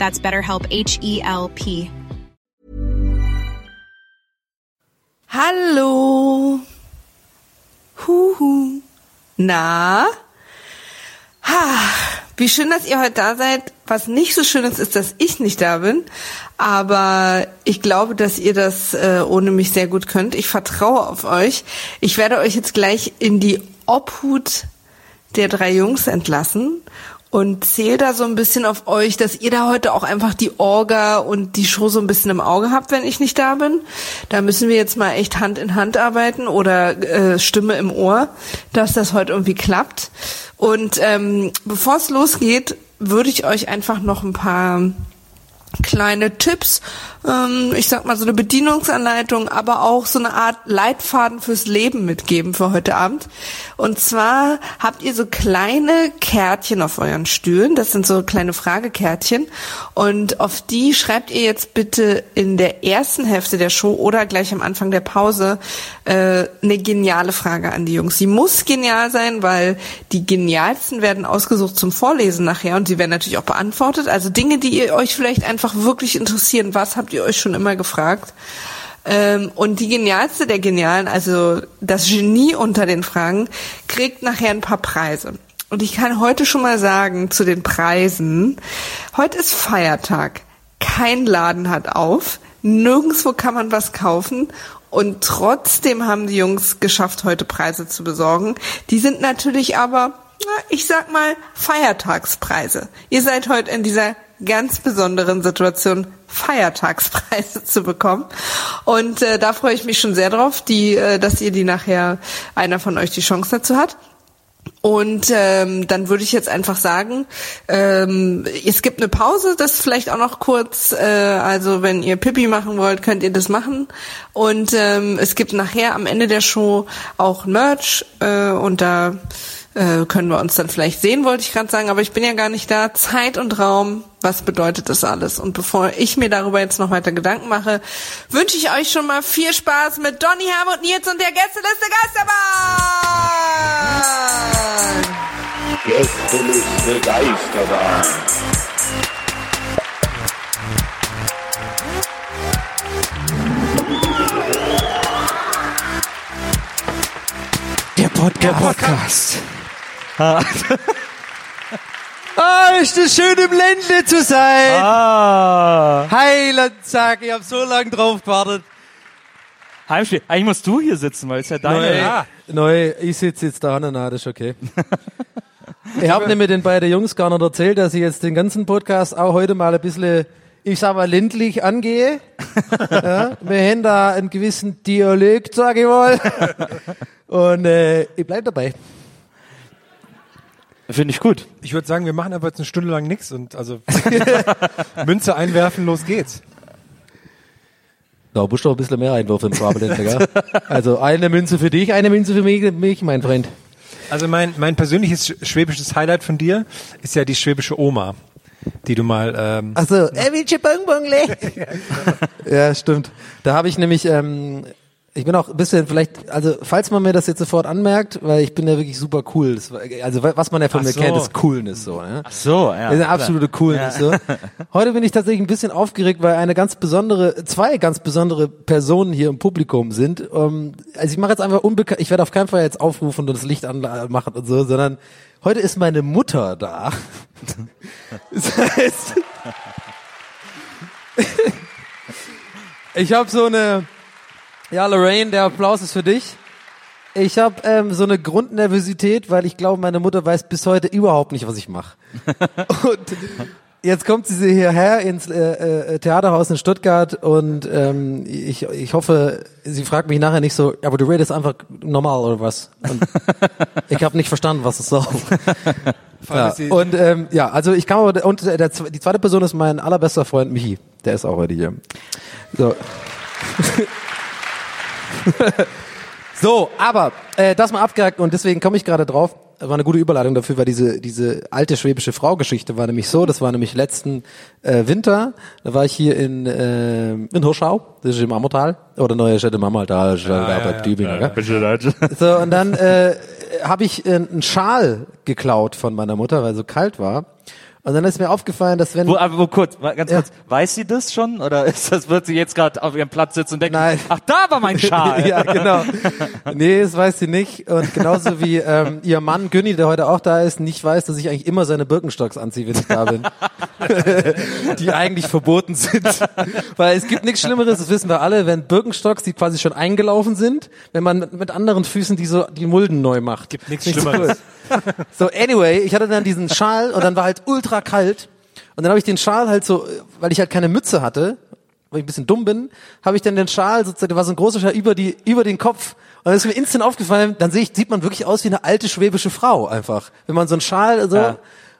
That's BetterHelp H E L P. Hallo. Huhu. Na? Ha. Wie schön, dass ihr heute da seid. Was nicht so schön ist, ist, dass ich nicht da bin. Aber ich glaube, dass ihr das äh, ohne mich sehr gut könnt. Ich vertraue auf euch. Ich werde euch jetzt gleich in die Obhut der drei Jungs entlassen und zähle da so ein bisschen auf euch, dass ihr da heute auch einfach die Orga und die Show so ein bisschen im Auge habt, wenn ich nicht da bin. Da müssen wir jetzt mal echt Hand in Hand arbeiten oder äh, Stimme im Ohr, dass das heute irgendwie klappt. Und ähm, bevor es losgeht, würde ich euch einfach noch ein paar kleine Tipps, ähm, ich sag mal so eine Bedienungsanleitung, aber auch so eine Art Leitfaden fürs Leben mitgeben für heute Abend. Und zwar habt ihr so kleine Kärtchen auf euren Stühlen, das sind so kleine Fragekärtchen und auf die schreibt ihr jetzt bitte in der ersten Hälfte der Show oder gleich am Anfang der Pause äh, eine geniale Frage an die Jungs. Sie muss genial sein, weil die genialsten werden ausgesucht zum Vorlesen nachher und sie werden natürlich auch beantwortet. Also Dinge, die ihr euch vielleicht einfach wirklich interessieren. Was habt ihr euch schon immer gefragt? Ähm, und die genialste der Genialen, also das Genie unter den Fragen, kriegt nachher ein paar Preise. Und ich kann heute schon mal sagen zu den Preisen, heute ist Feiertag. Kein Laden hat auf. Nirgendwo kann man was kaufen. Und trotzdem haben die Jungs geschafft, heute Preise zu besorgen. Die sind natürlich aber, ich sag mal, Feiertagspreise. Ihr seid heute in dieser ganz besonderen Situation Feiertagspreise zu bekommen. Und äh, da freue ich mich schon sehr drauf, die, äh, dass ihr die nachher einer von euch die Chance dazu hat. Und ähm, dann würde ich jetzt einfach sagen, ähm, es gibt eine Pause, das vielleicht auch noch kurz. Äh, also wenn ihr Pipi machen wollt, könnt ihr das machen. Und ähm, es gibt nachher am Ende der Show auch Merch äh, und da äh, können wir uns dann vielleicht sehen, wollte ich gerade sagen, aber ich bin ja gar nicht da. Zeit und Raum, was bedeutet das alles? Und bevor ich mir darüber jetzt noch weiter Gedanken mache, wünsche ich euch schon mal viel Spaß mit Donny, Helmut, Nils und der Gästeliste Geisterbahn! Gästeliste Geisterbahn. Der Podcast. Der Podcast. ah, ist das schön im Ländle zu sein. Ah. Heilandsack, ich habe so lange drauf gewartet. Heimspiel. Eigentlich musst du hier sitzen, weil es ja deine. Neu, Ja. neu, ich sitze jetzt da, na, das ist okay. ich habe nämlich den beiden Jungs gar nicht erzählt, dass ich jetzt den ganzen Podcast auch heute mal ein bisschen, ich sag mal, ländlich angehe. ja, wir haben da einen gewissen Dialekt, sag ich mal. Und äh, ich bleib dabei. Finde ich gut. Ich würde sagen, wir machen einfach jetzt eine Stunde lang nichts und also Münze einwerfen, los geht's. Da musst du doch ein bisschen mehr einwürfen im Schwabeländer, gell? Also eine Münze für dich, eine Münze für mich, mein Freund. Also mein, mein persönliches sch- schwäbisches Highlight von dir ist ja die schwäbische Oma, die du mal ähm, Also, äh, welche Bonbonle? ja, stimmt. Da habe ich nämlich, ähm, ich bin auch ein bisschen vielleicht, also falls man mir das jetzt sofort anmerkt, weil ich bin ja wirklich super cool. Das also was man ja von Ach mir so. kennt, ist Coolness so. Ne? Ach so, ja. Das ist eine absolute Coolness. So. Heute bin ich tatsächlich ein bisschen aufgeregt, weil eine ganz besondere, zwei ganz besondere Personen hier im Publikum sind. Ähm, also ich mache jetzt einfach unbekannt, ich werde auf keinen Fall jetzt aufrufen und das Licht anmachen und so, sondern heute ist meine Mutter da. Das heißt, Ich habe so eine, ja Lorraine, der Applaus ist für dich. Ich habe ähm, so eine Grundnervosität, weil ich glaube, meine Mutter weiß bis heute überhaupt nicht, was ich mache. Und jetzt kommt sie hierher ins äh, äh, Theaterhaus in Stuttgart und ähm, ich, ich hoffe, sie fragt mich nachher nicht so, aber du redest einfach normal oder was? Und ich habe nicht verstanden, was es soll. Ja. Und ähm, ja, also ich kann aber, und der, der, die zweite Person ist mein allerbester Freund Michi. Der ist auch heute hier. So. so, aber äh, das mal abgehakt und deswegen komme ich gerade drauf. War eine gute Überleitung dafür, weil diese diese alte schwäbische Frau-Geschichte war nämlich so. Das war nämlich letzten äh, Winter. Da war ich hier in äh, in Hirschau, das ist im Ammertal oder neue Städte im Ammertal, das ist ja, bei Tübingen. gell? Bitte, Leute. So, und dann äh, habe ich äh, einen Schal geklaut von meiner Mutter, weil so kalt war. Und dann ist mir aufgefallen, dass wenn... Wo, aber wo kurz, ganz Ja. kurz, weiß sie das schon oder ist das wird sie jetzt gerade auf ihrem Platz sitzen und denken, Nein. ach da war mein Schal. ja, genau. Nee, das weiß sie nicht. Und genauso wie ähm, ihr Mann Günni, der heute auch da ist, nicht weiß, dass ich eigentlich immer seine Birkenstocks anziehe, wenn ich da bin. die eigentlich verboten sind. Weil es gibt nichts Schlimmeres, das wissen wir alle, wenn Birkenstocks, die quasi schon eingelaufen sind, wenn man mit, mit anderen Füßen die so die Mulden neu macht. Gibt nichts Schlimmeres. So, anyway, ich hatte dann diesen Schal und dann war halt ultra kalt. Und dann habe ich den Schal halt so, weil ich halt keine Mütze hatte, weil ich ein bisschen dumm bin, habe ich dann den Schal sozusagen, der war so ein großer Schal über die über den Kopf. Und dann ist mir instant aufgefallen, dann sehe ich, sieht man wirklich aus wie eine alte schwäbische Frau einfach. Wenn man so einen Schal so Ja.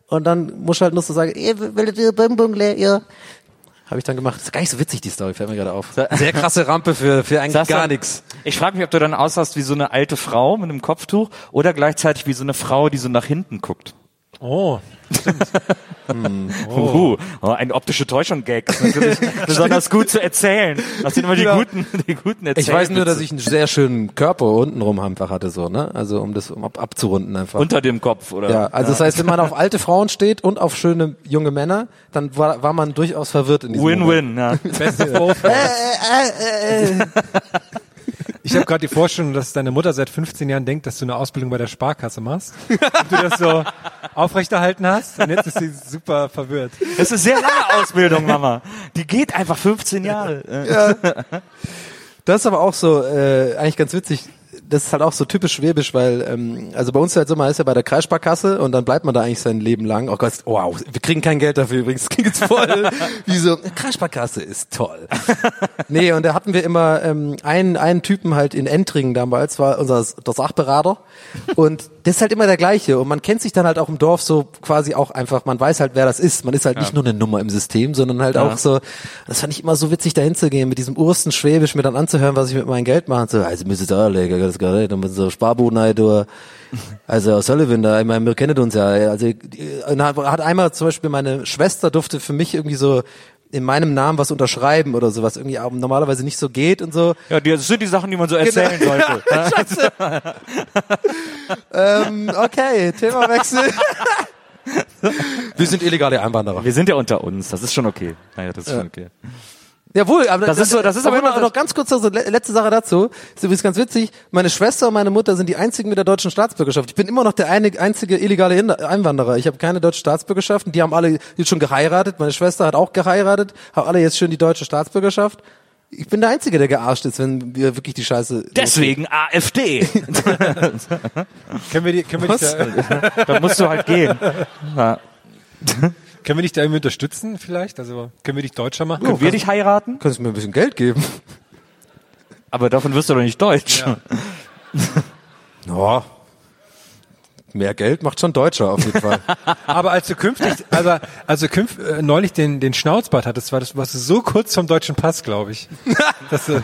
und dann muss ich halt nur so sagen, eh, will dir Bonbon leer, ja. Habe ich dann gemacht. Das ist gar nicht so witzig, die Story, fällt mir gerade auf. Sehr krasse Rampe für, für eigentlich gar nichts. Ich frage mich, ob du dann aussahst wie so eine alte Frau mit einem Kopftuch oder gleichzeitig wie so eine Frau, die so nach hinten guckt. Oh, Oh. Oh, ein optische Täuschung-Gag. ist Natürlich besonders gut zu erzählen. Das sind immer die Genau. guten, die guten Erzählwitze. Ich weiß nur, dass ich einen sehr schönen Körper untenrum einfach hatte, so, ne? Also um das um ab, abzurunden einfach. unter dem Kopf oder. ja, also das heißt, wenn man auf alte Frauen steht und auf schöne junge Männer, dann war, war man durchaus verwirrt in diesem Moment. Win-win. Ja. best of both. Ich habe gerade die Vorstellung, dass deine Mutter seit 15 Jahren denkt, dass du eine Ausbildung bei der Sparkasse machst und du das so aufrechterhalten hast und jetzt ist sie super verwirrt. Das ist eine sehr lange Ausbildung, Mama. Die geht einfach 15 Jahre. Äh, Das ist aber auch so, äh, eigentlich ganz witzig. Das ist halt auch so typisch schwäbisch, weil, ähm, also bei uns halt so, man ist ja bei der Kreissparkasse und dann bleibt man da eigentlich sein Leben lang. Oh Gott, wow, wir kriegen kein Geld dafür übrigens. Klingt jetzt voll wie so, Kreissparkasse ist toll. nee, und da hatten wir immer ähm, einen, einen Typen halt in Entringen damals, war unser der Sachberater. Und das ist halt immer der gleiche. Und man kennt sich dann halt auch im Dorf so quasi auch einfach, man weiß halt, wer das ist. Man ist halt nicht nur eine Nummer im System, sondern halt auch so, das fand ich immer so witzig, dahin zu gehen, mit diesem Ursten Schwäbisch mir dann anzuhören, was ich mit meinem Geld mache. So, also müsste da legen, das nicht. Und mit so Sparbuden halt, du, also Sullivan, da, ich meine, wir kennen uns ja. Also, hat hat einmal zum Beispiel meine Schwester durfte für mich irgendwie so in meinem Namen was unterschreiben oder so, was irgendwie auch normalerweise nicht so geht und so. ja, das sind die Sachen, die man so erzählen sollte. Ähm, okay, Themawechsel. Wir sind illegale Einwanderer. Wir sind ja unter uns, das ist schon okay. Naja, das ist schon okay. Jawohl, aber Das ist so- das ist aber noch, immer- noch ganz kurz also, le- letzte Sache dazu. Ist übrigens ganz witzig. Meine Schwester und meine Mutter sind die einzigen mit der deutschen Staatsbürgerschaft. Ich bin immer noch der eine, einzige illegale Einwanderer. Ich habe keine deutsche Staatsbürgerschaft. Und die haben alle jetzt schon geheiratet. Meine Schwester hat auch geheiratet. Haben alle jetzt schon die deutsche Staatsbürgerschaft. Ich bin der Einzige, der gearscht ist, wenn wir wirklich die Scheiße. Deswegen AfD. Können wir, die, können, wir dich da, da musst du halt gehen. Ja. Können wir dich da irgendwie unterstützen vielleicht? Also können wir dich deutscher machen? Können wir dich heiraten? Kannst du mir ein bisschen Geld geben? Aber davon wirst du doch nicht deutsch. Ja. Mehr Geld macht schon Deutscher auf jeden Fall. Aber als du künftig, also, also künf, äh, neulich den, den Schnauzbart hattest, war das, warst du so kurz vom deutschen Pass, glaube ich. Dass du,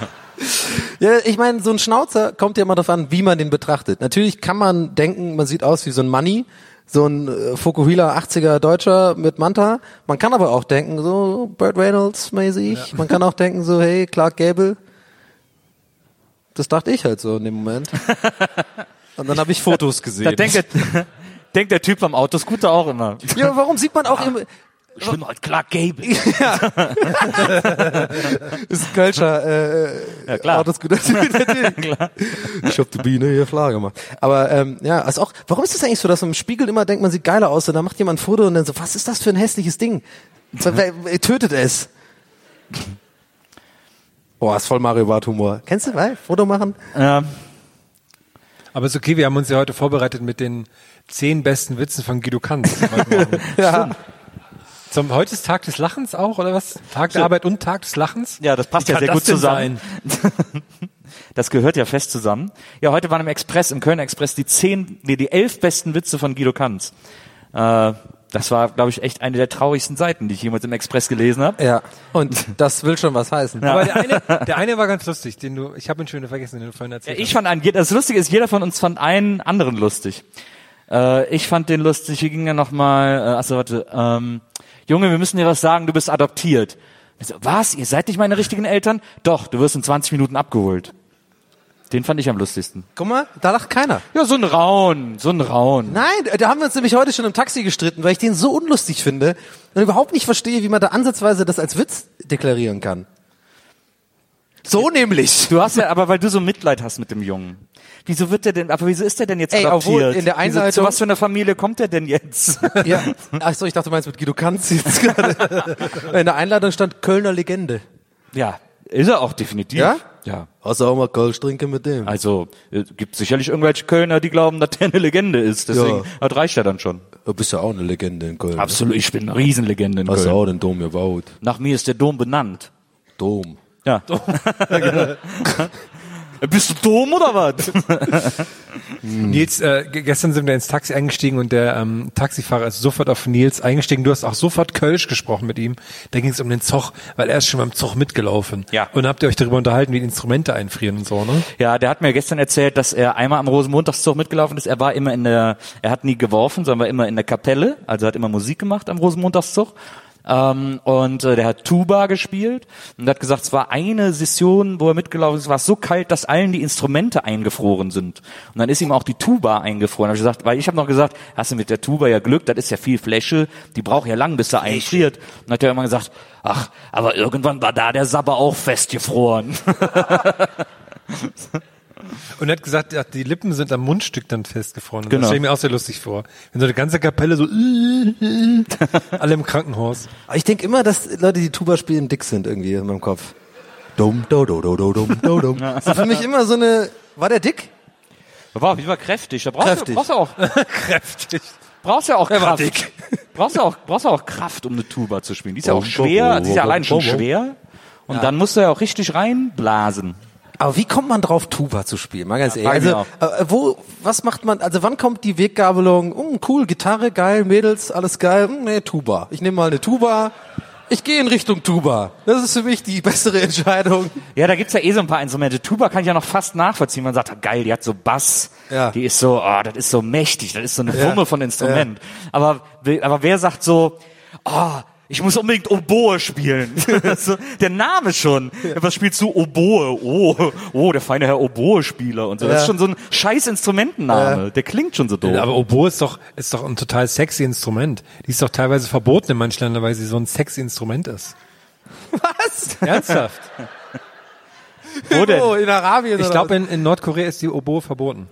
Ja, ich meine, so ein Schnauzer kommt ja immer darauf an, wie man den betrachtet. Natürlich kann man denken, man sieht aus wie so ein Money, so ein äh, Fukuhila 80er Deutscher mit Manta. Man kann aber auch denken, so Burt Reynolds mäßig. Man kann auch denken, so hey, Clark Gable. Das dachte ich halt so in dem Moment. Und dann habe ich Fotos gesehen. Da denkt der, denkt der Typ am Autoscooter auch immer. ja, warum sieht man auch immer, Ich bin halt Clark Gable. ist ein Kölscher äh, Ja, klar. Natürlich. Ich hab die Biene hier klar gemacht. Aber ähm, ja, also auch, warum ist das eigentlich so, dass man im Spiegel immer denkt, man sieht geiler aus und dann macht jemand ein Foto und dann so, was ist das für ein hässliches Ding? Wer, wer, wer tötet es? Oh, ist voll Mario Bart Humor. Kennst du, weil? Foto machen? Ja. Aber ist okay, wir haben uns ja heute vorbereitet mit den zehn besten Witzen von Guido Kanz. heute Morgen. Ja. Zum, heute ist Tag des Lachens auch, oder was? Tag der Arbeit und Tag des Lachens? Ja, das passt ja sehr gut zusammen. Das gehört ja fest zusammen. Ja, heute waren im Express, im Kölner Express, die zehn, nee, die elf besten Witze von Guido Kanz. Äh, das war, glaube ich, echt eine der traurigsten Seiten, die ich jemals im Express gelesen habe. Ja. Und das will schon was heißen. Aber der eine, der eine war ganz lustig, den du, ich habe ihn schon wieder vergessen, den du vorhin Ja, erzählt ich fand einen, das Lustige ist, jeder von uns fand einen anderen lustig. Äh, ich fand den lustig, hier ging ja nochmal, äh, achso, warte, ähm, Junge, wir müssen dir was sagen, du bist adoptiert. So, was, ihr seid nicht meine richtigen Eltern? Doch, du wirst in 20 Minuten abgeholt. Den fand ich am lustigsten. Guck mal, da lacht keiner. Ja, so ein Raun, so ein Raun. Nein, da haben wir uns nämlich heute schon im Taxi gestritten, weil ich den so unlustig finde und überhaupt nicht verstehe, wie man da ansatzweise das als Witz deklarieren kann. So nämlich. Du hast ja, aber weil du so Mitleid hast mit dem Jungen. Wieso wird der denn, aber wieso ist der denn jetzt Ey, obwohl adoptiert? in der Wieso, Einleitung- zu was für einer Familie kommt der denn jetzt? Ja. Achso, ich dachte, du meinst mit Guido Kanz jetzt gerade. In der Einladung stand Kölner Legende. ja, ist er auch definitiv. Ja? Ja. Hast du auch mal Kölsch trinken mit dem? Also, äh, gibt sicherlich irgendwelche Kölner, die glauben, dass der eine Legende ist. Deswegen, Ja. das reicht ja dann schon. Du bist ja auch eine Legende in Köln. Absolut, ich bin eine Riesenlegende in Hast du Köln. auch den Dom gebaut. Nach mir ist der Dom benannt. Dom. Ja. Bist du Dom oder was? Nils, äh, ge- gestern sind wir ins Taxi eingestiegen und der ähm, Taxifahrer ist sofort auf Nils eingestiegen. Du hast auch sofort Kölsch gesprochen mit ihm. Da ging es um den Zoch, weil er ist schon beim Zoch mitgelaufen. Ja. Und habt ihr euch darüber unterhalten, wie die Instrumente einfrieren und so, ne? Ja, der hat mir gestern erzählt, dass er einmal am Rosenmontagszug mitgelaufen ist. Er war immer in der, er hat nie geworfen, sondern war immer in der Kapelle. Also hat immer Musik gemacht am Rosenmontagszug. Ähm, und äh, der hat Tuba gespielt und hat gesagt, es war eine Session, wo er mitgelaufen ist, es war so kalt, dass allen die Instrumente eingefroren sind. Und dann ist ihm auch die Tuba eingefroren. Hab ich gesagt, weil ich habe noch gesagt, hast du mit der Tuba ja Glück, das ist ja viel Fläche, die braucht ja lang, bis sie einfriert. Und dann hat er immer gesagt, ach, aber irgendwann war da der Sabber auch festgefroren. Und er hat gesagt, ja, die Lippen sind am Mundstück dann festgefroren. Und Genau. Das stelle ich mir auch sehr lustig vor. Wenn so eine ganze Kapelle so alle im Krankenhaus. Aber ich denke immer, dass Leute, die Tuba spielen, dick sind irgendwie in meinem Kopf. Dum, do, do, do, do, dum, do, dum. Das ist für mich immer so eine, war der dick? War auf jeden Fall kräftig. Da brauchst, Kräftig. Du, brauchst du auch, Kräftig. brauchst ja auch war Kraft. dick. Brauchst du auch, brauchst auch Kraft, um eine Tuba zu spielen. Die ist ja auch schwer, die ist ja allein schon schwer. Und dann musst du ja auch richtig reinblasen. Aber wie kommt man drauf, Tuba zu spielen? Mal ganz ehrlich. frag ich Also, äh, wo, was macht man, also wann kommt die Weggabelung, mm, cool, Gitarre, geil, Mädels, alles geil, mm, nee, Tuba. Ich nehme mal eine Tuba, ich gehe in Richtung Tuba. Das ist für mich die bessere Entscheidung. Ja, da gibt's ja eh so ein paar Instrumente. Tuba kann ich ja noch fast nachvollziehen. Man sagt, ah, geil, die hat so Bass. Ja. Die ist so, oh, das ist so mächtig. Das ist so eine Ja. Wumme von Instrument. Aber, we- aber wer sagt so, oh, ich muss unbedingt Oboe spielen. so, der Name schon. Was spielst du? Oboe. Oh, oh, der feine Herr Oboe-Spieler und so. Das Ja. ist schon so ein scheiß Instrumentenname. Der klingt schon so doof. Aber Oboe ist doch, ist doch ein total sexy Instrument. Die ist doch teilweise verboten in manchen Ländern, weil sie so ein sexy Instrument ist. Was? Ernsthaft? Wo denn? Oh, in Arabien Ich oder glaube, in, in Nordkorea ist die Oboe verboten.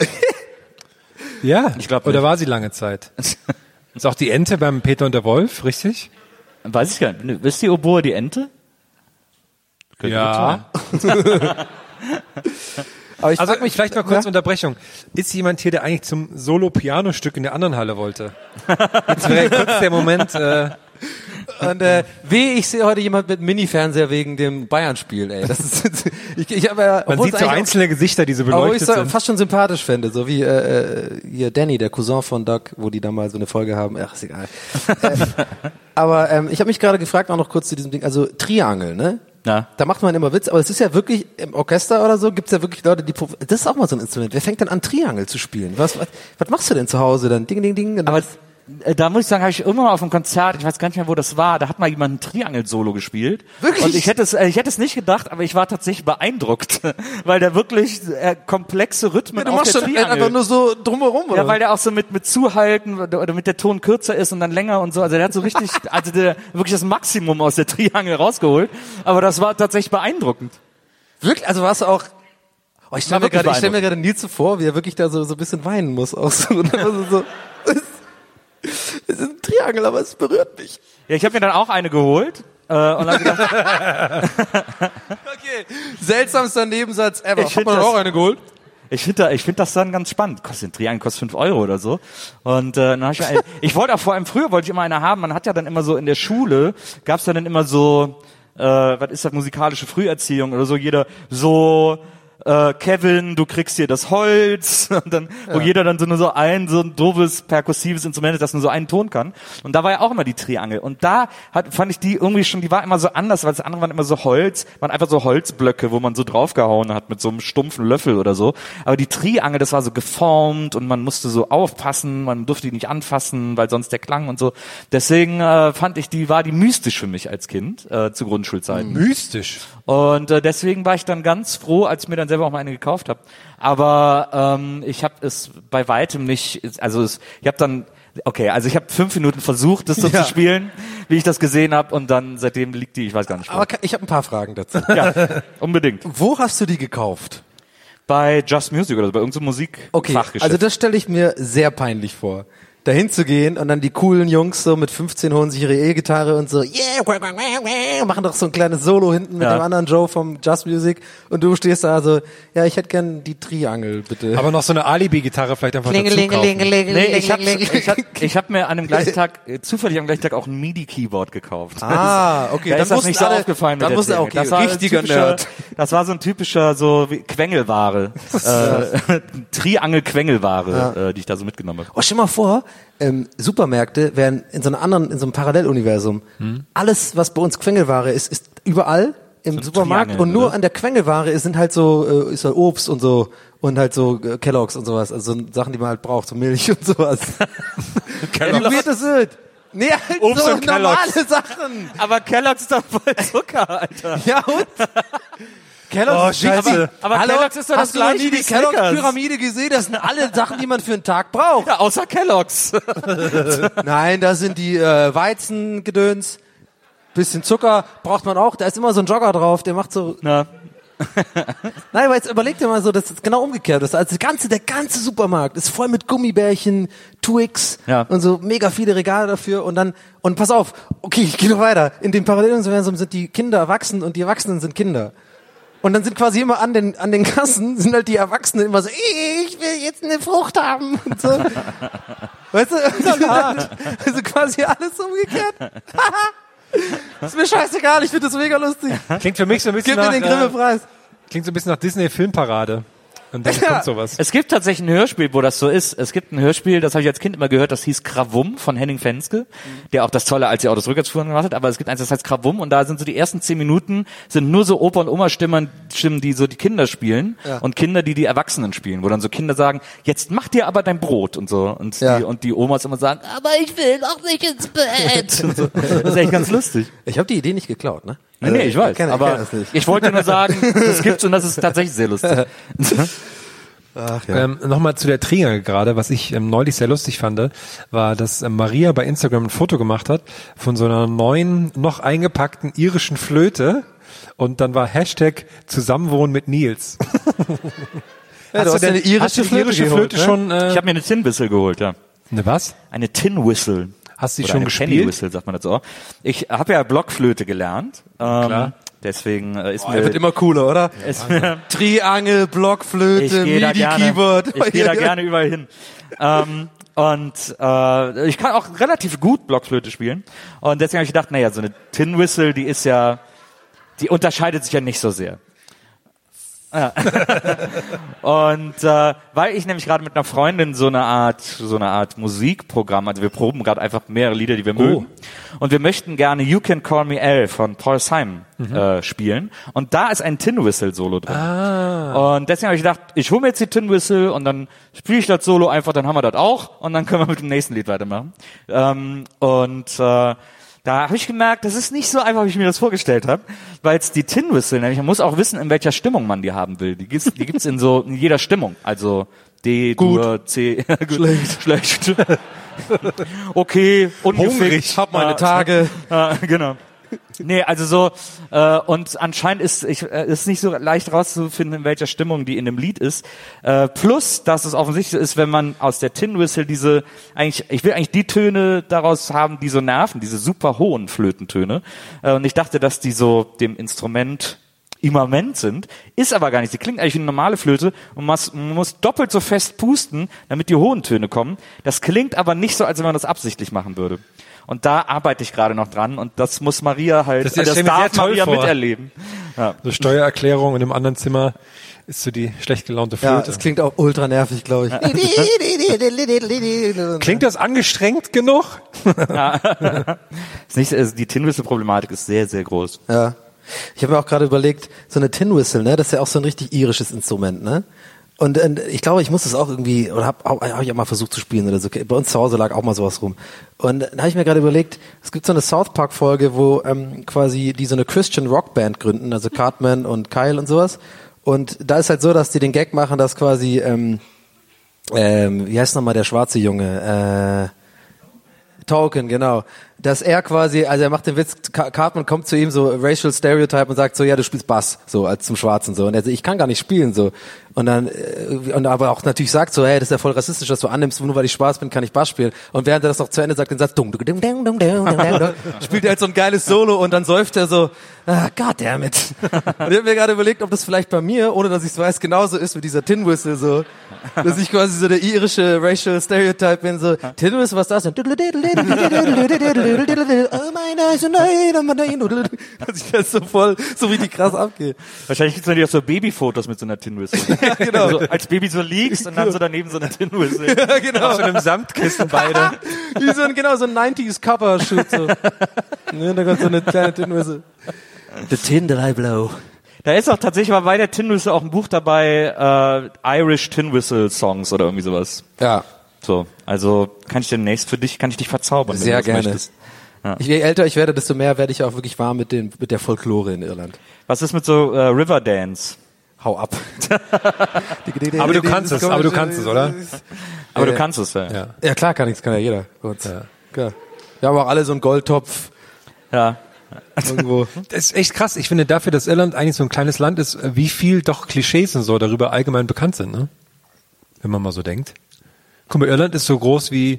ja, Ich glaub oder war sie lange Zeit? Ist auch die Ente beim Peter und der Wolf, richtig? Weiß ich gar nicht. Ist die Oboe die Ente? Könnte ich Also frag mich, vielleicht mal kurz Ja? Unterbrechung. Ist jemand hier, der eigentlich zum Solo-Piano-Stück in der anderen Halle wollte? Jetzt wäre kurz der Moment, äh, Und äh, weh, ich sehe heute jemand mit Mini-Fernseher wegen dem Bayern-Spiel, ey. Das ist, ich, ich habe ja, man sieht so einzelne Gesichter, die so auch- obwohl ich beleuchtet so sind. fast schon sympathisch fände, so wie äh, äh, hier Danny, der Cousin von Doug, wo die da mal so eine Folge haben. Ach, ist egal. äh, aber ähm, ich habe mich gerade gefragt, auch noch kurz zu diesem Ding, also Triangel, ne? Na? Da macht man immer Witz, aber es ist ja wirklich, im Orchester oder so, gibt's ja wirklich Leute, die, das ist auch mal so ein Instrument. Wer fängt denn an, Triangel zu spielen? Was, was, was machst du denn zu Hause dann? Ding, ding, ding. Aber äh, da muss ich sagen, habe ich irgendwann mal auf einem Konzert, ich weiß gar nicht mehr, wo das war, da hat mal jemand ein Triangel-Solo gespielt. Wirklich? Und ich hätte es, äh, ich hätte es nicht gedacht, aber ich war tatsächlich beeindruckt, weil der wirklich äh, komplexe Rhythmen du auf machst der schon Triangel. einfach nur so drumherum, oder? ja, weil der auch so mit, mit Zuhalten oder mit der Ton kürzer ist und dann länger und so. Also der hat so richtig, also der wirklich das Maximum aus der Triangel rausgeholt. Aber das war tatsächlich beeindruckend. Wirklich? Also warst du auch. Oh, ich stelle War mir gerade, ich stell mir gerade Nils vor, wie er wirklich da so, so ein bisschen weinen muss. Auch so, so, so, es ist ein Triangel, aber es berührt mich. Ja, ich habe mir dann auch eine geholt äh, und hab gedacht, Seltsamster Nebensatz ever. Ich man das- auch eine geholt? Ich finde ich find das dann ganz spannend. Kostet ein Triangel, kostet fünf Euro oder so. Und äh, dann hab ich, mir eine- ich wollte auch vor allem früher wollte ich immer eine haben. Man hat ja dann immer so in der Schule gab's dann immer so, äh, was ist das musikalische Früherziehung oder so. Jeder so äh, Kevin, du kriegst hier das Holz und dann, wo jeder dann so nur so ein so ein doofes perkussives Instrument, ist, das nur so einen Ton kann. Und da war ja auch immer die Triangel. Und da hat, fand ich die irgendwie schon, die war immer so anders, weil das andere waren immer so Holz, waren einfach so Holzblöcke, wo man so draufgehauen hat mit so einem stumpfen Löffel oder so. Aber die Triangel, das war so geformt und man musste so aufpassen, man durfte die nicht anfassen, weil sonst der Klang und so. Deswegen äh, fand ich, die war die mystisch für mich als Kind äh, zu Grundschulzeiten. Mystisch. Und äh, deswegen war ich dann ganz froh, als ich mir dann selber auch mal eine gekauft habe. Aber ähm, ich habe es bei weitem nicht, also es, ich habe dann, okay, also ich habe fünf Minuten versucht, das so Ja. zu spielen, wie ich das gesehen habe, und dann seitdem liegt die, ich weiß gar nicht wo. Aber ich habe ein paar Fragen dazu. ja, unbedingt. Wo hast du die gekauft? Bei Just Music oder bei irgendeinem Musik Okay, also das stelle ich mir sehr peinlich vor. Dahin zu gehen und dann die coolen Jungs so mit 15 holen sich ihre E-Gitarre und so, yeah, wah, wah, wah, wah, machen doch so ein kleines Solo hinten mit Ja. dem anderen Joe vom Just Music und du stehst da so, ja, ich hätte gern die Triangel, bitte. Aber noch so eine Alibi-Gitarre vielleicht einfach dazu kaufen. Nee, ich habe ich hab, ich hab mir an dem gleichen Tag, äh, zufällig am gleichen Tag auch ein MIDI-Keyboard gekauft. Ah, okay, Da dann ist das nicht so alle- aufgefallen. mit dann er, Triangel. okay, das war ein richtiger typischer, Nerd. Das war so ein typischer so wie Quengelware, äh, Triangel-Quengelware, äh, die ich da so mitgenommen habe. Oh, stell mal vor, ähm, Supermärkte wären in so einem anderen, in so einem Paralleluniversum. Hm? Alles, was bei uns Quengelware ist, ist überall im Supermarkt Triangel, und nur oder? an der Quengelware ist- sind halt so, äh, ist halt Obst und so und halt so äh, Kelloggs und sowas, also so Sachen, die man halt braucht, so Milch und sowas. Wie weird das wird. Nee, halt Obst so und normale Kellogg's. Sachen. Aber Kellogg's ist doch voll Zucker, Alter. Ja und? Kellogg's Oh. Scheiße. Aber Hallo? Kellogg's ist doch das Hast du noch gleiche nie die. Kelloggs-Pyramide gesehen? Das sind alle Sachen, die man für einen Tag braucht. Ja, außer Kellogg's. Nein, da sind die äh, Weizengedöns. Bisschen Zucker braucht man auch. Da ist immer so ein Jogger drauf, der macht so. Na, Nein, aber jetzt überleg dir mal so, das ist genau umgekehrt. Das also das ganze, der ganze Supermarkt ist voll mit Gummibärchen, Twix Ja. und so mega viele Regale dafür. Und dann und pass auf, okay, ich gehe noch weiter. In dem Paralleluniversum sind die Kinder erwachsen und die Erwachsenen sind Kinder. Und dann sind quasi immer an den, an den Kassen, sind halt die Erwachsenen immer so, ich will jetzt eine Frucht haben und so. weißt du? Also quasi alles umgekehrt. ist mir scheißegal, ich finde das mega lustig. Klingt für mich so ein bisschen Gib mir nach, den äh, Grimme-Preis. klingt so ein bisschen nach Disney Filmparade. Und dann Ja. kommt sowas. Es gibt tatsächlich ein Hörspiel, wo das so ist. Es gibt ein Hörspiel, das habe ich als Kind immer gehört, das hieß Krawum von Henning Fenske, der auch das Tolle, als die Autos rückwärts fuhren gemacht hat. Aber es gibt eins, das heißt Krawum und da sind so die ersten zehn Minuten sind nur so Opa und Oma Stimmen, Stimmen, die so die Kinder spielen Ja. und Kinder, die die Erwachsenen spielen, wo dann so Kinder sagen, jetzt mach dir aber dein Brot und so und Ja. die und die Omas immer sagen, aber ich will noch nicht ins Bett. so. Das ist echt ganz lustig. Ich habe die Idee nicht geklaut, ne? Nee, nee, ich weiß, kenn- aber kenn das nicht. ich wollte nur sagen, das gibt's und das ist tatsächlich sehr lustig. Ach ja. Ähm, Nochmal zu der Triangel gerade, was ich ähm, neulich sehr lustig fand, war, dass ähm, Maria bei Instagram ein Foto gemacht hat von so einer neuen, noch eingepackten irischen Flöte und dann war Hashtag Zusammenwohnen mit Nils. Ja, du hast denn- eine irische hast du Flöte irische geholt, Flöte ne? schon, äh, Ich habe mir eine Tin Whistle geholt, ja. ne was? Eine Tin Whistle. Hast du die schon eine gespielt? Penny Whistle, sagt man dazu auch. Ich habe ja Blockflöte gelernt. Ähm, Klar. Deswegen äh, ist Oh, mir, er wird immer cooler, oder? ist mir Triangel, Blockflöte, MIDI-Keyboard. ich gehe da gerne überall hin. ähm, und äh, ich kann auch relativ gut Blockflöte spielen. Und deswegen habe ich gedacht, naja, so eine Tin Whistle, die ist ja, die unterscheidet sich ja nicht so sehr. Ja. und äh, weil ich nämlich gerade mit einer Freundin so eine Art so eine Art Musikprogramm, also wir proben gerade einfach mehrere Lieder, die wir mögen, und wir möchten gerne You Can Call Me L von Paul Simon äh, spielen. Und da ist ein Tin Whistle Solo drin. Und deswegen habe ich gedacht, ich hole mir jetzt die Tin Whistle und dann spiele ich das Solo einfach, dann haben wir das auch und dann können wir mit dem nächsten Lied weitermachen. Ähm, und äh, da habe ich gemerkt, das ist nicht so einfach, wie ich mir das vorgestellt habe, weil es die Tin Whistle, nämlich man muss auch wissen, in welcher Stimmung man die haben will. Die gibt's, die gibt's in so in jeder Stimmung, also D, Dur, C, schlecht, schlecht, okay, ungefickt, Hungrig, hab meine Ja, Tage. ja, genau. Nee, also so, äh, und anscheinend ist ich, äh, ist nicht so leicht rauszufinden, in welcher Stimmung die in dem Lied ist. Äh, plus, dass es offensichtlich ist, wenn man aus der Tin Whistle diese, eigentlich, ich will eigentlich die Töne daraus haben, die so nerven, diese super hohen Flötentöne. Äh, und ich dachte, dass die so dem Instrument immerment sind, ist aber gar nicht. Sie klingt eigentlich wie eine normale Flöte und man muss doppelt so fest pusten, damit die hohen Töne kommen. Das klingt aber nicht so, als wenn man das absichtlich machen würde. Und da arbeite ich gerade noch dran und das muss Maria halt, Das- das, darf Maria vor. miterleben. Ja. So Steuererklärung und im anderen Zimmer ist so die schlecht gelaunte Ja, Flöte. das klingt auch ultra nervig, glaube ich. Klingt das angestrengt genug? Ist nicht, also die Tin Whistle Problematik ist sehr, sehr groß. Ja. Ich habe mir auch gerade überlegt, so eine Tin Whistle, ne, das ist ja auch so ein richtig irisches Instrument, ne? Und, und ich glaube, ich muss das auch irgendwie, oder habe hab ich auch mal versucht zu spielen oder so. Bei uns zu Hause lag auch mal sowas rum. Und dann habe ich mir gerade überlegt, es gibt so eine South Park Folge, wo ähm, quasi die so eine Christian Rock Band gründen, also Cartman und Kyle und sowas. Und da ist halt so, dass die den Gag machen, dass quasi, ähm, ähm, wie heißt nochmal der schwarze Junge? Äh, Token, genau. Dass er quasi, also er macht den Witz, Cartman kommt zu ihm so racial stereotype und sagt so, ja, du spielst Bass, so als zum Schwarzen so. Und er so, ich kann gar nicht spielen so und dann äh, und aber auch natürlich sagt so, hey, das ist ja voll rassistisch, dass du annimmst, nur weil ich Spaß bin, kann ich Bass spielen. Und während er das noch zu Ende sagt, den Satz, dung, dung, dung, dung, dung, dung, spielt er halt so ein geiles Solo und dann säuft er so, ah, goddammit. Und ich habe mir gerade überlegt, ob das vielleicht bei mir, ohne dass ich es weiß, genauso ist mit dieser Tin Whistle so, dass ich quasi so der irische Racial Stereotype bin, so, Tin Whistle, was das denn? Oh, oh, oh, dass ich das so voll, so richtig krass abgehe. Wahrscheinlich gibt's natürlich auch so Babyfotos mit so einer Tin Whistle. Ja, genau. So, als Baby so liegst und dann so daneben so eine Tin Whistle. Ja, genau. Auf so einem Samtkissen beide. Wie so ein, genau, so ein 90s Cover-Shoot, so. Ne, da kommt so eine kleine Tin Whistle. The Tin that I blow. Da ist auch tatsächlich mal bei der Tin Whistle auch ein Buch dabei, äh, Irish Tin Whistle Songs oder irgendwie sowas. Ja. So, also kann ich demnächst für dich, kann ich dich verzaubern. Sehr gerne. möchtest. Ich, je älter ich werde, desto mehr werde ich auch wirklich warm mit, den, mit der Folklore in Irland. Was ist mit so äh, Riverdance? Hau ab. Aber du kannst es, aber du kannst es, oder? Aber Ja. du kannst es ja. Ja. Ja, klar kann ich, kann ja jeder. bei uns. Klar. Wir haben auch alle so einen Goldtopf ja. irgendwo. Das ist echt krass. Ich finde dafür, dass Irland eigentlich so ein kleines Land ist, wie viel doch Klischees und so darüber allgemein bekannt sind, ne? Wenn man mal so denkt. Guck mal, Irland ist so groß wie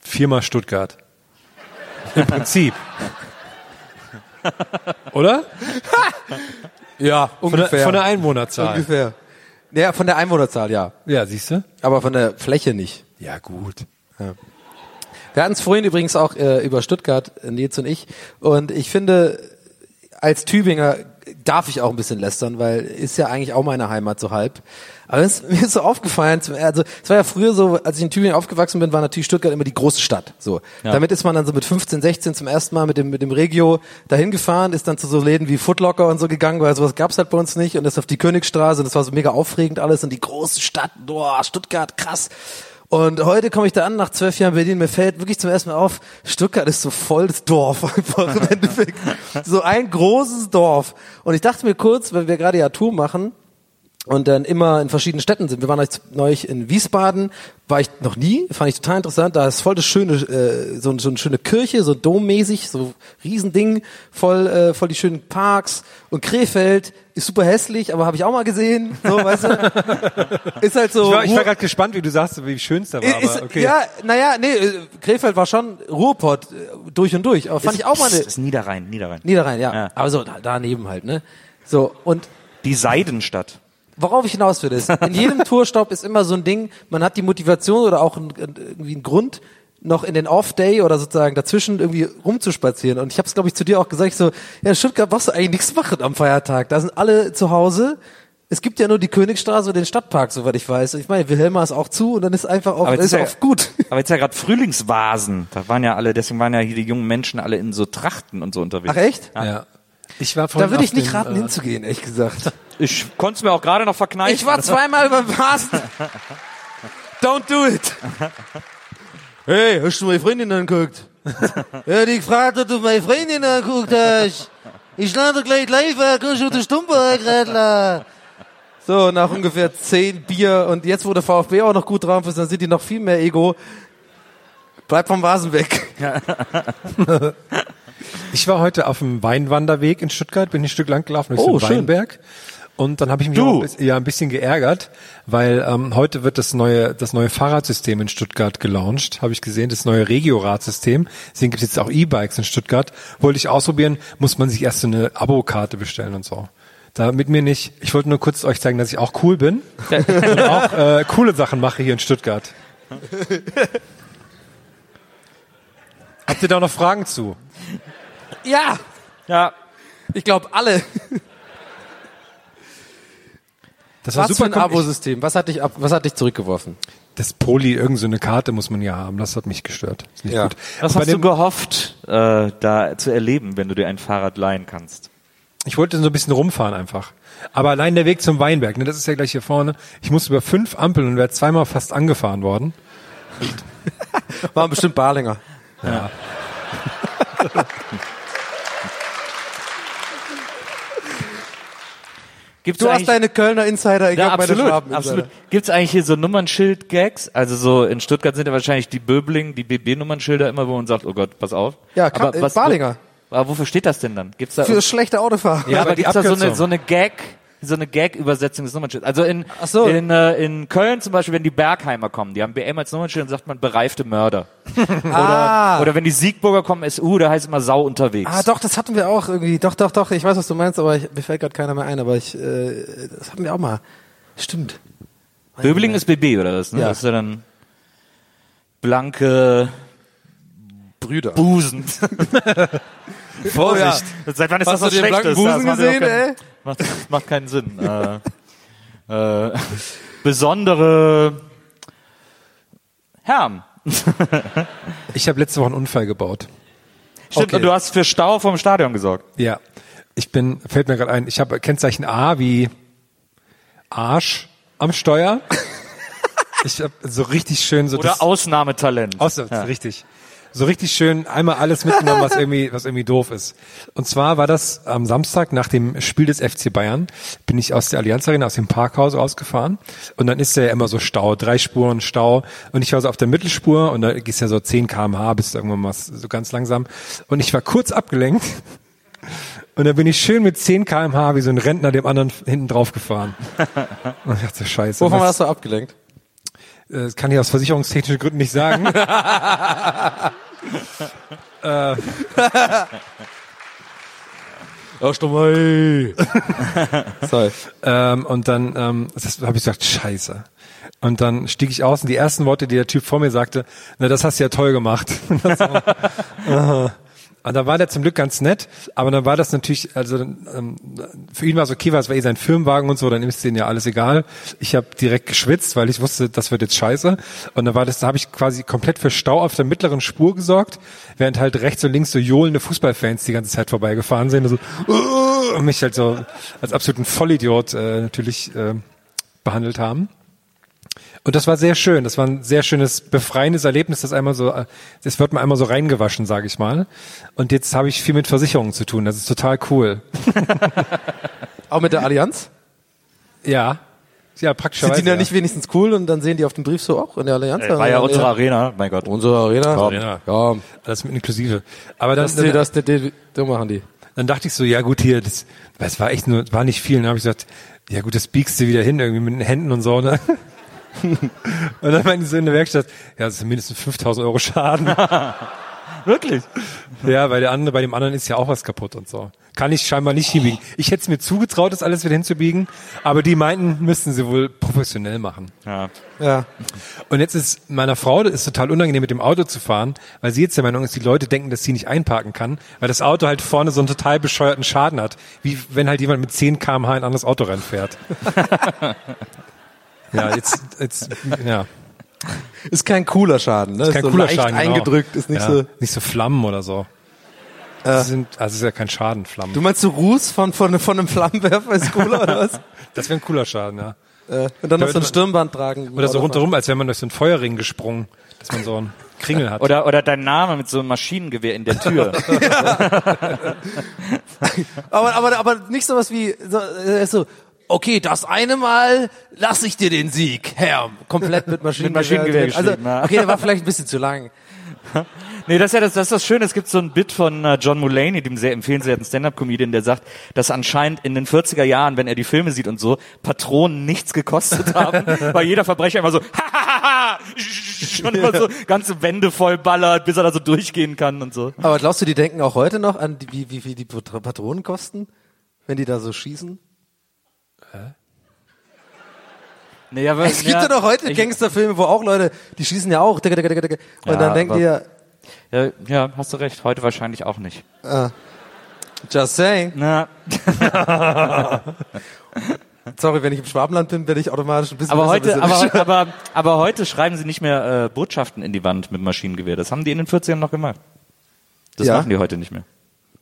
viermal Stuttgart. Im Prinzip. Oder? Ja, Von der, ungefähr. von der Einwohnerzahl. ungefähr. Ja, von der Einwohnerzahl, ja. Ja, siehst du? Aber von der Fläche nicht. Ja, gut. Wir hatten es vorhin übrigens auch äh, über Stuttgart, äh, Nils und ich. Und ich finde, als Tübinger darf ich auch ein bisschen lästern, weil ist ja eigentlich auch meine Heimat so halb. Aber es, mir ist so aufgefallen, also es war ja früher so, als ich in Tübingen aufgewachsen bin, war natürlich Stuttgart immer die große Stadt. So, Ja. damit ist man dann so mit 15, 16 zum ersten Mal mit dem mit dem Regio dahin gefahren, ist dann zu so Läden wie Footlocker und so gegangen, weil sowas gab's halt bei uns nicht und ist auf die Königstraße und das war so mega aufregend alles und die große Stadt, boah, Stuttgart, krass. Und heute komme ich da an, nach zwölf Jahren Berlin, mir fällt wirklich zum ersten Mal auf, Stuttgart ist so voll das Dorf einfach im Endeffekt. So ein großes Dorf. Und ich dachte mir kurz, wenn wir gerade ja Tour machen, und dann immer in verschiedenen Städten sind. Wir waren jetzt neulich in Wiesbaden, war ich noch nie, fand ich total interessant. Da ist voll das schöne, äh, so, so eine schöne Kirche, so dommäßig, so Riesending, voll, äh, voll die schönen Parks. Und Krefeld ist super hässlich, aber habe ich auch mal gesehen. So, weißt du? Ist halt so. Ich war, ich war gerade gespannt, wie du sagst, wie schön es da war. ist, aber okay. Ja, naja, nee, äh, Krefeld war schon Ruhrpott äh, durch und durch. Aber fand ich auch mal Das eine. ist Niederrhein, Niederrhein. Niederrhein, ja. Ja. Aber so da- daneben halt, ne? So, und Die Seidenstadt. Worauf ich hinaus will, ist, in jedem Tourstopp ist immer so ein Ding, man hat die Motivation oder auch ein, irgendwie einen Grund, noch in den Off-Day oder sozusagen dazwischen irgendwie rumzuspazieren. Und ich habe es, glaube ich, zu dir auch gesagt, ich so, ja, in Stuttgart brauchst du eigentlich nichts machen am Feiertag. Da sind alle zu Hause. Es gibt ja nur die Königstraße und den Stadtpark, soweit ich weiß. Ich meine, Wilhelma ist auch zu und dann ist einfach auch, ist ist ja- auch gut. Aber jetzt ja gerade Frühlingsvasen. Da waren ja alle, deswegen waren ja hier die jungen Menschen alle in so Trachten und so unterwegs. Ach echt? Ja. Ich war Da würde ich nicht raten, äh, hinzugehen, ehrlich gesagt. Ich konnte es mir auch gerade noch verkneifen. Ich war zweimal beim Vasen. Don't do it. Hey, hast du meine Freundin angeguckt? ja, die gefragt, ob du meine Freundin angeguckt hast. Ich lade gleich live, äh, kannst du den Stumper gerade So, nach ungefähr zehn Bier und jetzt, wo der VfB auch noch gut drauf ist, dann sind die noch viel mehr Ego. Bleib vom Vasen weg. Ich war heute auf dem Weinwanderweg in Stuttgart, bin ein Stück lang gelaufen durch Oh, den schön. Weinberg. Und dann habe ich mich auch ein bisschen, ja, ein bisschen geärgert, weil ähm, heute wird das neue das neue Fahrradsystem in Stuttgart gelauncht, habe ich gesehen, das neue Regio-Radsystem. Deswegen gibt es jetzt auch E-Bikes in Stuttgart. Wollte ich ausprobieren, muss man sich erst so eine Abokarte bestellen und so. Da mit mir nicht. Ich wollte nur kurz euch zeigen, dass ich auch cool bin und auch äh, coole Sachen mache hier in Stuttgart. Habt ihr da noch Fragen zu? Ja, Ja. ich glaube alle. Das war Was für super ein komm, ich- Abosystem? Was hat dich ab, was hat dich zurückgeworfen? Das Poli, irgendeine so eine Karte muss man ja haben. Das hat mich gestört. Ist nicht Ja. gut. Was hast du gehofft, äh, da zu erleben, wenn du dir ein Fahrrad leihen kannst? Ich wollte so ein bisschen rumfahren einfach. Aber allein der Weg zum Weinberg, ne, das ist ja gleich hier vorne. Ich musste über fünf Ampeln und wäre zweimal fast angefahren worden. War bestimmt Barlinger. Gibt's Du hast eigentlich- deine Kölner Insider, ich ja, hab meine absolut, Schwaben absolut. Gibt's eigentlich hier so Nummernschild-Gags? Also so in Stuttgart sind ja wahrscheinlich die Böbling, die BB-Nummernschilder immer, wo man sagt, oh Gott, pass auf. Ja, Ka- äh, Barlinger. Wo, aber wofür steht das denn dann? Gibt's da Für schlechte Autofahrer. ja, aber aber die gibt's da so eine, so eine Gag, so eine Gag-Übersetzung des Nummernschilds? Also in, so. in, äh, in Köln zum Beispiel, wenn die Bergheimer kommen, die haben BM als Nummernschild, dann sagt man bereifte Mörder. Ah. Oder, oder wenn die Siegburger kommen, SU, da heißt immer Sau unterwegs. Ah, doch, das hatten wir auch irgendwie. Doch, doch, doch. Ich weiß, was du meinst, aber ich, mir fällt gerade keiner mehr ein. Aber ich, äh, das hatten wir auch mal. Stimmt. Böbling ist BB oder was? Ne? Ja. Das ist ja dann blanke Brüder. Busen. Vorsicht. Seit wann ist Hast das du so den schlecht? Busen gesehen, ey? Macht, macht keinen Sinn. äh, äh, besondere Herm. Ich habe letzte Woche einen Unfall gebaut. Stimmt, Okay. und du hast für Stau vom Stadion gesorgt. Ja. Ich bin, fällt mir gerade ein, ich habe Kennzeichen A wie Arsch am Steuer. Ich habe so richtig schön so Oder das, Ausnahmetalent. Aus, richtig. So richtig schön einmal alles mitgenommen, was irgendwie, was irgendwie doof ist. Und zwar war das am Samstag nach dem Spiel des FC Bayern, bin ich aus der Allianz Arena, aus dem Parkhaus rausgefahren. Und dann ist ja immer so Stau, drei Spuren Stau. Und ich war so auf der Mittelspur und da gehst ja so 10 kmh bis irgendwann mal so ganz langsam. Und ich war kurz abgelenkt. Und dann bin ich schön mit 10 kmh wie so ein Rentner dem anderen hinten drauf gefahren. Und ich dachte, scheiße. Wovon warst du abgelenkt? äh, Das kann ich aus versicherungstechnischen Gründen nicht sagen. Erst einmal. Sorry. ähm, und dann ähm, habe ich gesagt, scheiße. Und dann stieg ich aus und die ersten Worte, die der Typ vor mir sagte, na, das hast du ja toll gemacht. Aha. Und dann war der zum Glück ganz nett, aber dann war das natürlich, also ähm, für ihn war es okay, weil es war eh sein Firmenwagen und so, dann ist denen ja alles egal. Ich habe direkt geschwitzt, weil ich wusste, das wird jetzt scheiße. Und dann war das, da habe ich quasi komplett für Stau auf der mittleren Spur gesorgt, während halt rechts und links so johlende Fußballfans die ganze Zeit vorbeigefahren sind und so und mich halt so als absoluten Vollidiot äh, natürlich äh, behandelt haben. Und das war sehr schön. Das war ein sehr schönes, befreiendes Erlebnis, das einmal so, äh, das wird mal einmal so reingewaschen, sage ich mal. Und jetzt habe ich viel mit Versicherungen zu tun. Das ist total cool. Auch mit der Allianz? Ja. Ja, Sind praktischerweise. die ja nicht wenigstens cool und dann sehen die auf dem Brief so auch in der Allianz? War ja unsere Arena, mein Gott. Unsere Arena. Arena. Ja. Das mit inklusive. Aber dann, Das, das, das, das, das, das machen die. dann dachte ich so, ja gut, hier, das, das war echt nur, war nicht viel. Und dann habe ich gesagt, ja gut, das biegst du wieder hin, irgendwie mit den Händen und so, ne? Und dann meinte sie in der Werkstatt, ja, das sind mindestens 5000 Euro Schaden. Wirklich? Ja, weil der andere, bei dem anderen ist ja auch was kaputt und so. Kann ich scheinbar nicht hinbiegen. Ich hätte es mir zugetraut, das alles wieder hinzubiegen, aber die meinten, müssten sie wohl professionell machen. Ja. Ja. Und jetzt ist meiner Frau, das ist total unangenehm mit dem Auto zu fahren, weil sie jetzt der Meinung ist, die Leute denken, dass sie nicht einparken kann, weil das Auto halt vorne so einen total bescheuerten Schaden hat. Wie wenn halt jemand mit 10 kmh in ein anderes Auto reinfährt. ja, jetzt, jetzt, ja. Ist kein cooler Schaden, ne? Ist kein so cooler leicht Schaden. genau. eingedrückt, ist nicht ja, so. Nicht so Flammen oder so. Das sind, also es ist ja kein Schaden, Flammen. Du meinst so Ruß von, von, von einem Flammenwerfer ist cooler oder was? Das wäre ein cooler Schaden, ja. Äh, und dann noch so ein Stirnband tragen. Oder so rundherum, als wäre man durch so einen Feuerring gesprungen, dass man so einen Kringel hat. Oder, oder dein Name mit so einem Maschinengewehr in der Tür. Aber, aber, aber nicht sowas wie so, äh, so okay, das eine Mal lasse ich dir den Sieg, Herr. Komplett mit Maschinengewehr. Maschinengewehr also, okay, der war vielleicht ein bisschen zu lang. Nee, das ist ja das, das, ist das Schöne. Es gibt so ein Bit von äh, John Mulaney, dem sehr empfehlenswerten Stand-Up-Comedian, der sagt, dass anscheinend in den 40er Jahren, wenn er die Filme sieht und so, Patronen nichts gekostet haben, weil jeder Verbrecher immer so, schon immer so ganze Wände voll ballert, bis er da so durchgehen kann und so. Aber glaubst du, die denken auch heute noch an, die, wie, wie, wie die Pat- Patronen kosten, wenn die da so schießen? Nee, aber, Es gibt ja, doch heute Gangsterfilme, wo auch Leute, die schießen ja auch. digga, digga, digga, digga. Und Ja, dann denken die ja, Ja, ja, hast du recht. Heute wahrscheinlich auch nicht. just saying. Na, Sorry, wenn ich im Schwabenland bin, werde ich automatisch ein bisschen aber heute, aber, aber, aber heute schreiben sie nicht mehr äh, Botschaften in die Wand mit Maschinengewehr. Das haben die in den 40ern noch gemacht. Das Ja? machen die heute nicht mehr.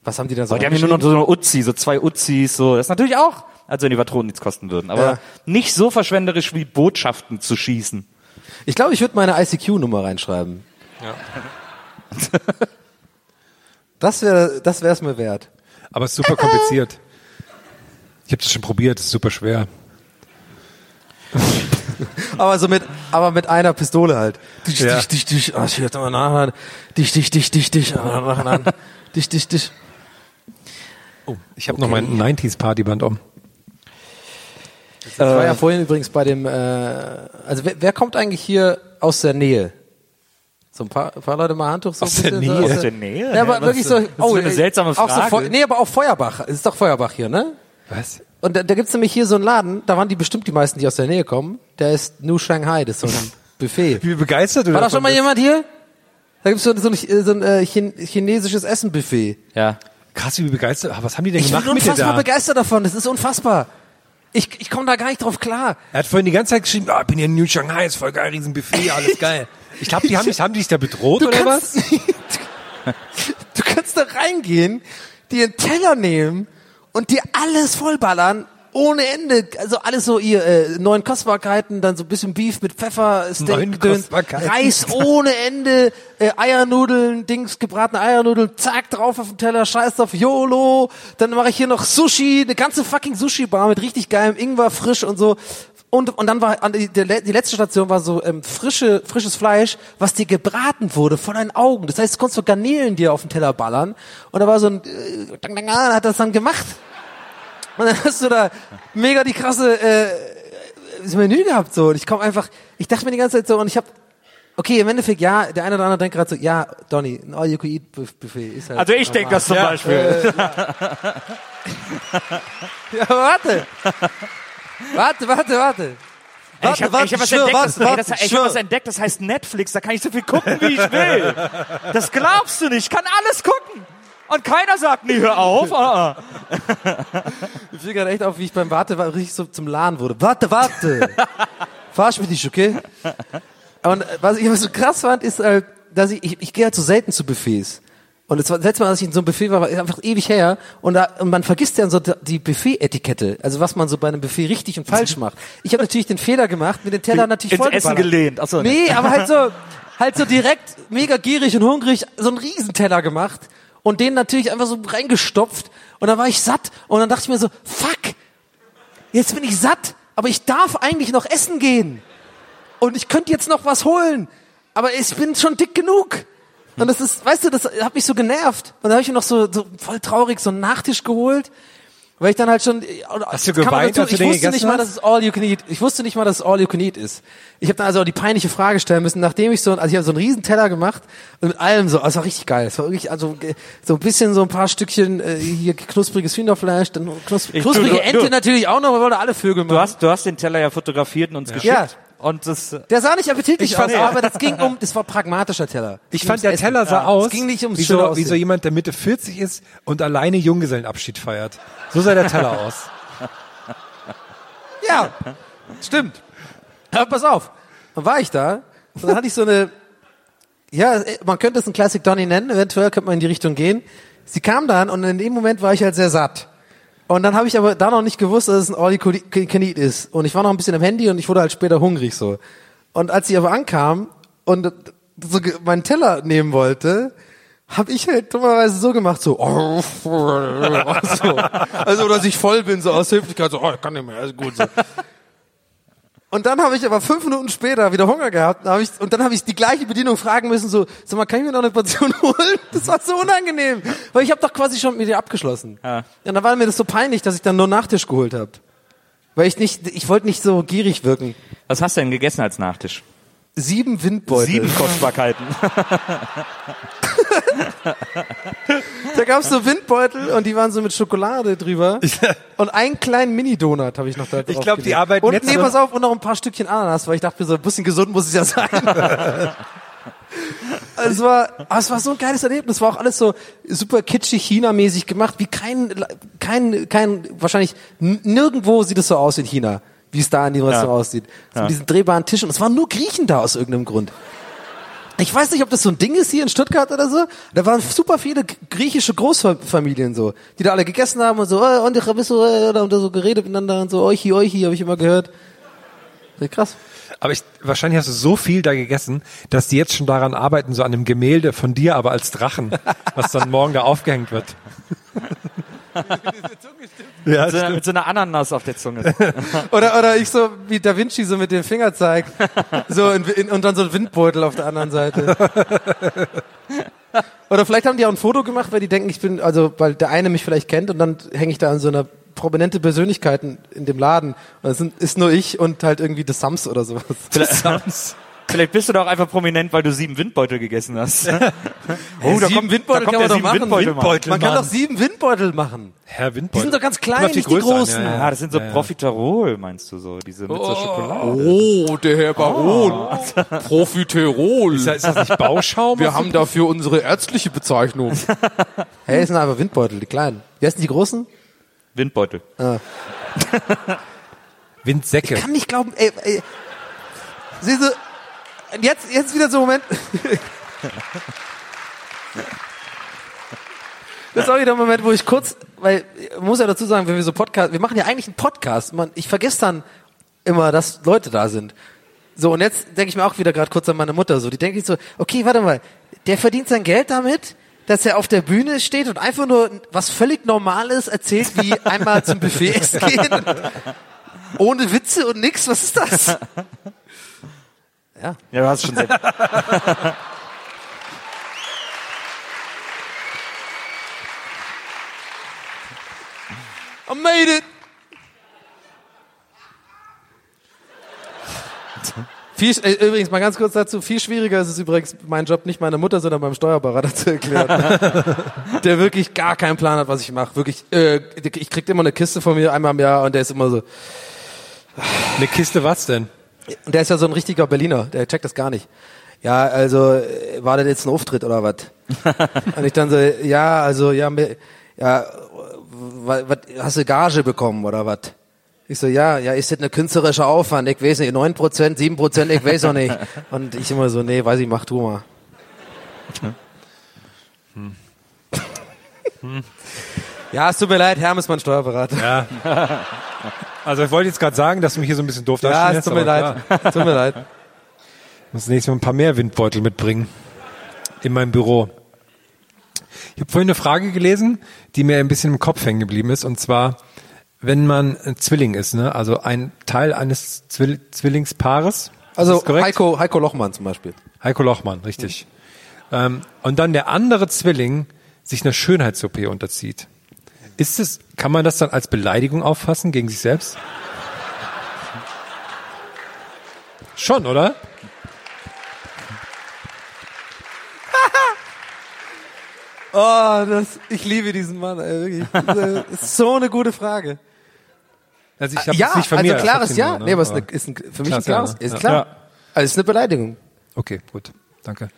Was haben die da so? Aber die haben nur noch so eine Uzi, so zwei Uzis, so. Das ist natürlich auch, als wenn die Patronen nichts kosten würden. Aber Ja. nicht so verschwenderisch wie Botschaften zu schießen. Ich glaube, ich würde meine ICQ-Nummer reinschreiben. Das wäre, das wäre es mir wert. Aber es ist super kompliziert. Ich habe das schon probiert, es ist super schwer. Aber so mit, aber mit einer Pistole halt. Dich, Ja. dich, dich, dich. Oh, ich mal nachher. Dich, dich, dich, dich, dich. An. Dich, dich, dich. Oh, ich habe noch mein 90s Partyband um. Ich war ja vorhin übrigens bei dem, äh, also wer, wer kommt eigentlich hier aus der Nähe? So ein paar, ein paar Leute mal Handtuch so Aus ein der bisschen, Nähe? So Aus der Nähe? Ja, aber Ja, was- wirklich so, das ist so eine seltsame Auch so Frage. Nee, aber auch Feuerbach. Es ist doch Feuerbach hier, ne? Was? Und da, da gibt's nämlich hier so einen Laden, da waren die bestimmt die meisten, die aus der Nähe kommen. Der ist New Shanghai, das ist so ein Buffet. Wie begeistert du War da schon mal bist? jemand hier? Da gibt's so, so ein, so ein äh, Chin chinesisches Essenbuffet. Ja. Krass, wie begeistert. Ah, Was haben die denn Ich bin gemacht mit dir unfassbar da? begeistert davon, das ist unfassbar. Ich, ich komme da gar nicht drauf klar. Er hat vorhin die ganze Zeit geschrieben, ah, ich bin hier in New Shanghai, ist voll geil, riesen Buffet, alles geil. Ich glaube, die haben dich, haben die dich da bedroht oder was? kannst, du kannst da reingehen, dir einen Teller nehmen und dir alles vollballern. Ohne Ende, also alles so ihr äh, neuen Kostbarkeiten, dann so ein bisschen Beef mit Pfeffer, Steak, Gedöns. Reis ohne Ende, äh, Eiernudeln, Dings, gebratene Eiernudeln, zack, drauf auf den Teller, scheiß auf YOLO, dann mache ich hier noch Sushi, eine ganze fucking Sushi-Bar mit richtig geilem Ingwer, frisch und so. Und, und dann war die, die letzte Station war so ähm, frische, frisches Fleisch, was dir gebraten wurde vor deinen Augen. Das heißt, du konntest so Garnelen dir auf den Teller ballern. Und da war so ein, äh, hat das dann gemacht. Und dann hast du da mega die krasse äh, das Menü gehabt so. Und ich komme einfach, ich dachte mir die ganze Zeit so und ich habe Okay, im Endeffekt, ja, der eine oder andere denkt gerade so, ja, Donny, ein All-You-Can-Eat-Buffet ist halt... Also ich denke das zum Beispiel. Ja, aber warte. warte, warte, warte. Ey, ich habe warte, hab was, entdeckt, warte, das, warte, ich hab was entdeckt, das heißt Netflix, da kann ich so viel gucken, wie ich will. Das glaubst du nicht, ich kann alles gucken. Und keiner sagt, nee, hör auf. Ah, ah. Ich fiel gerade echt auf, wie ich beim Warte war, richtig so zum Lahn wurde. Warte, warte. Verarsch mich nicht, okay? Und äh, was ich was so krass fand, ist, äh, dass ich, ich, ich gehe halt so selten zu Buffets. Und das war das letzte Mal, als ich in so einem Buffet war, war einfach ewig her. Und, da, und man vergisst ja so die Buffet-Etikette. Also was man so bei einem Buffet richtig und falsch macht. Ich habe natürlich den Fehler gemacht, mit den Tellern natürlich voll Essen gelehnt. Ach so, Nee, aber halt so, halt so direkt mega gierig und hungrig so einen Riesenteller gemacht und den natürlich einfach so reingestopft und dann war ich satt und dann dachte ich mir so, fuck, jetzt bin ich satt, aber ich darf eigentlich noch essen gehen und ich könnte jetzt noch was holen, aber ich bin schon dick genug. Und das ist, weißt du, das hat mich so genervt. Und da habe ich mir noch so, so voll traurig so einen Nachtisch geholt, weil ich dann halt schon. Hast du geweint, als du ich wusste nicht mal, dass es all you can eat. Ich wusste nicht mal, dass es all you can eat ist. Ich habe dann also auch die peinliche Frage stellen müssen, nachdem ich so, also ich habe so einen riesen Teller gemacht und mit allem so, also es war richtig geil. Es war wirklich, also so ein bisschen so ein paar Stückchen äh, hier knuspriges Hühnerfleisch, dann knus Ich- knusprige du- du- Ente du- natürlich auch noch, wir wollen alle Vögel machen. Du hast, du hast den Teller ja fotografiert und uns geschickt. Ja. Und das, der sah nicht appetitlich Ich aus, fand- aber das ging um, das war pragmatischer Teller. Ich fand, der Essen. Teller sah Ja. aus, Es ging nicht ums wie, so, wie so jemand, der Mitte 40 ist und alleine Junggesellenabschied feiert. So sah der Teller aus. Ja, stimmt. Aber pass auf, dann war ich da und dann hatte ich so eine, ja, man könnte es ein Classic Donny nennen, eventuell könnte man in die Richtung gehen. Sie kam dann und in dem Moment war ich halt sehr satt. Und dann habe ich aber da noch nicht gewusst, dass es ein All You Can Eat ist. Und ich war noch ein bisschen am Handy und ich wurde halt später hungrig so. Und als sie aber ankam und so meinen Teller nehmen wollte, habe ich halt dummerweise so gemacht, so, oh, so. also dass ich voll bin, so aus Höflichkeit, so, oh, ich kann nicht mehr, also gut so. Und dann habe ich aber fünf Minuten später wieder Hunger gehabt hab ich, und dann habe ich die gleiche Bedienung fragen müssen, so, sag mal, kann ich mir noch eine Portion holen? Das war so unangenehm, weil ich habe doch quasi schon mit dir abgeschlossen. Ja. Und dann war mir das so peinlich, dass ich dann nur Nachtisch geholt habe. Weil ich nicht, ich wollte nicht so gierig wirken. was hast du denn gegessen als Nachtisch? Sieben Windbeutel. Sieben Kostbarkeiten. da gab's so Windbeutel und die waren so mit Schokolade drüber. Und einen kleinen Mini-Donut habe ich noch da drauf Ich glaub, die arbeiten Und jetzt nee, so- pass auf, und noch ein paar Stückchen Ananas, weil ich dachte mir so, ein bisschen gesund muss es ja sein. Es war, aber es war so ein geiles Erlebnis. Es war auch alles so super kitschig, China-mäßig gemacht, wie kein, kein, kein, wahrscheinlich nirgendwo sieht es so aus in China, wie es da in dem Restaurant aussieht. So Ja. mit diesen drehbaren Tischen. Und es waren nur Griechen da aus irgendeinem Grund. Ich weiß nicht, ob das so ein Ding ist hier in Stuttgart oder so. Da waren super viele griechische Großfamilien so, die da alle gegessen haben und so, äh, und ich hab so, äh, oder und da so geredet miteinander und so, euchi, euchi, habe ich immer gehört. Krass. Aber ich, wahrscheinlich hast du so viel da gegessen, dass die jetzt schon daran arbeiten, so an einem Gemälde von dir, aber als Drachen, was dann morgen da aufgehängt wird. ja, So, mit so einer Ananas auf der Zunge. Oder, oder ich so wie Da Vinci so mit dem Finger zeigt. So in, in, und dann so ein Windbeutel auf der anderen Seite. Oder vielleicht haben die auch ein Foto gemacht, weil die denken, ich bin, also weil der eine mich vielleicht kennt und dann hänge ich da an so einer prominente Persönlichkeiten in dem Laden. Und das sind, ist nur ich und halt irgendwie The Sums oder sowas. Vielleicht, vielleicht bist du doch einfach prominent, weil du sieben Windbeutel gegessen hast. oh, da sieben kommt, Windbeutel da kommt kann man der doch machen. Windbeutel. Windbeutel. Man kann doch sieben Windbeutel machen. Herr Windbeutel. Die sind doch ganz klein, nicht die Größe an, großen. ja, Ja, ja. das sind so Profiterol, meinst du so, diese mit so Schokolade. Oh, der Herr Baron. Profiterol. Ist das, ist das nicht Bauschaum? Wir haben dafür unsere ärztliche Bezeichnung. Hey, das sind aber Windbeutel, die kleinen. Wie heißen die großen? Windbeutel. Windsäcke. kann nicht glauben, ey, ey. Siehst du, jetzt, jetzt wieder so ein Moment. Das ist auch wieder ein Moment, wo ich kurz, weil, ich muss ja dazu sagen, wenn wir so Podcast, wir machen ja eigentlich einen Podcast, man, ich vergesse dann immer, dass Leute da sind. So, und jetzt denke ich mir auch wieder gerade kurz an meine Mutter so, die denkt sich so, okay, warte mal, der verdient sein Geld damit, dass er auf der Bühne steht und einfach nur was völlig Normales erzählt, wie einmal zum Buffet essen gehen. Ohne Witze und nix, was ist das? Ja, du hast schon sehr, I made it. Viel, äh, übrigens mal ganz kurz dazu, viel schwieriger ist es übrigens mein Job nicht meiner Mutter, sondern beim Steuerberater zu erklären. der wirklich gar keinen Plan hat, was ich mache. Wirklich, äh, ich krieg immer eine Kiste von mir einmal im Jahr und der ist immer so. Eine Kiste was denn? Und der ist ja so ein richtiger Berliner, der checkt das gar nicht. Ja, also war das jetzt ein Auftritt oder was? und ich dann so, ja, also ja, ja, was, hast du Gage bekommen oder was? Ich so, ja, ja, ist das eine künstlerische Aufwand? Ich weiß nicht, 9%, 7%, ich weiß auch nicht. Und ich immer so, nee, weiß ich, mach du mal. Ja, es tut mir leid, Herm ist mein Steuerberater. Ja. Also ich wollte jetzt gerade sagen, dass du mich hier so ein bisschen doof Ja, es tut mir leid. klar. Tut mir leid. Ich muss nächstes Mal ein paar mehr Windbeutel mitbringen. In meinem Büro. Ich habe vorhin eine Frage gelesen, die mir ein bisschen im Kopf hängen geblieben ist. Und zwar, wenn man ein Zwilling ist, ne? also ein Teil eines Zwill Zwillingspaares. Also? Heiko, Heiko Lochmann zum Beispiel. Heiko Lochmann, richtig. Ähm, und dann der andere Zwilling sich einer Schönheits-OP unterzieht. Ist es, kann man das dann als Beleidigung auffassen gegen sich selbst? Schon, oder? Oh, das, ich liebe diesen Mann, ey, wirklich. Ist so eine gute Frage. Also ich habe ja, es nicht von also mir. klares ich hab's Ja. genommen, ne? Nee, aber es ist, eine, ist ein, für mich Klar, ein klares, ja, ist ja. klar. Ja. Also es ist eine Beleidigung. Okay, gut. Danke.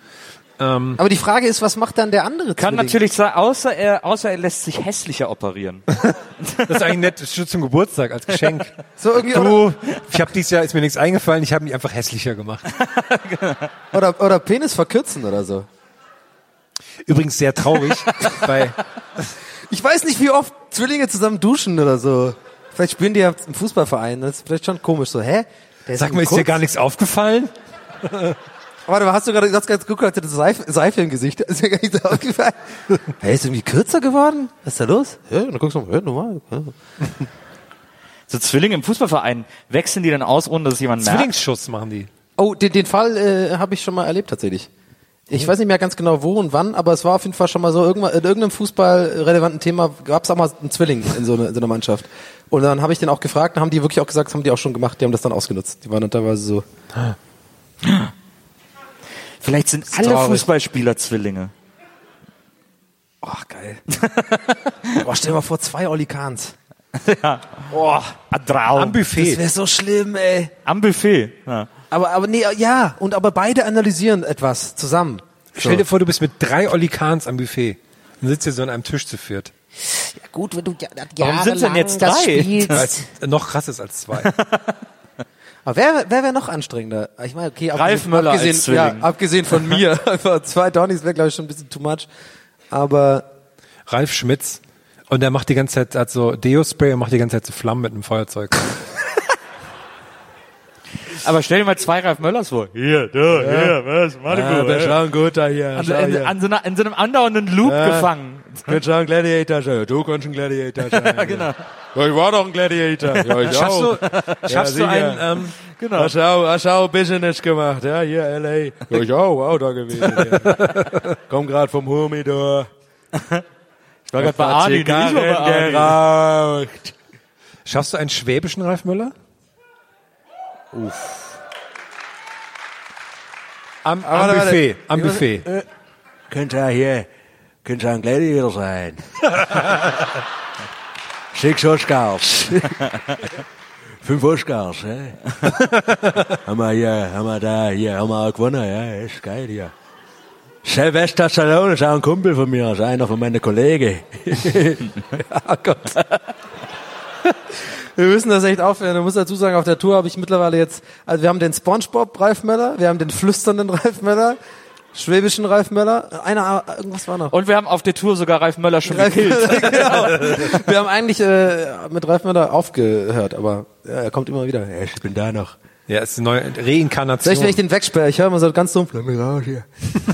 Aber die Frage ist, was macht dann der andere kann Zwilling? natürlich sein, außer er, außer er lässt sich hässlicher operieren. Das ist eigentlich nett, das schon zum Geburtstag als Geschenk. So irgendwie, oder, Du, ich habe dieses Jahr, ist mir nichts eingefallen, ich habe mich einfach hässlicher gemacht. oder, oder Penis verkürzen oder so. Übrigens sehr traurig, weil Ich weiß nicht, wie oft Zwillinge zusammen duschen oder so. Vielleicht spielen die ja im Fußballverein. Das ist vielleicht schon komisch. So, hä? Der sag mal, ist dir gar nichts aufgefallen? Warte mal, hast du gerade gesagt, ganz gut, hatte Seife, Seife im Gesicht. Ist mir gar nicht so aufgefallen. Hey, ist irgendwie kürzer geworden? Was ist da los? Ja, dann guckst du mal, ja, normal. Ja. So Zwillinge im Fußballverein, wechseln die dann aus, ohne dass jemand merkt? Zwillingsschuss machen die. Oh, den, den Fall äh, habe ich schon mal erlebt tatsächlich. Ich weiß nicht mehr ganz genau wo und wann, aber es war auf jeden Fall schon mal so, irgendwann, in irgendeinem fußballrelevanten Thema gab es auch mal einen Zwilling in so, eine, in so einer Mannschaft. Und dann habe ich den auch gefragt, dann haben die wirklich auch gesagt, das haben die auch schon gemacht, die haben das dann ausgenutzt. Die waren dann teilweise so. Vielleicht sind alle traurig. Fußballspieler Zwillinge. Ach, geil. Boah, stell dir mal vor, zwei Olli Kahns. Oh, ein Traum. Am Das Buffet. wäre so schlimm, ey. Am Buffet. Ja. Aber, aber nee, ja, und aber beide analysieren etwas zusammen. Stell dir vor, du bist mit drei Olli Kahns am Buffet. Dann sitzt ihr so an einem Tisch zu viert. Ja, gut, wenn du ja, Warum sind's denn jetzt das drei? spielst. Als, noch krasser ist als zwei. Aber wer, wer wäre noch anstrengender? Ich meine, okay, Ralf abgesehen, Möller als abgesehen, ja, Zwilling. abgesehen von mir. Einfach zwei Donnies wäre, glaube ich, schon ein bisschen too much. Aber Ralf Schmitz. Und der macht die ganze Zeit, hat so Deo-Spray und macht die ganze Zeit so Flammen mit einem Feuerzeug. Aber stell dir mal zwei Ralf Möllers vor. Hier, da, hier, was, Malibu. wir schauen gut da hier. an, in, an, so einer, in so einem andauernden Loop gefangen. Könnt schauen, Gladiator schon. Du kannst ein Gladiator schon. Ja, genau. Ja, ich war doch ein Gladiator. Ja, ich Schaffst auch. du, schaffst du sicher. einen, ähm, Genau. Schau, ach, schau, Business gemacht. Ja, hier, L.A. Ja, ich auch, auch da gewesen. Ja. Komm grad vom Humidor. Ich war gerade bei bei Arni. geraucht. schaffst du einen schwäbischen Ralf Müller? Uff. Am, am. Buffet, am Buffet. Könnte ja hier, könnte ja ein Gladiator sein. Sechs Oscars. Fünf Oscars, hä? haben wir hier, haben wir da, hier, haben wir auch gewonnen, ja, ist geil hier. Sylvester Stallone ist auch ein Kumpel von mir, ist einer von meinen Kollegen. ja, Gott. Wir müssen das echt aufhören. Ich muss dazu sagen, auf der Tour habe ich mittlerweile jetzt, also wir haben den Spongebob Ralf Möller, wir haben den flüsternden Ralf Möller, schwäbischen Ralf Möller, einer, irgendwas war noch. Und wir haben auf der Tour sogar Ralf Möller schon Ralf gekillt. Möller, genau. Wir haben eigentlich äh, mit Ralf Möller aufgehört, aber ja, er kommt immer wieder. Ja, ich bin da noch. Ja, ist eine neue Reinkarnation. Vielleicht, wenn ich den wegsperre, ich höre immer so ganz dumpf. Lass mich raus hier.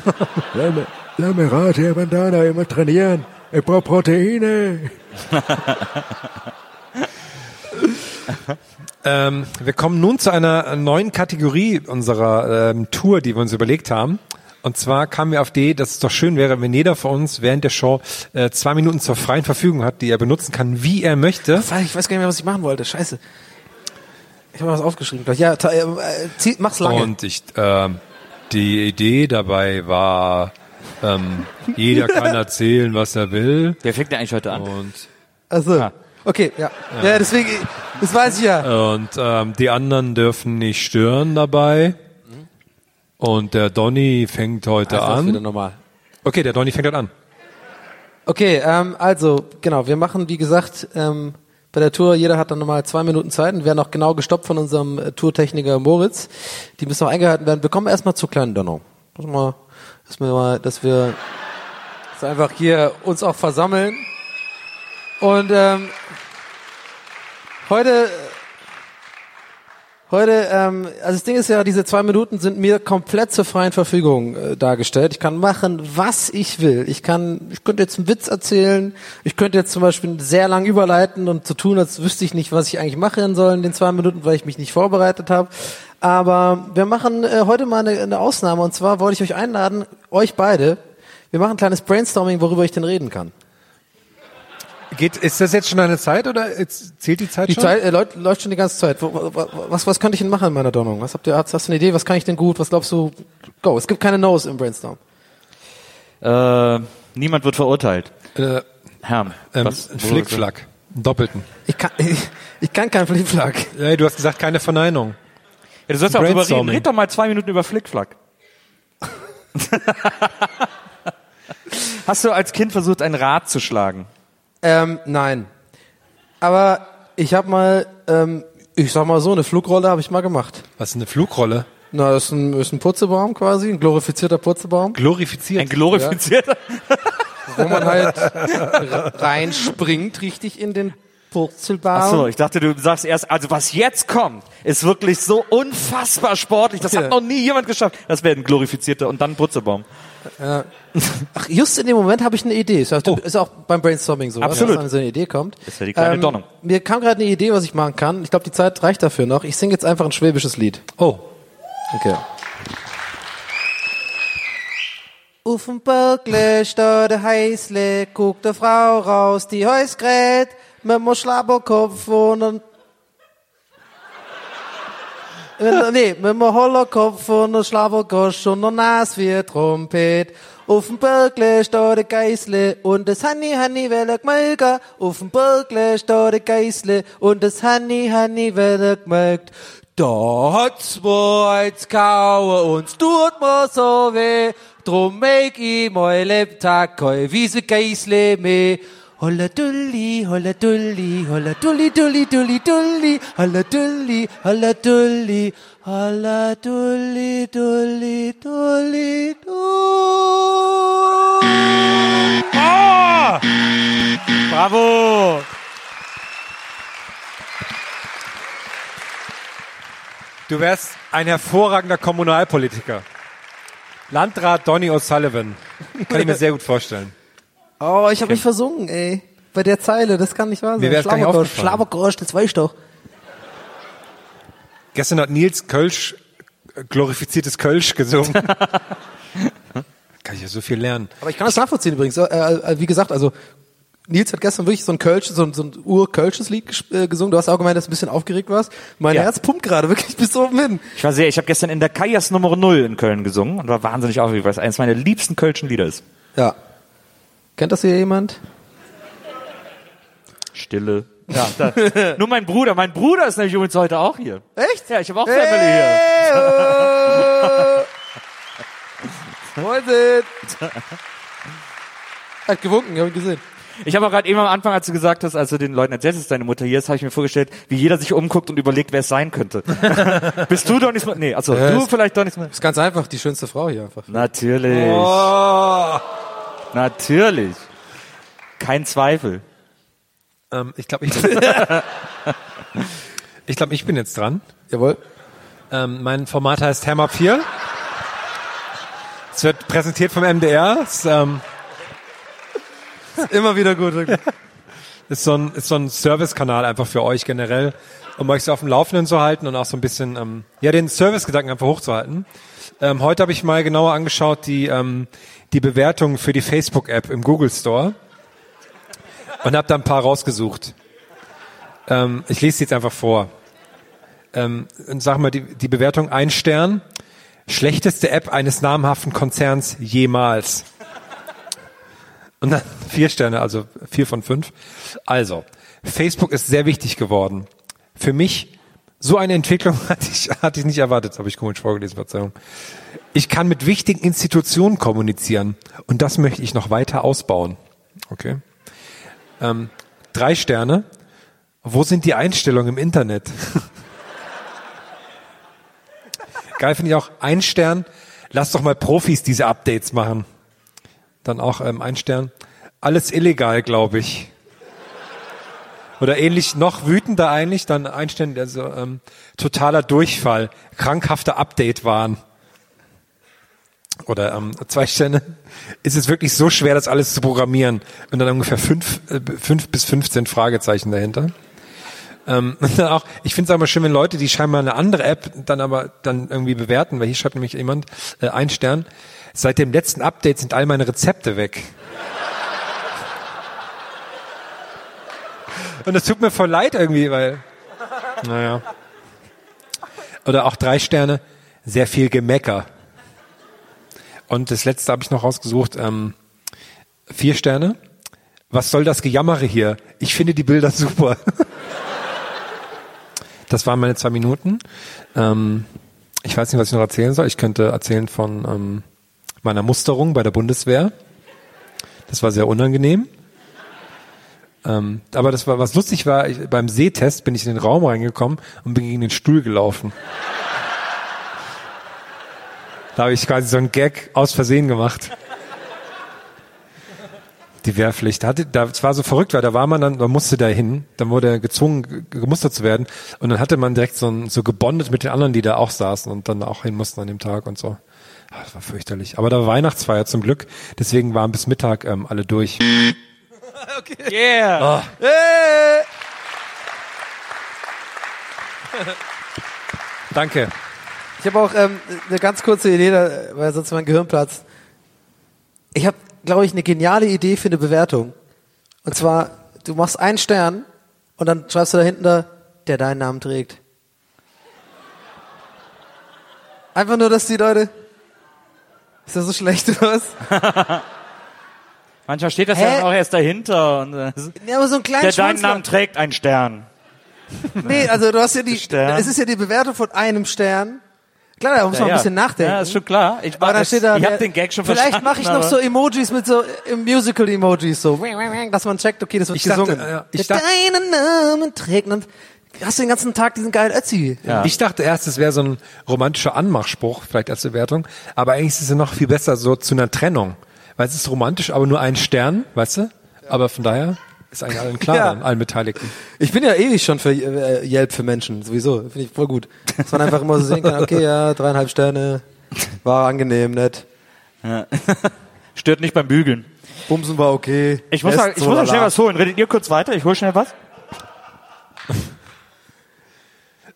lass, mich, lass mich raus hier, Bandana, immer trainieren. Ich brauche Proteine. Ähm, wir kommen nun zu einer neuen Kategorie unserer ähm, Tour, die wir uns überlegt haben. Und zwar kamen wir auf die Idee, dass es doch schön wäre, wenn jeder von uns während der Show äh, zwei Minuten zur freien Verfügung hat, die er benutzen kann, wie er möchte. Ich weiß gar nicht mehr, was ich machen wollte. Scheiße. Ich habe was aufgeschrieben. Ja, ta- äh, zieh, mach's lange. Und ich, ähm, die Idee dabei war, ähm, jeder kann erzählen, was er will. Wer fängt denn eigentlich heute an? Und, Also, Ah. okay, ja. ja. deswegen, das weiß ich ja. und ähm, die anderen dürfen nicht stören dabei. Und der Donny fängt heute Das ist wieder an. normal. Okay, der Donny fängt heute an. Okay, ähm, also, genau, wir machen, wie gesagt, ähm, bei der Tour, jeder hat dann nochmal zwei Minuten Zeit und werden auch genau gestoppt von unserem äh, Tourtechniker Moritz. Die müssen noch eingehalten werden. Wir kommen erstmal zur kleinen. Dass wir, dass wir, mal, dass wir dass wir einfach hier uns auch versammeln. Und ähm, heute Heute, ähm, also das Ding ist ja, diese zwei Minuten sind mir komplett zur freien Verfügung äh, dargestellt. Ich kann machen, was ich will. Ich kann, ich könnte jetzt einen Witz erzählen. Ich könnte jetzt zum Beispiel sehr lang überleiten und so tun, als wüsste ich nicht, was ich eigentlich machen soll in den zwei Minuten, weil ich mich nicht vorbereitet habe. Aber wir machen äh, heute mal eine, eine Ausnahme und zwar wollte ich euch einladen, euch beide. Wir machen ein kleines Brainstorming, worüber ich denn reden kann. Geht, ist das jetzt schon eine Zeit oder zählt die Zeit Die schon? Zeit äh, läuft, läuft schon die ganze Zeit. Wo- wo- Was, was könnte ich denn machen in meiner Donnung? Was habt ihr, hast, hast du eine Idee? Was kann ich denn gut? Was glaubst du? Go. Es gibt keine No's im Brainstorm. Äh, niemand wird verurteilt. Äh, Herm, ähm, was? ein Flickflack. Einen doppelten. Ich kann, ich, ich kann keinen Flickflack. Ja, du hast gesagt, keine Verneinung. Ja, du sollst ja auch drüber reden. Brainstorming. Red doch mal zwei Minuten über Flickflack. Hast du als Kind versucht, ein Rad zu schlagen? Ähm, nein. Aber ich habe mal, ähm, ich sag mal so, eine Flugrolle habe ich mal gemacht. Was ist eine Flugrolle? Na, das ist ein, ist ein Purzelbaum quasi, ein glorifizierter Purzelbaum, Glorifiziert. Ein glorifizierter? wo man halt reinspringt, richtig in den Purzelbaum. Ach so, ich dachte, du sagst erst, also was jetzt kommt, ist wirklich so unfassbar sportlich. Das Ja. hat noch nie jemand geschafft. Das wäre ein glorifizierter und dann ein Putzebaum. Ach, just in dem Moment habe ich eine Idee. Ist auch, ist auch beim Brainstorming so, Absolut. dass dann so eine Idee kommt. Das ist ja die kleine Ähm, Donnung. Mir kam gerade eine Idee, was ich machen kann. Ich glaube, die Zeit reicht dafür noch. Ich singe jetzt einfach ein schwäbisches Lied. Oh. Okay. Auf dem Bergle steht der Heißle, guckt der Frau raus, die Häus grät, mit dem Schlabberkopf und Wenn, nee, mit dem Hollerkopf und der Schlabergosch und der Nas wie Trompet. Auf dem Bergle steht der Geisle und das Hanni Hanni will gmelken. Auf dem Bergle steht der Geisle und das Hanni Hanni will gemelkt. Da hat's eins kauen und tut mir so weh. Drum make ich mein Lebtag kein Wiese Geisle mehr. Holla dulli, holla dulli, holla dulli, dulli, dulli, dulli, holla dulli, holla dulli, holla dulli, dulli, dulli, dulli. Bravo! Du wärst ein hervorragender Kommunalpolitiker. Landrat Donny O'Sullivan. Kann ich mir sehr gut vorstellen. Oh, ich habe mich versungen, ey. Bei der Zeile, das kann nicht wahr sein. Mir wär's gar nicht Schlagergosch, aufgefallen. Schlagergosch, das weiß ich doch. Gestern hat Nils Kölsch, äh, glorifiziertes Kölsch gesungen. Kann ich ja so viel lernen. Aber ich kann das nachvollziehen übrigens. Äh, äh, wie gesagt, also Nils hat gestern wirklich so ein Kölsch, so ein, so ein Ur-Kölsches Lied ges- äh, gesungen. Du hast auch gemeint, dass du ein bisschen aufgeregt warst. Mein Ja. Herz pumpt gerade wirklich bis oben hin. Ich war sehr, ich habe gestern in der Kajas Nummer 0 in Köln gesungen und war wahnsinnig aufgeregt, weil es eines meiner liebsten kölschen Lieder ist. Ja. Kennt das hier jemand? Stille. Ja, da. Nur mein Bruder. Mein Bruder ist nämlich übrigens heute auch hier. Echt? Ja, ich habe auch Family hier. Hey, oh. Moin. Hat gewunken, hab ich gesehen. Ich habe auch gerade eben am Anfang, als du gesagt hast, als du den Leuten erzählst, dass deine Mutter hier ist, habe ich mir vorgestellt, wie jeder sich umguckt und überlegt, wer es sein könnte. Bist du doch nicht mal, nee, also Ja, du vielleicht doch nicht mal. Ist ganz einfach, die schönste Frau hier einfach. Natürlich. Oh. Natürlich. Kein Zweifel. Ähm, ich glaube, ich, ich, glaub, ich bin jetzt dran. Jawohl. Ähm, mein Format heißt Ham Up 4. Es wird präsentiert vom MDR. Es ähm, Immer wieder gut. ist so ein, ist so ein Servicekanal einfach für euch generell, um euch so auf dem Laufenden zu halten und auch so ein bisschen, ähm, ja, den Servicegedanken einfach hochzuhalten. Ähm, heute habe ich mal genauer angeschaut die, ähm, die Bewertungen für die Facebook-App im Google Store und habe da ein paar rausgesucht. Ähm, ich lese sie jetzt einfach vor. Ähm, und sag mal, die, die Bewertung ein Stern. Schlechteste App eines namhaften Konzerns jemals. Und dann vier Sterne, also vier von fünf. Also, Facebook ist sehr wichtig geworden. Für mich, so eine Entwicklung hatte ich, hatte ich nicht erwartet, habe ich komisch vorgelesen, Verzeihung. Ich kann mit wichtigen Institutionen kommunizieren und das möchte ich noch weiter ausbauen. Okay. Ähm, drei Sterne. Wo sind die Einstellungen im Internet? Geil finde ich auch ein Stern. Lass doch mal Profis diese Updates machen. Dann auch ähm, ein Stern. Alles illegal, glaube ich. Oder ähnlich, noch wütender eigentlich, dann ein Stern, also ähm, totaler Durchfall, krankhafter Update-Wahn. Oder ähm, zwei Sterne. Ist es wirklich so schwer, das alles zu programmieren? Und dann ungefähr fünf, äh, fünf bis 15 Fragezeichen dahinter. Ähm, und dann auch, ich finde es aber schön, wenn Leute, die scheinbar eine andere App dann aber dann irgendwie bewerten, weil hier schreibt nämlich jemand, äh, ein Stern, seit dem letzten Update sind all meine Rezepte weg. Und es tut mir voll leid irgendwie, weil, naja. Oder auch drei Sterne, sehr viel Gemecker. Und das letzte habe ich noch rausgesucht, ähm, vier Sterne. Was soll das Gejammere hier? Ich finde die Bilder super. Das waren meine zwei Minuten. Ähm, ich weiß nicht, was ich noch erzählen soll. Ich könnte erzählen von ähm, meiner Musterung bei der Bundeswehr. Das war sehr unangenehm. Ähm, aber das war, was lustig war, ich, beim Sehtest bin ich in den Raum reingekommen und bin gegen den Stuhl gelaufen. Da habe ich quasi so einen Gag aus Versehen gemacht. Die Wehrpflicht. Hatte, da, es war so verrückt, weil da war man dann, man musste da hin, dann wurde er gezwungen, ge- gemustert zu werden. Und dann hatte man direkt so, ein, so gebondet mit den anderen, die da auch saßen und dann auch hin mussten an dem Tag und so. Ah, Das war fürchterlich. Aber da war Weihnachtsfeier zum Glück. Deswegen waren bis Mittag ähm, alle durch. Yeah. Danke. Ich habe auch ähm, eine ganz kurze Idee, da, weil sonst mein Gehirn platzt. Ich habe, glaube ich, eine geniale Idee für eine Bewertung. Und zwar, du machst einen Stern und dann schreibst du da hinten da, der deinen Namen trägt. Einfach nur, dass die Leute. Ist das so schlecht oder was? Manchmal steht das Hä? ja dann auch erst dahinter. Und, äh, Ja, aber so einen kleinen der deinen. Namen trägt ein Stern. Nee, also du hast ja die, Stern. es ist ja die Bewertung von einem Stern. Klar, da muss man ein bisschen nachdenken. Ja, ist schon klar. Ich, aber dann steht da, ich der- hab den Gag schon Vielleicht verstanden. mache ich noch so Emojis mit so äh, Musical-Emojis, so, dass man checkt, okay, das wird Ich dachte, gesungen. äh, ich Der dachte- deinen Namen trägt und hast du den ganzen Tag diesen geilen Ötzi. Ja. Ich dachte erst, es wäre so ein romantischer Anmachspruch, vielleicht als Bewertung. Aber eigentlich ist es ja noch viel besser so zu einer Trennung. Weil es ist romantisch, aber nur ein Stern, weißt du? Aber von daher ist eigentlich allen klar, Ja. dann, allen Beteiligten. Ich bin ja ewig schon für äh, Yelp für Menschen, sowieso. Finde ich voll gut. Dass man einfach immer so sehen kann, okay, ja, dreieinhalb Sterne, war angenehm, nett. Stört nicht beim Bügeln. Bumsen war okay. Ich muss, mal, ich muss mal schnell was holen. Redet ihr kurz weiter? Ich hol schnell was.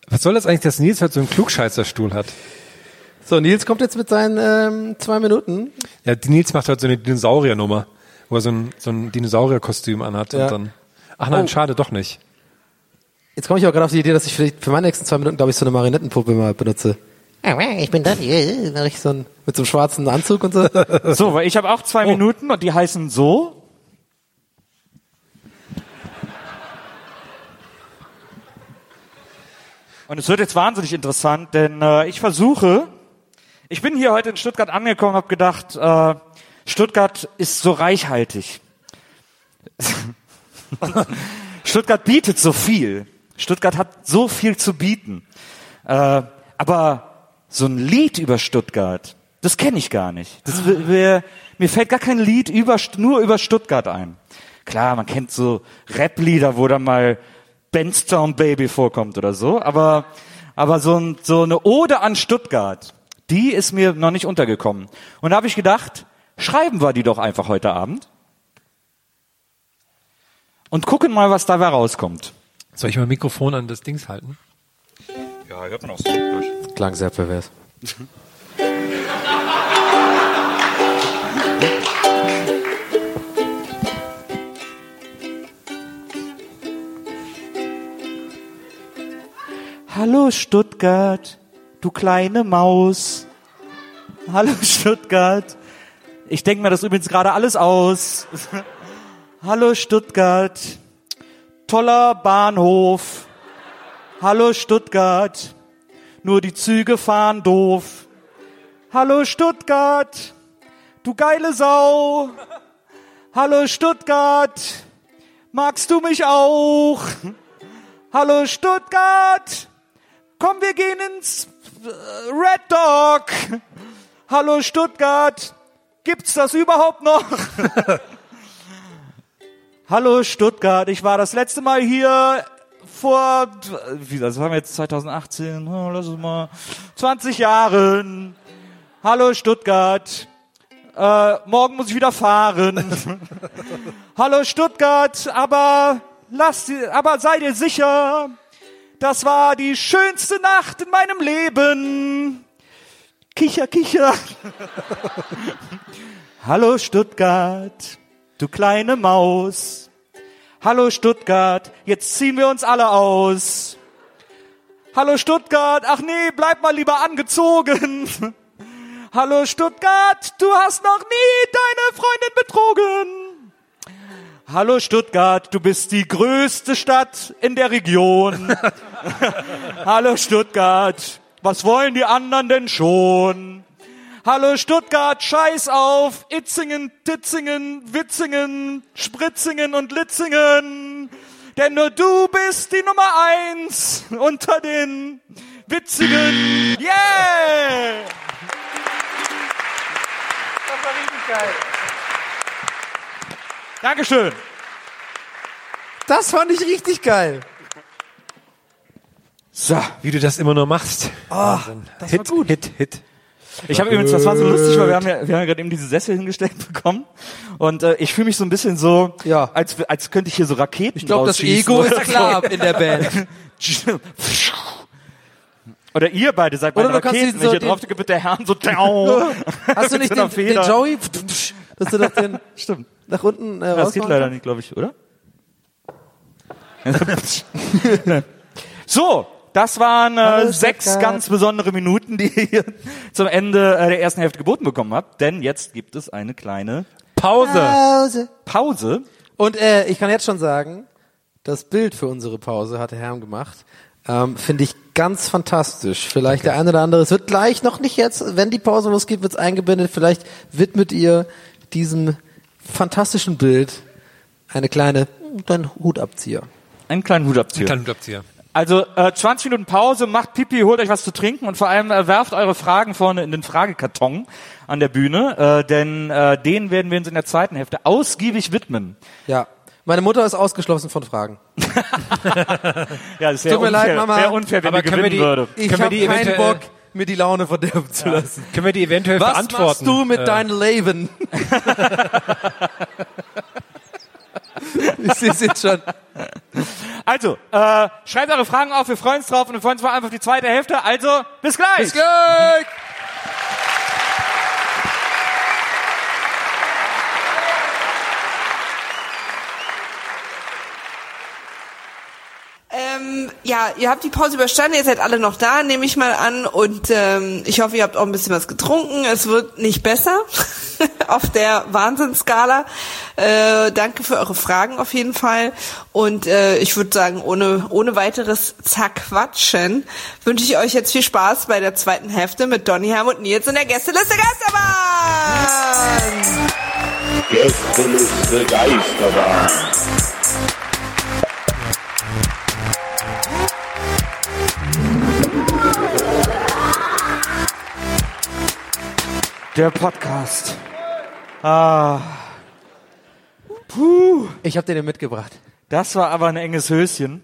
Was soll das eigentlich, dass Nils heute so einen Klugscheißerstuhl hat? So, Nils kommt jetzt mit seinen ähm, zwei Minuten. Ja, Nils macht heute so eine Dinosauriernummer, wo er so ein, so ein Dinosaurierkostüm anhat Ja. und dann. Ach nein, Oh. schade, doch nicht. Jetzt komme ich auch gerade auf die Idee, dass ich vielleicht für meine nächsten zwei Minuten, glaube ich, so eine Marionettenpuppe mal benutze. Ich bin hier. Mach ich so ein, mit so einem schwarzen Anzug und so. So, weil ich habe auch zwei Minuten und die heißen so. Und es wird jetzt wahnsinnig interessant, denn äh, ich versuche, ich bin hier heute in Stuttgart angekommen und habe gedacht, äh, Stuttgart ist so reichhaltig. Stuttgart bietet so viel. Stuttgart hat so viel zu bieten. Äh, aber so ein Lied über Stuttgart, das kenne ich gar nicht. Das wär, mir fällt gar kein Lied über, nur über Stuttgart ein. Klar, man kennt so Rap-Lieder, wo dann mal Benstown Baby vorkommt oder so, aber, aber so, ein, so eine Ode an Stuttgart, die ist mir noch nicht untergekommen. Und da habe ich gedacht, schreiben wir die doch einfach heute Abend und gucken mal, was dabei rauskommt. Soll ich mal Mikrofon an das Dings halten? Ja, hört man auch so durch. Klang sehr pervers. Hallo Stuttgart, du kleine Maus. Hallo Stuttgart. Ich denke mir das übrigens gerade alles aus. Hallo Stuttgart. Toller Bahnhof. Hallo Stuttgart. Nur die Züge fahren doof. Hallo Stuttgart. Du geile Sau. Hallo Stuttgart. Magst du mich auch? Hallo Stuttgart. Komm, wir gehen ins äh, Red Dog. Hallo Stuttgart. Gibt's das überhaupt noch? Hallo Stuttgart. Ich war das letzte Mal hier vor, wie, das waren wir jetzt 2018, oh, lass es mal, 20 Jahren. Hallo Stuttgart. Äh, morgen muss ich wieder fahren. Hallo Stuttgart, aber lass, dir- aber sei dir sicher, das war die schönste Nacht in meinem Leben. Kicher, kicher. Hallo Stuttgart, du kleine Maus. Hallo Stuttgart, jetzt ziehen wir uns alle aus. Hallo Stuttgart, ach nee, bleib mal lieber angezogen. Hallo Stuttgart, du hast noch nie deine Freundin betrogen. Hallo Stuttgart, du bist die größte Stadt in der Region. Hallo Stuttgart, was wollen die anderen denn schon? Hallo Stuttgart, scheiß auf Itzingen, Titzingen, Witzingen, Spritzingen und Litzingen. Denn nur du bist die Nummer eins unter den Witzigen. Yeah! Das war richtig geil. Dankeschön. Das fand ich richtig geil. So, wie du das immer nur machst. Ah, Wahnsinn. das Hit, war gut. Hit, Hit. Ich habe übrigens, das war so lustig, weil wir haben ja, wir haben ja gerade eben diese Sessel hingestellt bekommen und äh, ich fühle mich so ein bisschen so, Ja. als als könnte ich hier so Raketen Ich glaube, das Ego oder ist klar in der Band. so. Oder ihr beide seid Oder du kannst Raketen. diesen Wenn ich so hier drauf drücke, wird der Herrn so down. Hast du nicht so den, den. Joey, dass du doch den Stimmt. nach unten äh, Das geht leider nicht, glaube ich, oder? so, das waren äh, sechs Stuttgart. ganz besondere Minuten, die ihr zum Ende äh, der ersten Hälfte geboten bekommen habt. Denn jetzt gibt es eine kleine Pause. Pause. Pause. Und äh, ich kann jetzt schon sagen, das Bild für unsere Pause hatte Herm gemacht. Ähm, Finde ich ganz fantastisch. Vielleicht der eine oder andere. Es wird gleich noch nicht jetzt, wenn die Pause losgeht, wird es eingeblendet. Vielleicht widmet ihr diesem fantastischen Bild eine kleine, dein Hutabzieher. Einen kleinen Hutabzieher. Kleinen Hütabzieher. Also äh, 20 Minuten Pause, macht Pipi, holt euch was zu trinken und vor allem äh, werft eure Fragen vorne in den Fragekarton an der Bühne, äh, denn äh, den werden wir uns in der zweiten Hälfte ausgiebig widmen. Ja. Meine Mutter ist ausgeschlossen von Fragen. Ja, das wäre Tut mir unfair, leid, Mama. wär unfair, wenn Aber die können wir gewinnen die- würde. Ich habe keinen eventuell- Bock, mir die Laune verderben zu lassen. Können wir die eventuell Was beantworten? machst du mit Äh, deinem Leben? ich sehe es jetzt schon. Also, äh, schreibt eure Fragen auf, wir freuen uns drauf und wir freuen uns mal einfach auf die zweite Hälfte. Also, bis gleich! Bis gleich! Ähm, ja, ihr habt die Pause überstanden, ihr seid alle noch da, nehme ich mal an. Und ähm, ich hoffe, ihr habt auch ein bisschen was getrunken. Es wird nicht besser auf der Wahnsinnsskala. Äh, danke für eure Fragen auf jeden Fall. Und äh, ich würde sagen, ohne, ohne weiteres Zerquatschen wünsche ich euch jetzt viel Spaß bei der zweiten Hälfte mit Donny Herm und Nils in der Gästeliste Geisterbahn. Gästeliste Geisterbahn. Der Podcast. Ah. Puh. Ich habe den mitgebracht. Das war aber ein enges Höschen.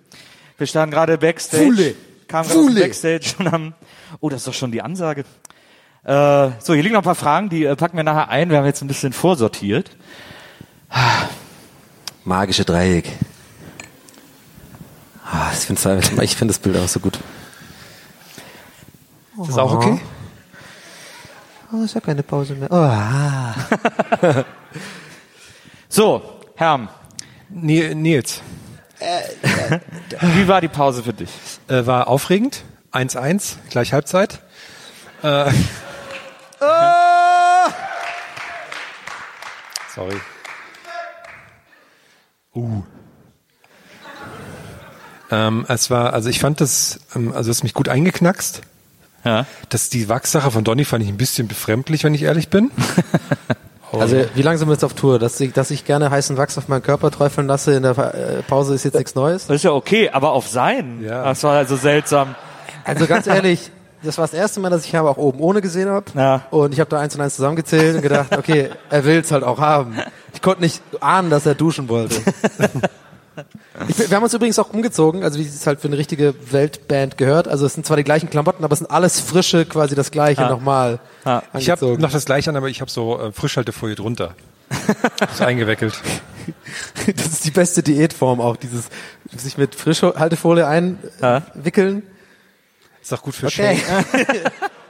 Wir standen gerade Backstage. Fule. Dem Fule. Backstage und haben, oh, das ist doch schon die Ansage. Äh, so, hier liegen noch ein paar Fragen, die äh, packen wir nachher ein. Wir haben jetzt ein bisschen vorsortiert. Magische Dreieck. Ah, ich finde das Bild auch so gut. Ist das auch okay? Oh, ist ja keine Pause mehr. Oh, ah. So, Herm, Ni- Nils, wie war die Pause für dich? äh, war aufregend. 1-1, gleich Halbzeit. Äh, Sorry. Uh. Ähm, es war, also ich fand das, ähm, also es ist mich gut eingeknackst. Ja. Das, die Wachsache von Donny fand ich ein bisschen befremdlich, wenn ich ehrlich bin. Also, wie lange sind wir jetzt auf Tour? Dass ich, dass ich gerne heißen Wachs auf meinen Körper träufeln lasse in der äh, Pause ist jetzt nichts Neues. Das ist ja okay, aber auf sein. Ja. Das war also seltsam. Also ganz ehrlich, das war das erste Mal, dass ich Herr auch oben ohne gesehen habe. Ja. Und ich habe da eins und eins zusammengezählt und gedacht, okay, er will's halt auch haben. Ich konnte nicht ahnen, dass er duschen wollte. Ich, wir haben uns übrigens auch umgezogen, also wie es halt für eine richtige Weltband gehört. Also es sind zwar die gleichen Klamotten, aber es sind alles frische, quasi das gleiche Ah. nochmal Ah. Ich habe noch das gleiche an, aber ich habe so äh, Frischhaltefolie drunter. so eingewickelt. Das ist die beste Diätform auch, dieses sich mit Frischhaltefolie einwickeln. Ist auch gut für Okay. Shake.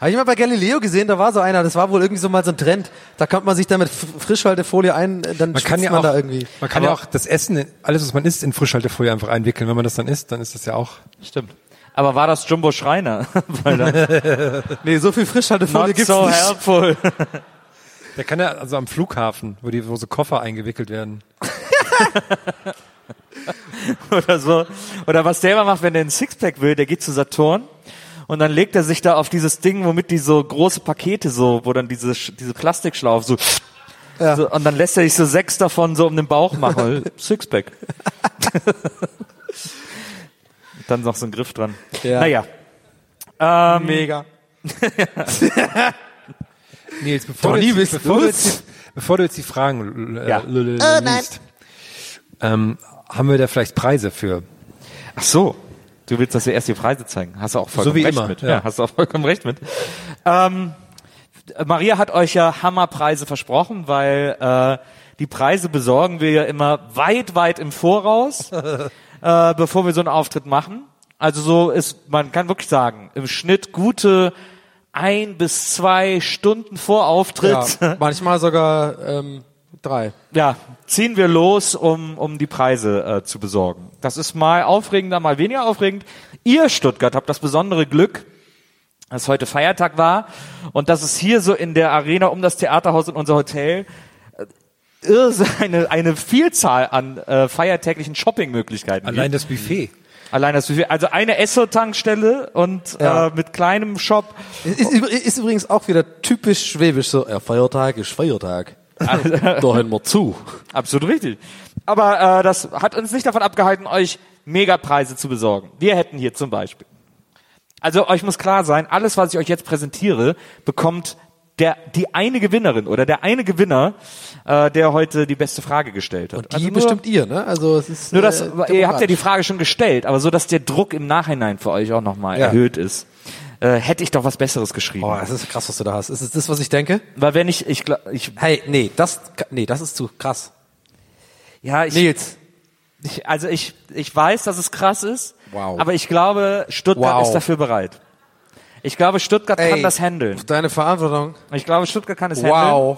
Habe ich mal bei Galileo gesehen, da war so einer, das war wohl irgendwie so mal so ein Trend. Da konnte man sich dann mit Frischhaltefolie ein, dann Man kann ja man auch, da irgendwie. man kann ja auch das Essen, alles was man isst, in Frischhaltefolie einfach einwickeln. Wenn man das dann isst, dann ist das ja auch. Stimmt. Aber war das Jumbo Schreiner? Nee, so viel Frischhaltefolie not gibt's so nicht. helpful. Der kann ja also am Flughafen, wo die wo so Koffer eingewickelt werden. Oder so. Oder was der immer macht, wenn der ein Sixpack will, der geht zu Saturn und dann legt er sich da auf dieses Ding, womit die so große Pakete so, wo dann diese, diese Plastikschlaufe so, Ja. so, und dann lässt er sich so sechs davon so um den Bauch machen. Sixpack. dann noch so ein Griff dran. Ja. Naja. Ähm, Mega. Nils, bevor, Donny, du, jetzt, bevor, du, jetzt, die- bevor du jetzt die Fragen äh, Ja. l- liest, ähm, haben wir da vielleicht Preise für? Ach so. Du willst, dass wir erst die Preise zeigen. Hast du auch vollkommen wie recht immer, mit. ja. Ja. hast du auch vollkommen recht mit. Ähm, Maria hat euch ja Hammerpreise versprochen, weil äh, die Preise besorgen wir ja immer weit, weit im Voraus, äh, bevor wir so einen Auftritt machen. Also so ist, man kann wirklich sagen, im Schnitt gute ein bis zwei Stunden vor Auftritt. Ja, manchmal sogar ähm, drei. ja, ziehen wir los, um, um die Preise äh, zu besorgen. Das ist mal aufregender, mal weniger aufregend. Ihr Stuttgart habt das besondere Glück, dass heute Feiertag war und dass es hier so in der Arena um das Theaterhaus und unser Hotel äh, eine, eine Vielzahl an äh, feiertäglichen Shoppingmöglichkeiten Allein gibt. das Buffet. Allein das Buffet. Also eine Esso-Tankstelle und Ja. äh, mit kleinem Shop. Ist, ist, ist übrigens auch wieder typisch schwäbisch so, ja, Feiertag ist Feiertag. da hören wir zu. Absolut richtig. Aber äh, das hat uns nicht davon abgehalten, euch Megapreise zu besorgen. Wir hätten hier zum Beispiel. Also euch muss klar sein, alles, was ich euch jetzt präsentiere, bekommt der, die eine Gewinnerin oder der eine Gewinner, äh, der heute die beste Frage gestellt hat. Und die also nur, bestimmt ihr, ne? Also es ist nur das, äh, ihr habt ja die. Frage schon gestellt, aber so, dass der Druck im Nachhinein für euch auch nochmal Ja. erhöht ist, äh, hätte ich doch was Besseres geschrieben. Oh, das ist krass, was du da hast. Ist es das, was ich denke? Weil wenn ich, ich, ich Hey, nee, das, nee, das ist zu krass. ja, ich, Nils. Ich, also ich, ich weiß, dass es krass ist, Wow. aber ich glaube, Stuttgart Wow. ist dafür bereit. Ich glaube, Stuttgart kann das handeln. Deine Verantwortung. Ich glaube, Stuttgart kann es Wow. handeln.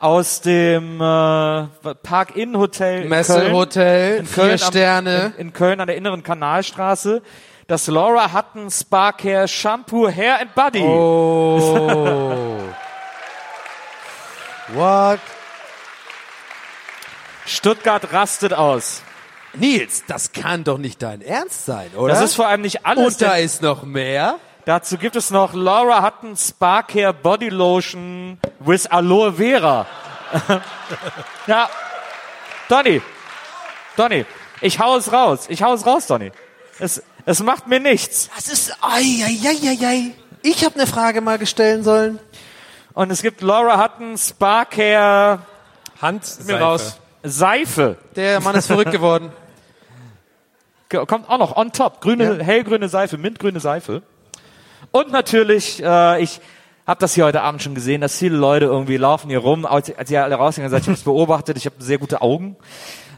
Aus dem äh, Park-Inn-Hotel in Messehotel, Köln, in vier Köln Sterne. Am, in, in Köln an der inneren Kanalstraße. Das Laura Hutton Spa Care Shampoo Hair and Body. Oh. What? Stuttgart rastet aus. Nils, das kann doch nicht dein Ernst sein, oder? Das ist vor allem nicht alles. Und da ist noch mehr. Dazu gibt es noch Laura Hutton Spa Care Body Lotion with Aloe Vera. ja. Donny. Donny. Ich hau es raus. Ich hau es raus, Donny. Es, es macht mir nichts. Das ist, ai, ai, ai, ai, ai. Ich habe eine Frage mal gestellen sollen. Und es gibt Laura Hutton Spa Care Hand Mir raus. Seife. Der Mann ist verrückt geworden. Ge- Kommt auch noch on top. Grüne, hellgrüne Seife, mintgrüne Seife. Und natürlich, äh, ich habe das hier heute Abend schon gesehen, dass viele Leute irgendwie laufen hier rum. Als, als ihr alle rausgegangen seid, ich habe es beobachtet, ich habe sehr gute Augen.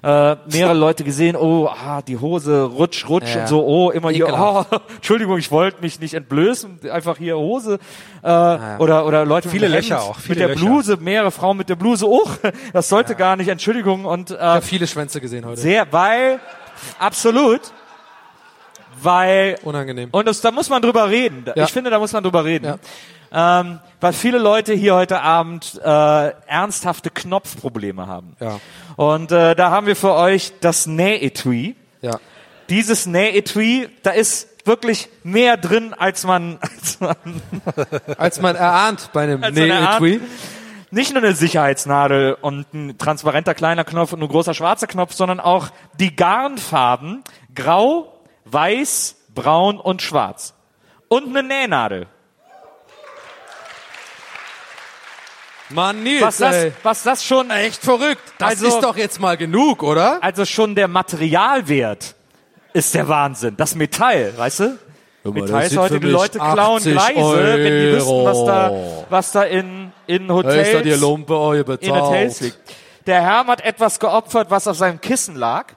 Äh, mehrere Leute gesehen, oh, ah, die Hose rutsch, rutsch Ja. und so, oh, immer hier, oh. Entschuldigung, ich wollte mich nicht entblößen, einfach hier Hose. Äh, oder, oder Leute Viele mit Löcher Hemd, auch, mit viele der Löcher. Bluse, mehrere Frauen mit der Bluse, oh, das sollte gar nicht, Entschuldigung. Und äh, Ich habe viele Schwänze gesehen heute. sehr, weil, absolut, weil, Unangenehm. und das, da muss man drüber reden. Ja. Ich finde, da muss man drüber reden. Ähm, weil viele Leute hier heute Abend äh, ernsthafte Knopfprobleme haben. Ja. Und äh, da haben wir für euch das Nähetui. Ja. Dieses Nähetui, da ist wirklich mehr drin, als man, als man Als man erahnt bei einem. Nee-Etui. nicht nur eine Sicherheitsnadel und ein transparenter kleiner Knopf und ein großer schwarzer Knopf, sondern auch die Garnfarben grau, weiß, braun und schwarz. Und eine Nähnadel. Mann, Nils, Was das, ey. was das schon, Echt verrückt. Das Also- ist doch jetzt mal genug, oder? also schon der Materialwert ist der Wahnsinn. Das Metall, weißt du? mal, Metall ist heute, die Leute klauen 80 Gleise, wenn die wissen, was da, Euro. was da in, in ist da die Hotels, Lumpe euch in Hotels liegt. Der Herr hat etwas geopfert, was auf seinem Kissen lag.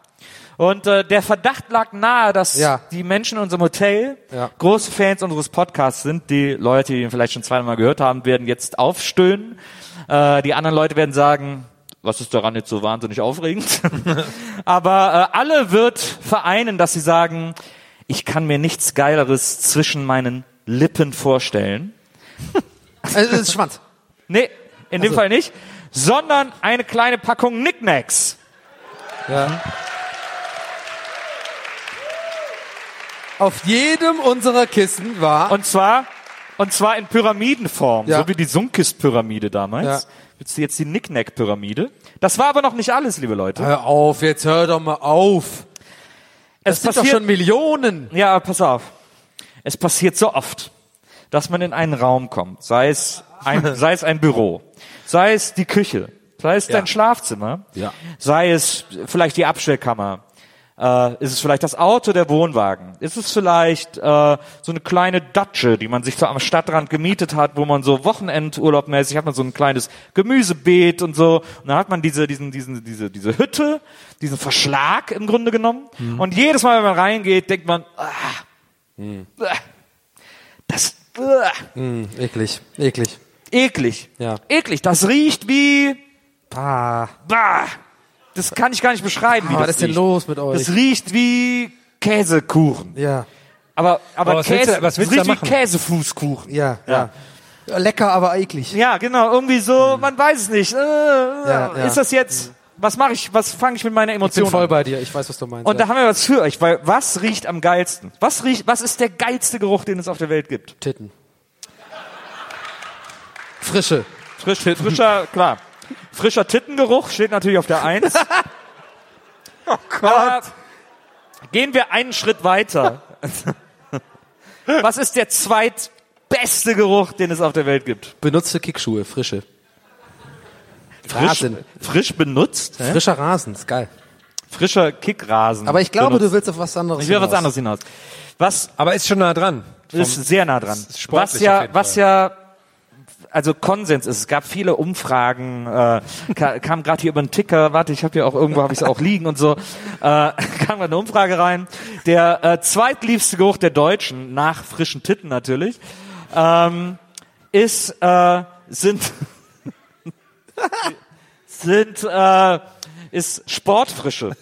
Und äh, der Verdacht lag nahe, dass Ja. die Menschen in unserem Hotel Ja. große Fans unseres Podcasts sind. Die Leute, die ihn vielleicht schon zweimal gehört haben, werden jetzt aufstöhnen. Äh, die anderen Leute werden sagen, was ist daran jetzt so wahnsinnig aufregend? Aber äh, alle wird vereinen, dass sie sagen, ich kann mir nichts Geileres zwischen meinen Lippen vorstellen. Also, das ist Schwanz. Nee, in dem Also. Fall nicht. Sondern eine kleine Packung Knickknacks. Ja. Auf jedem unserer Kissen war Und zwar, und zwar in Pyramidenform, Ja. so wie die Sunkist-Pyramide damals. Ja. Jetzt, jetzt die Knickknack-Pyramide. Das war aber noch nicht alles, liebe Leute. Hör auf, jetzt hör doch mal auf. es Das sind doch schon Millionen. ja, aber pass auf. Es passiert so oft, dass man in einen Raum kommt, sei es ein, sei es ein Büro, sei es die Küche, sei es dein Schlafzimmer, Ja. sei es vielleicht die Abstellkammer, äh, ist es vielleicht das Auto, der Wohnwagen, ist es vielleicht äh, so eine kleine Datsche, die man sich so am Stadtrand gemietet hat, wo man so Wochenendurlaubmäßig hat man so ein kleines Gemüsebeet und so, und dann hat man diese, diesen, diesen, diese, diese Hütte, diesen Verschlag im Grunde genommen, und jedes Mal, wenn man reingeht, denkt man, ah, Uah. Das uah. Hm, eklig, eklig. eklig. Ja. Eklig. Das riecht wie Ah, Bah, das kann ich gar nicht beschreiben, wie was das ist denn riecht. los mit euch? Das riecht wie Käsekuchen. ja, Aber, aber, Aber was willst Käse, du- was willst es du riecht da wie machen? Käsefußkuchen. ja, Ja. ja. Lecker, aber eklig. Ja, genau, irgendwie so, man weiß es nicht. Äh, ja. Ist das jetzt, was mache ich, was fange ich mit meiner Ich bin Emotion voll an? bei dir. Ich weiß, was du meinst. Und ja. da haben wir was für euch, weil was riecht am geilsten? Was riecht, was ist der geilste Geruch, den es auf der Welt gibt? Titten. Frische. Frisch, frischer, klar. Frischer Tittengeruch steht natürlich auf der Eins. oh Gott. Gehen wir einen Schritt weiter. Was ist der zweitbeste Geruch, den es auf der Welt gibt? Benutzte Kickschuhe, frische. Frisch, Rasen. frisch benutzt? Hä? Frischer Rasen, ist geil. Frischer Kickrasen. Aber ich glaube, benutzt. du willst auf was anderes Ich will auf was hinaus. anderes hinaus. Was Aber ist schon nah dran. ist sehr nah dran. Was ja, was ja, also Konsens ist. Es gab viele Umfragen, äh, ka kam gerade hier über den Ticker. Warte, ich habe hier auch irgendwo habe ich es auch liegen und so. Äh, kam eine Umfrage rein. Der äh, zweitliebste Geruch der Deutschen nach frischen Titten natürlich ähm, ist äh, sind sind äh, ist Sportfrische.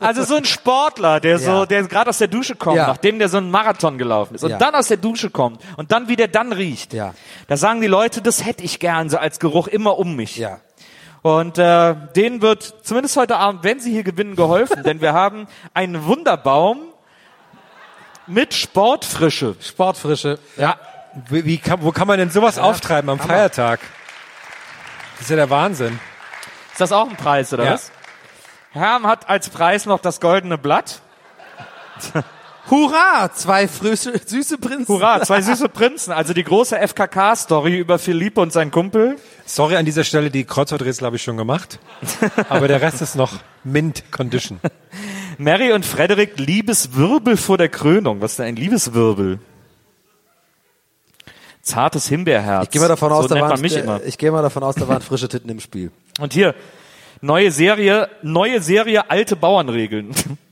Also so ein Sportler, der so, Ja. der gerade aus der Dusche kommt, Ja. nachdem der so einen Marathon gelaufen ist und Ja. dann aus der Dusche kommt und dann wie der dann riecht. Ja. Da sagen die Leute, das hätte ich gern so als Geruch immer um mich. Ja. Und äh, denen wird zumindest heute Abend, wenn sie hier gewinnen, geholfen, denn wir haben einen Wunderbaum mit Sportfrische. Sportfrische. Ja. Wie, wie kann, wo kann man denn sowas auftreiben am Feiertag? Das ist ja der Wahnsinn. Ist das auch ein Preis oder Ja. was? Herm hat als Preis noch das goldene Blatt. Hurra! Zwei frische, süße Prinzen. Hurra, zwei süße Prinzen. Also die große FKK-Story über Philippe und seinen Kumpel. Sorry an dieser Stelle, die Kreuzworträtsel habe ich schon gemacht. Aber der Rest ist noch Mint Condition. Mary und Frederik, Liebeswirbel vor der Krönung. Was ist denn ein Liebeswirbel? Zartes Himbeerherz. Ich gehe mal davon aus, so da waren, mich immer. ich gehe mal davon aus, da waren frische Titten im Spiel. Und hier, neue Serie, neue Serie, alte Bauernregeln.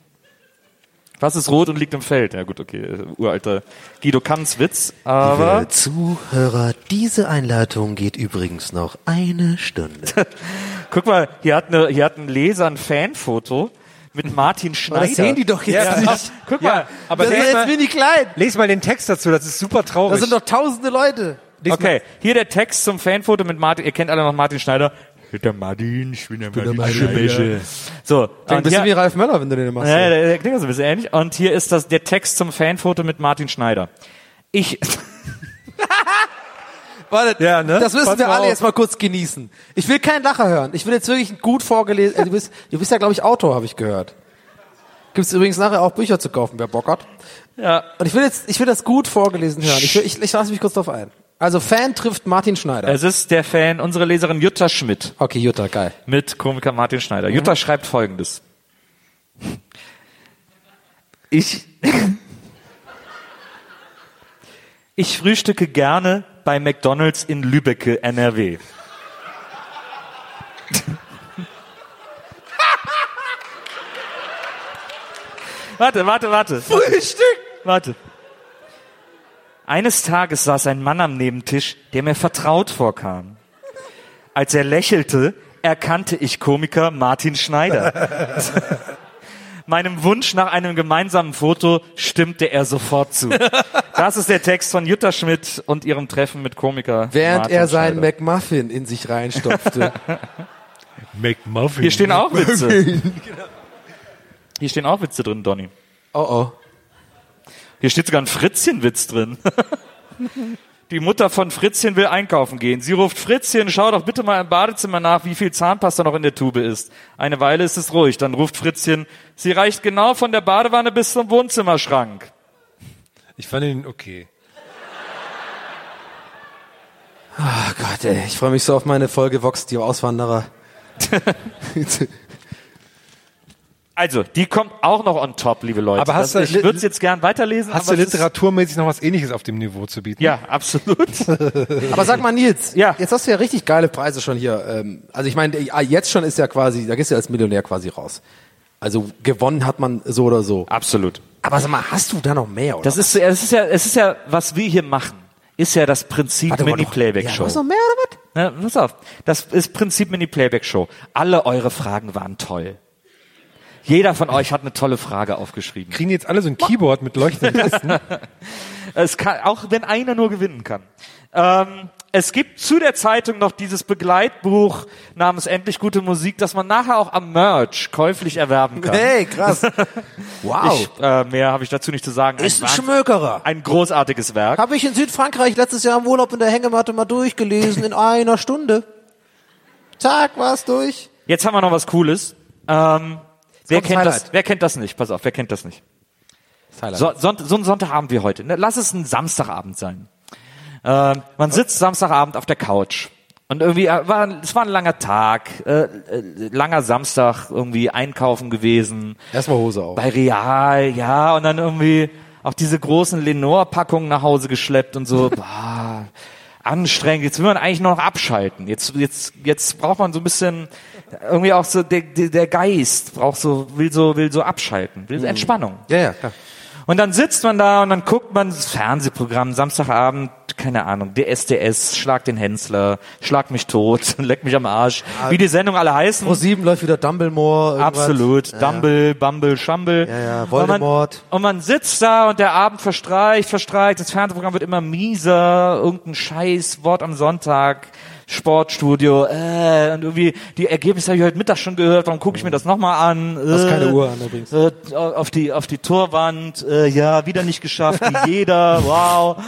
Was ist rot und liegt im Feld? Ja gut, okay, äh, uralter Guido Kanz Witz. Aber Liebe Zuhörer, diese Einleitung geht übrigens noch eine Stunde. guck mal, hier hat, eine, hier hat ein Leser ein Fanfoto mit Martin Schneider. das sehen die doch jetzt ja, nicht. Guck mal, Aber das ist jetzt mal, mini klein. les mal den Text dazu, das ist super Da traurig. sind doch tausende Leute. Les okay, hier der Text zum Fanfoto mit Martin. Ihr kennt alle noch Martin Schneider. Ich bin der Martin, ich bin der Martin Schneider. So, Klingt ein bisschen wie Ralf Möller, wenn du den machst. ja, der, der klingt so ein bisschen ähnlich. Und hier ist das der Text zum Fanfoto mit Martin Schneider. Ich, Warte, Ja, ne? das müssen Pass wir alle auf. jetzt mal kurz genießen. Ich will keinen Lacher hören. Ich will jetzt wirklich gut vorgelesen. Äh, du, bist, du bist ja, glaube ich, Autor, habe ich gehört. Gibt's übrigens nachher auch Bücher zu kaufen, wer Bock hat. ja, Und ich will jetzt, ich will das gut vorgelesen hören. Ich, will, ich, ich lasse mich kurz drauf ein. Also Fan trifft Martin Schneider. es ist der Fan, unsere Leserin Jutta Schmidt Okay, Jutta, geil. mit Komiker Martin Schneider. Jutta schreibt folgendes. Ich, ich frühstücke gerne bei McDonalds in Lübbecke, NRW. warte, warte, warte. Frühstück! Warte. Eines Tages saß ein Mann am Nebentisch, der mir vertraut vorkam. Als er lächelte, erkannte ich Komiker Martin Schneider. Meinem Wunsch nach einem gemeinsamen Foto stimmte er sofort zu. Das ist der Text von Jutta Schmidt und ihrem Treffen mit Komiker Während Martin er seinen Schneider. McMuffin in sich reinstopfte. McMuffin. Hier stehen auch Witze. Hier stehen auch Witze drin, Donny. oh oh. Hier steht sogar ein Fritzchenwitz drin. Die Mutter von Fritzchen will einkaufen gehen. Sie ruft Fritzchen, schau doch bitte mal im Badezimmer nach, wie viel Zahnpasta noch in der Tube ist. Eine Weile ist es ruhig. Dann ruft Fritzchen, sie reicht genau von der Badewanne bis zum Wohnzimmerschrank. Ich fand ihn okay. Oh Gott, ey. Ich freue mich so auf meine Folge Vox, die Auswanderer. Also, die kommt auch noch on top, liebe Leute. Aber hast das, du- ich würde es jetzt gern weiterlesen. Hast du literaturmäßig noch was ähnliches auf dem Niveau zu bieten? Ja, absolut. Aber sag mal, Nils, Ja. jetzt hast du ja richtig geile Preise schon hier. Ähm, also ich meine, ja, jetzt schon ist ja quasi, da gehst du als Millionär quasi raus. Also gewonnen hat man so oder so. absolut. Aber sag mal, hast du da noch mehr? Oder? Das ist, es ist ja, es ist ja, was wir hier machen, ist ja das Prinzip noch. Ja, Mini-Playback-Show. was noch mehr oder was? Na, pass auf, das ist Prinzip Mini-Playback-Show. Alle eure Fragen waren toll. Jeder von euch hat eine tolle Frage aufgeschrieben. Kriegen jetzt alle so ein Keyboard mit leuchtenden Tasten? Es kann, auch wenn einer nur gewinnen kann. Ähm, es gibt zu der Zeitung noch dieses Begleitbuch namens Endlich gute Musik, das man nachher auch am Merch käuflich erwerben kann. Hey, krass. Wow. Ich, äh, mehr habe ich dazu nicht zu sagen. ist ein Wahnsinn- Schmökerer. ein großartiges Werk. Habe ich in Südfrankreich letztes Jahr im Urlaub in der Hängematte mal durchgelesen in einer Stunde. Tag war's durch. Jetzt haben wir noch was Cooles. Ähm, wer das kennt das? Highlight. Wer kennt das nicht? Pass auf, wer kennt das nicht? So, Son so ein Sonntagabend wie heute. Ne? Lass es ein Samstagabend sein. Ähm, man sitzt Samstagabend auf der Couch. Und irgendwie äh, war, es war ein langer Tag, äh, äh, langer Samstag, irgendwie einkaufen gewesen. Erstmal Hose auf. Bei Real, ja, und dann irgendwie auch diese großen Lenore-Packungen nach Hause geschleppt und so, bah, anstrengend. Jetzt will man eigentlich nur noch abschalten. Jetzt, jetzt, jetzt braucht man so ein bisschen, irgendwie auch so, der, der Geist braucht so, will so, will so abschalten, will Entspannung. Ja, ja, klar. Und dann sitzt man da und dann guckt man das Fernsehprogramm, Samstagabend, keine Ahnung, der SDS, Schlag den Hensler, Schlag mich tot, leck mich am Arsch, wie die Sendung alle heißen. Pro 7 läuft wieder Dumbledore. irgendwas. Absolut. Ja, Dumble, Bumble, Schumble. Ja, ja, Und Voldemort. man, und man sitzt da und der Abend verstreicht, verstreicht, das Fernsehprogramm wird immer mieser, irgendein Scheiß, Wort am Sonntag, Sportstudio, äh, und irgendwie, die Ergebnisse habe ich heute Mittag schon gehört, warum gucke ich mir das nochmal an? Äh, Hast keine Uhr an übrigens. Äh, auf die, auf die Torwand, äh, ja, wieder nicht geschafft, wie jeder, wow.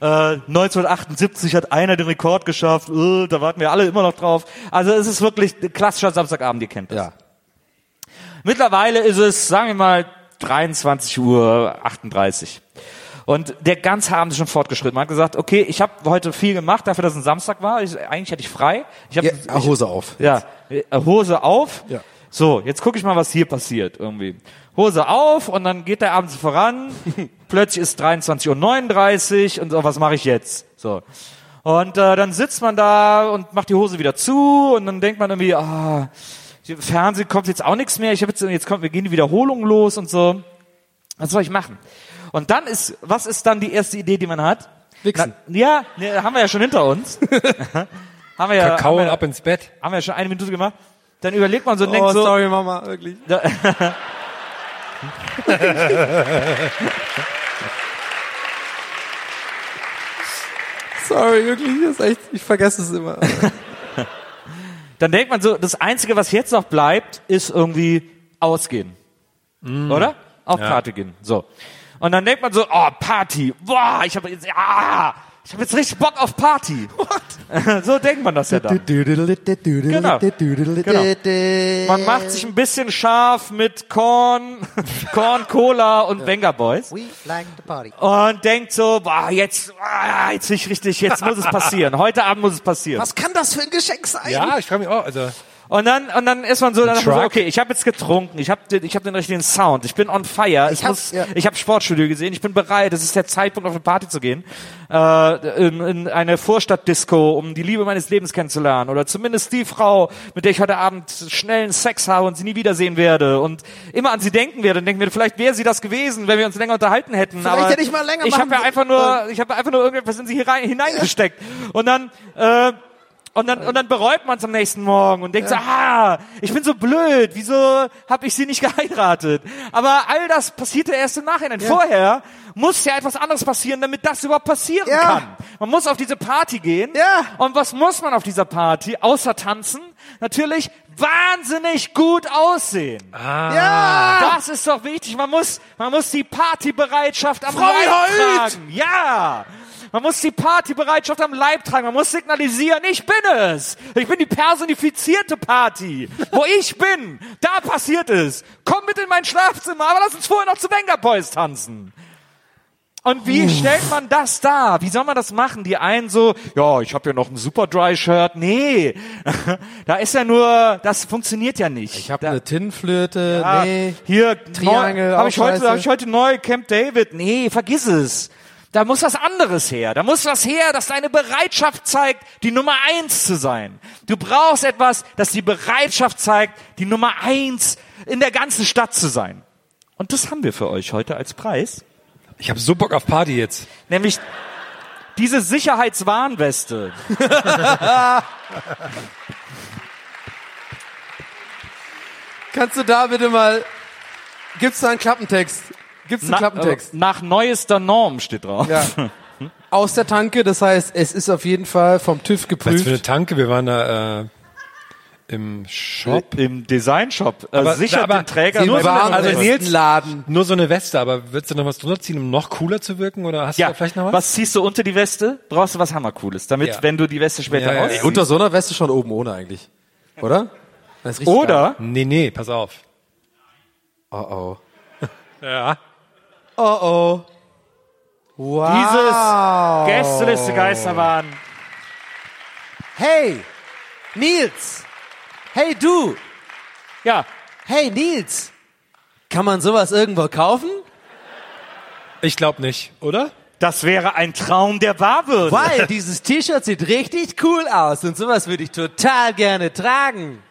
Äh, 1978 hat einer den Rekord geschafft, äh, da warten wir alle immer noch drauf. Also es ist wirklich klassischer Samstagabend, ihr kennt das. Ja. Mittlerweile ist es, sagen wir mal, 23 Uhr 38. Und der ganze Abend ist schon fortgeschritten. Man hat gesagt, okay, ich habe heute viel gemacht, dafür, dass es ein Samstag war. Ich, eigentlich hatte ich frei. Ich hab, Ja, ich, Hose auf. ja, äh, Hose auf. Ja. So, jetzt gucke ich mal, was hier passiert irgendwie. Hose auf und dann geht der Abend so voran. Plötzlich ist 23.39 Uhr und so, was mache ich jetzt? So. Und äh, dann sitzt man da und macht die Hose wieder zu und dann denkt man irgendwie, ah, Fernsehen kommt jetzt auch nichts mehr. Ich habe jetzt jetzt kommt, wir gehen die Wiederholung los und so. Was soll ich machen? Und dann ist, was ist dann die erste Idee, die man hat? Wichsen. Na, ja, ne, haben wir ja schon hinter uns. haben wir ja, Kakao haben wir, und ab ins Bett. haben wir ja schon eine Minute gemacht. Dann überlegt man so und denkt Oh, so, sorry, Mama, wirklich. da, Sorry, wirklich, das ist echt, ich vergesse es immer. dann denkt man so, das Einzige, was jetzt noch bleibt, ist irgendwie ausgehen. Oder? Auf Party gehen. So. Und dann denkt man so, oh, Party. Boah, ich habe jetzt, ja, ich habe jetzt richtig Bock auf Party. so denkt man das ja dann. Genau. Man macht sich ein bisschen scharf mit Korn, Korn, Cola und Venga Boys. We like the party. Und denkt so, boah, jetzt, ah, jetzt ich richtig, jetzt muss es passieren. Heute Abend muss es passieren. Was kann das für ein Geschenk sein? Ja, ich frage mich auch. Also Und dann, und dann ist man so, dann so okay, ich habe jetzt getrunken, ich habe den, ich hab den richtigen Sound, ich bin on fire, ich, hab- muss, ja. ich habe Sportstudio gesehen, ich bin bereit, es ist der Zeitpunkt, auf eine Party zu gehen, äh, in, in eine Vorstadtdisco, um die Liebe meines Lebens kennenzulernen oder zumindest die Frau, mit der ich heute Abend schnellen Sex habe und sie nie wiedersehen werde und immer an sie denken werde und denken mir, vielleicht wäre sie das gewesen, wenn wir uns länger unterhalten hätten. Vielleicht aber hätte ich mal länger Ich habe ja einfach nur, ich habe einfach nur irgendetwas in sie hier rein, hineingesteckt und dann. Äh, und dann, und dann bereut man es am nächsten Morgen und denkt so, ah, ich bin so blöd, wieso habe ich sie nicht geheiratet? Aber all das passierte erst im Nachhinein. Vorher muss ja etwas anderes passieren, damit das überhaupt passieren Ja. kann. Man muss auf diese Party gehen. Ja. Und was muss man auf dieser Party, außer tanzen? Natürlich wahnsinnig gut aussehen. Ja! Das ist doch wichtig. Man muss, man muss die Partybereitschaft am Freiheit! Leib tragen. Ja! Man muss die Partybereitschaft am Leib tragen. Man muss signalisieren, ich bin es. Ich bin die personifizierte Party. Wo ich bin, da passiert es. Komm mit in mein Schlafzimmer, aber lass uns vorher noch zu Venga Boys tanzen. Und wie stellt man das dar? Wie soll man das machen? Die einen so, ja, ich habe ja noch ein Superdry-Shirt. Nee, da ist ja nur, das funktioniert ja nicht. Ich habe Da- eine Tinnflöte, ja, nee. Hier, Triangel, habe ich heute, habe ich heute neu Camp David. Nee, vergiss es. Da muss was anderes her. Da muss was her, das deine Bereitschaft zeigt, die Nummer eins zu sein. Du brauchst etwas, das die Bereitschaft zeigt, die Nummer eins in der ganzen Stadt zu sein. Und das haben wir für euch heute als Preis. ich habe so Bock auf Party jetzt. Nämlich Diese Sicherheitswarnweste. Kannst du da bitte mal, gibt's da einen Klappentext? Gibt's einen Na, Klappentext? äh, nach neuester Norm steht drauf. Ja. Aus der Tanke, das heißt, es ist auf jeden Fall vom TÜV Was für geprüft. eine Tanke? Wir waren da äh, im Shop. Im Designshop. Äh, Aber- sichert aber den Träger nur waren- also also Nils- Laden. Nur so eine Weste, aber willst du noch was drunter ziehen, um noch cooler zu wirken? Oder hast du ja, da vielleicht noch was? was ziehst du unter die Weste? Brauchst du was Hammercooles, damit, Ja. wenn du die Weste später Ja, ja, ausziehst. Unter so einer Weste schon oben ohne eigentlich. Oder? Oder Nee, nee, pass auf. geil. Oh oh. Ja. Oh oh. Wow. dieses Gästeliste Geisterbahn. Hey, Nils. Hey du. Ja, Hey Nils. Kann man sowas irgendwo kaufen? Ich glaube nicht, oder? das wäre ein Traum der wahr würde. Weil dieses T-Shirt sieht richtig cool aus und sowas würde ich total gerne tragen.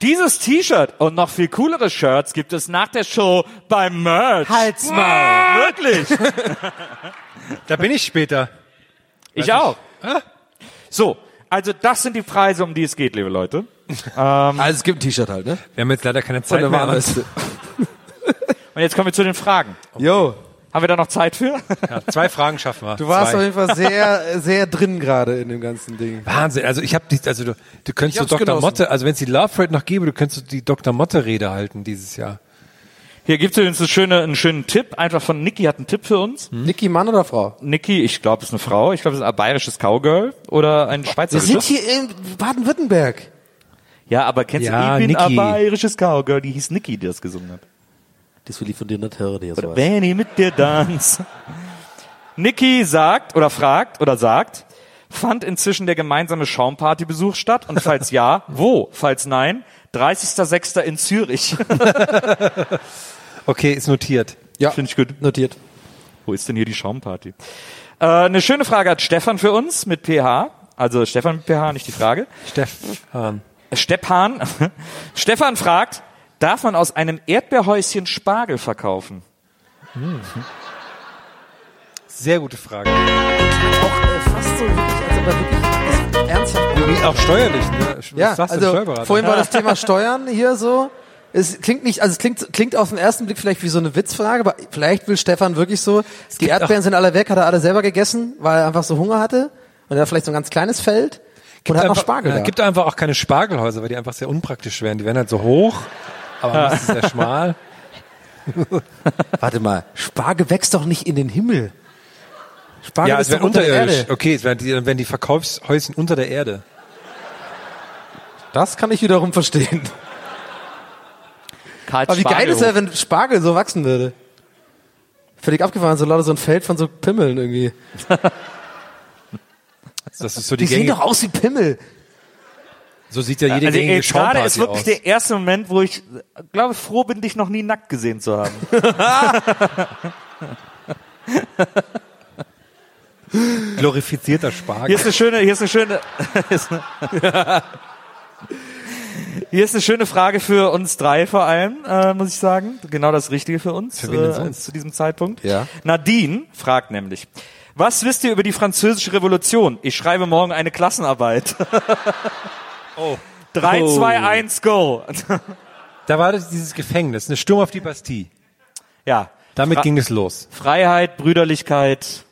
Dieses T-Shirt und noch viel coolere Shirts gibt es nach der Show beim Merch. Halt's mal. Wirklich. Da bin ich später. Ich auch. So, also das sind die Preise, um die es geht, liebe Leute. Also es gibt ein T-Shirt halt, ne? Wir haben jetzt leider keine Und Zeit mehr. Und jetzt kommen wir zu den Fragen. Jo, Haben wir da noch Zeit für? Ja, zwei Fragen schaffen wir. du warst zwei. auf jeden Fall sehr, sehr drin gerade in dem ganzen Ding. Wahnsinn. Also ich habe die, also du, du könntest so Dr. genossen. Motte, also wenn es die Love Rate noch gäbe, du könntest die Dr. Motte Rede halten dieses Jahr. Hier gibt's übrigens eine schöne, einen schönen Tipp. Einfach von Niki hat einen Tipp für uns. Niki, Mann oder Frau? Niki, ich glaube, ist eine Frau. Ich glaube, es ist ein bayerisches Cowgirl oder ein Wir Schweizer. sind hier in Baden-Württemberg. Ja, aber kennst Ja, du, ich bin Niki. ein bayerisches Cowgirl. Die hieß Niki, die das gesungen hat. Das will ich von dir nicht hören, jetzt Oder wenn ich mit dir tanz. Niki sagt oder fragt oder sagt, fand inzwischen der gemeinsame Schaumpartybesuch statt? Und falls ja, wo? Falls nein, 30.06. in Zürich. Okay, ist notiert. Ja, Finde ich gut. notiert. Wo ist denn hier die Schaumparty? Äh, eine schöne Frage hat Stefan für uns mit PH. Also Stefan mit PH, nicht die Frage. Stefan. Stephan. Stefan fragt, darf man aus einem Erdbeerhäuschen Spargel verkaufen? Sehr gute Frage. Auch äh, fast so wirklich, als ob er wirklich das ernsthaft Wie Auch steuerlich, ne? Was Ja, also vorhin war das Thema Steuern hier so. Es klingt nicht, also es klingt, klingt auf den ersten Blick vielleicht wie so eine Witzfrage, aber vielleicht will Stefan wirklich so, die gibt Erdbeeren sind alle weg, hat er alle selber gegessen, weil er einfach so Hunger hatte und er hat vielleicht so ein ganz kleines Feld und hat noch einfach, Spargel ja, da. gibt einfach auch keine Spargelhäuser, weil die einfach sehr unpraktisch wären. Die wären halt so hoch, aber das ist sehr schmal. Warte mal, Spargel wächst doch nicht in den Himmel. Spargel Ja, es ist doch wären unter der unterirdisch. Erde. Okay, es wären wären die Verkaufshäuschen unter der Erde. Das kann ich wiederum verstehen. Karl Aber wie geil ist er, wenn Spargel so wachsen würde? Völlig abgefahren, so lauter so ein Feld von so Pimmeln irgendwie. Das ist so die, Die sehen doch aus wie Pimmel. So sieht ja jede Also jetzt gerade ist wirklich aus. der erste Moment, wo ich glaube, froh bin, dich noch nie nackt gesehen zu haben. Glorifizierter Spargel. Hier ist eine schöne, hier ist eine schöne, hier ist eine, schöne Frage für uns drei vor allem, äh, muss ich sagen. Genau das Richtige für uns, Für äh, sonst? zu diesem Zeitpunkt. Ja. Nadine fragt nämlich, was wisst ihr über die französische Revolution? Ich schreibe morgen eine Klassenarbeit. Oh. 3, 2, 1, go. Da war das dieses Gefängnis, eine Sturm auf die Bastille. Ja. Damit Fra ging es los. Freiheit, Brüderlichkeit,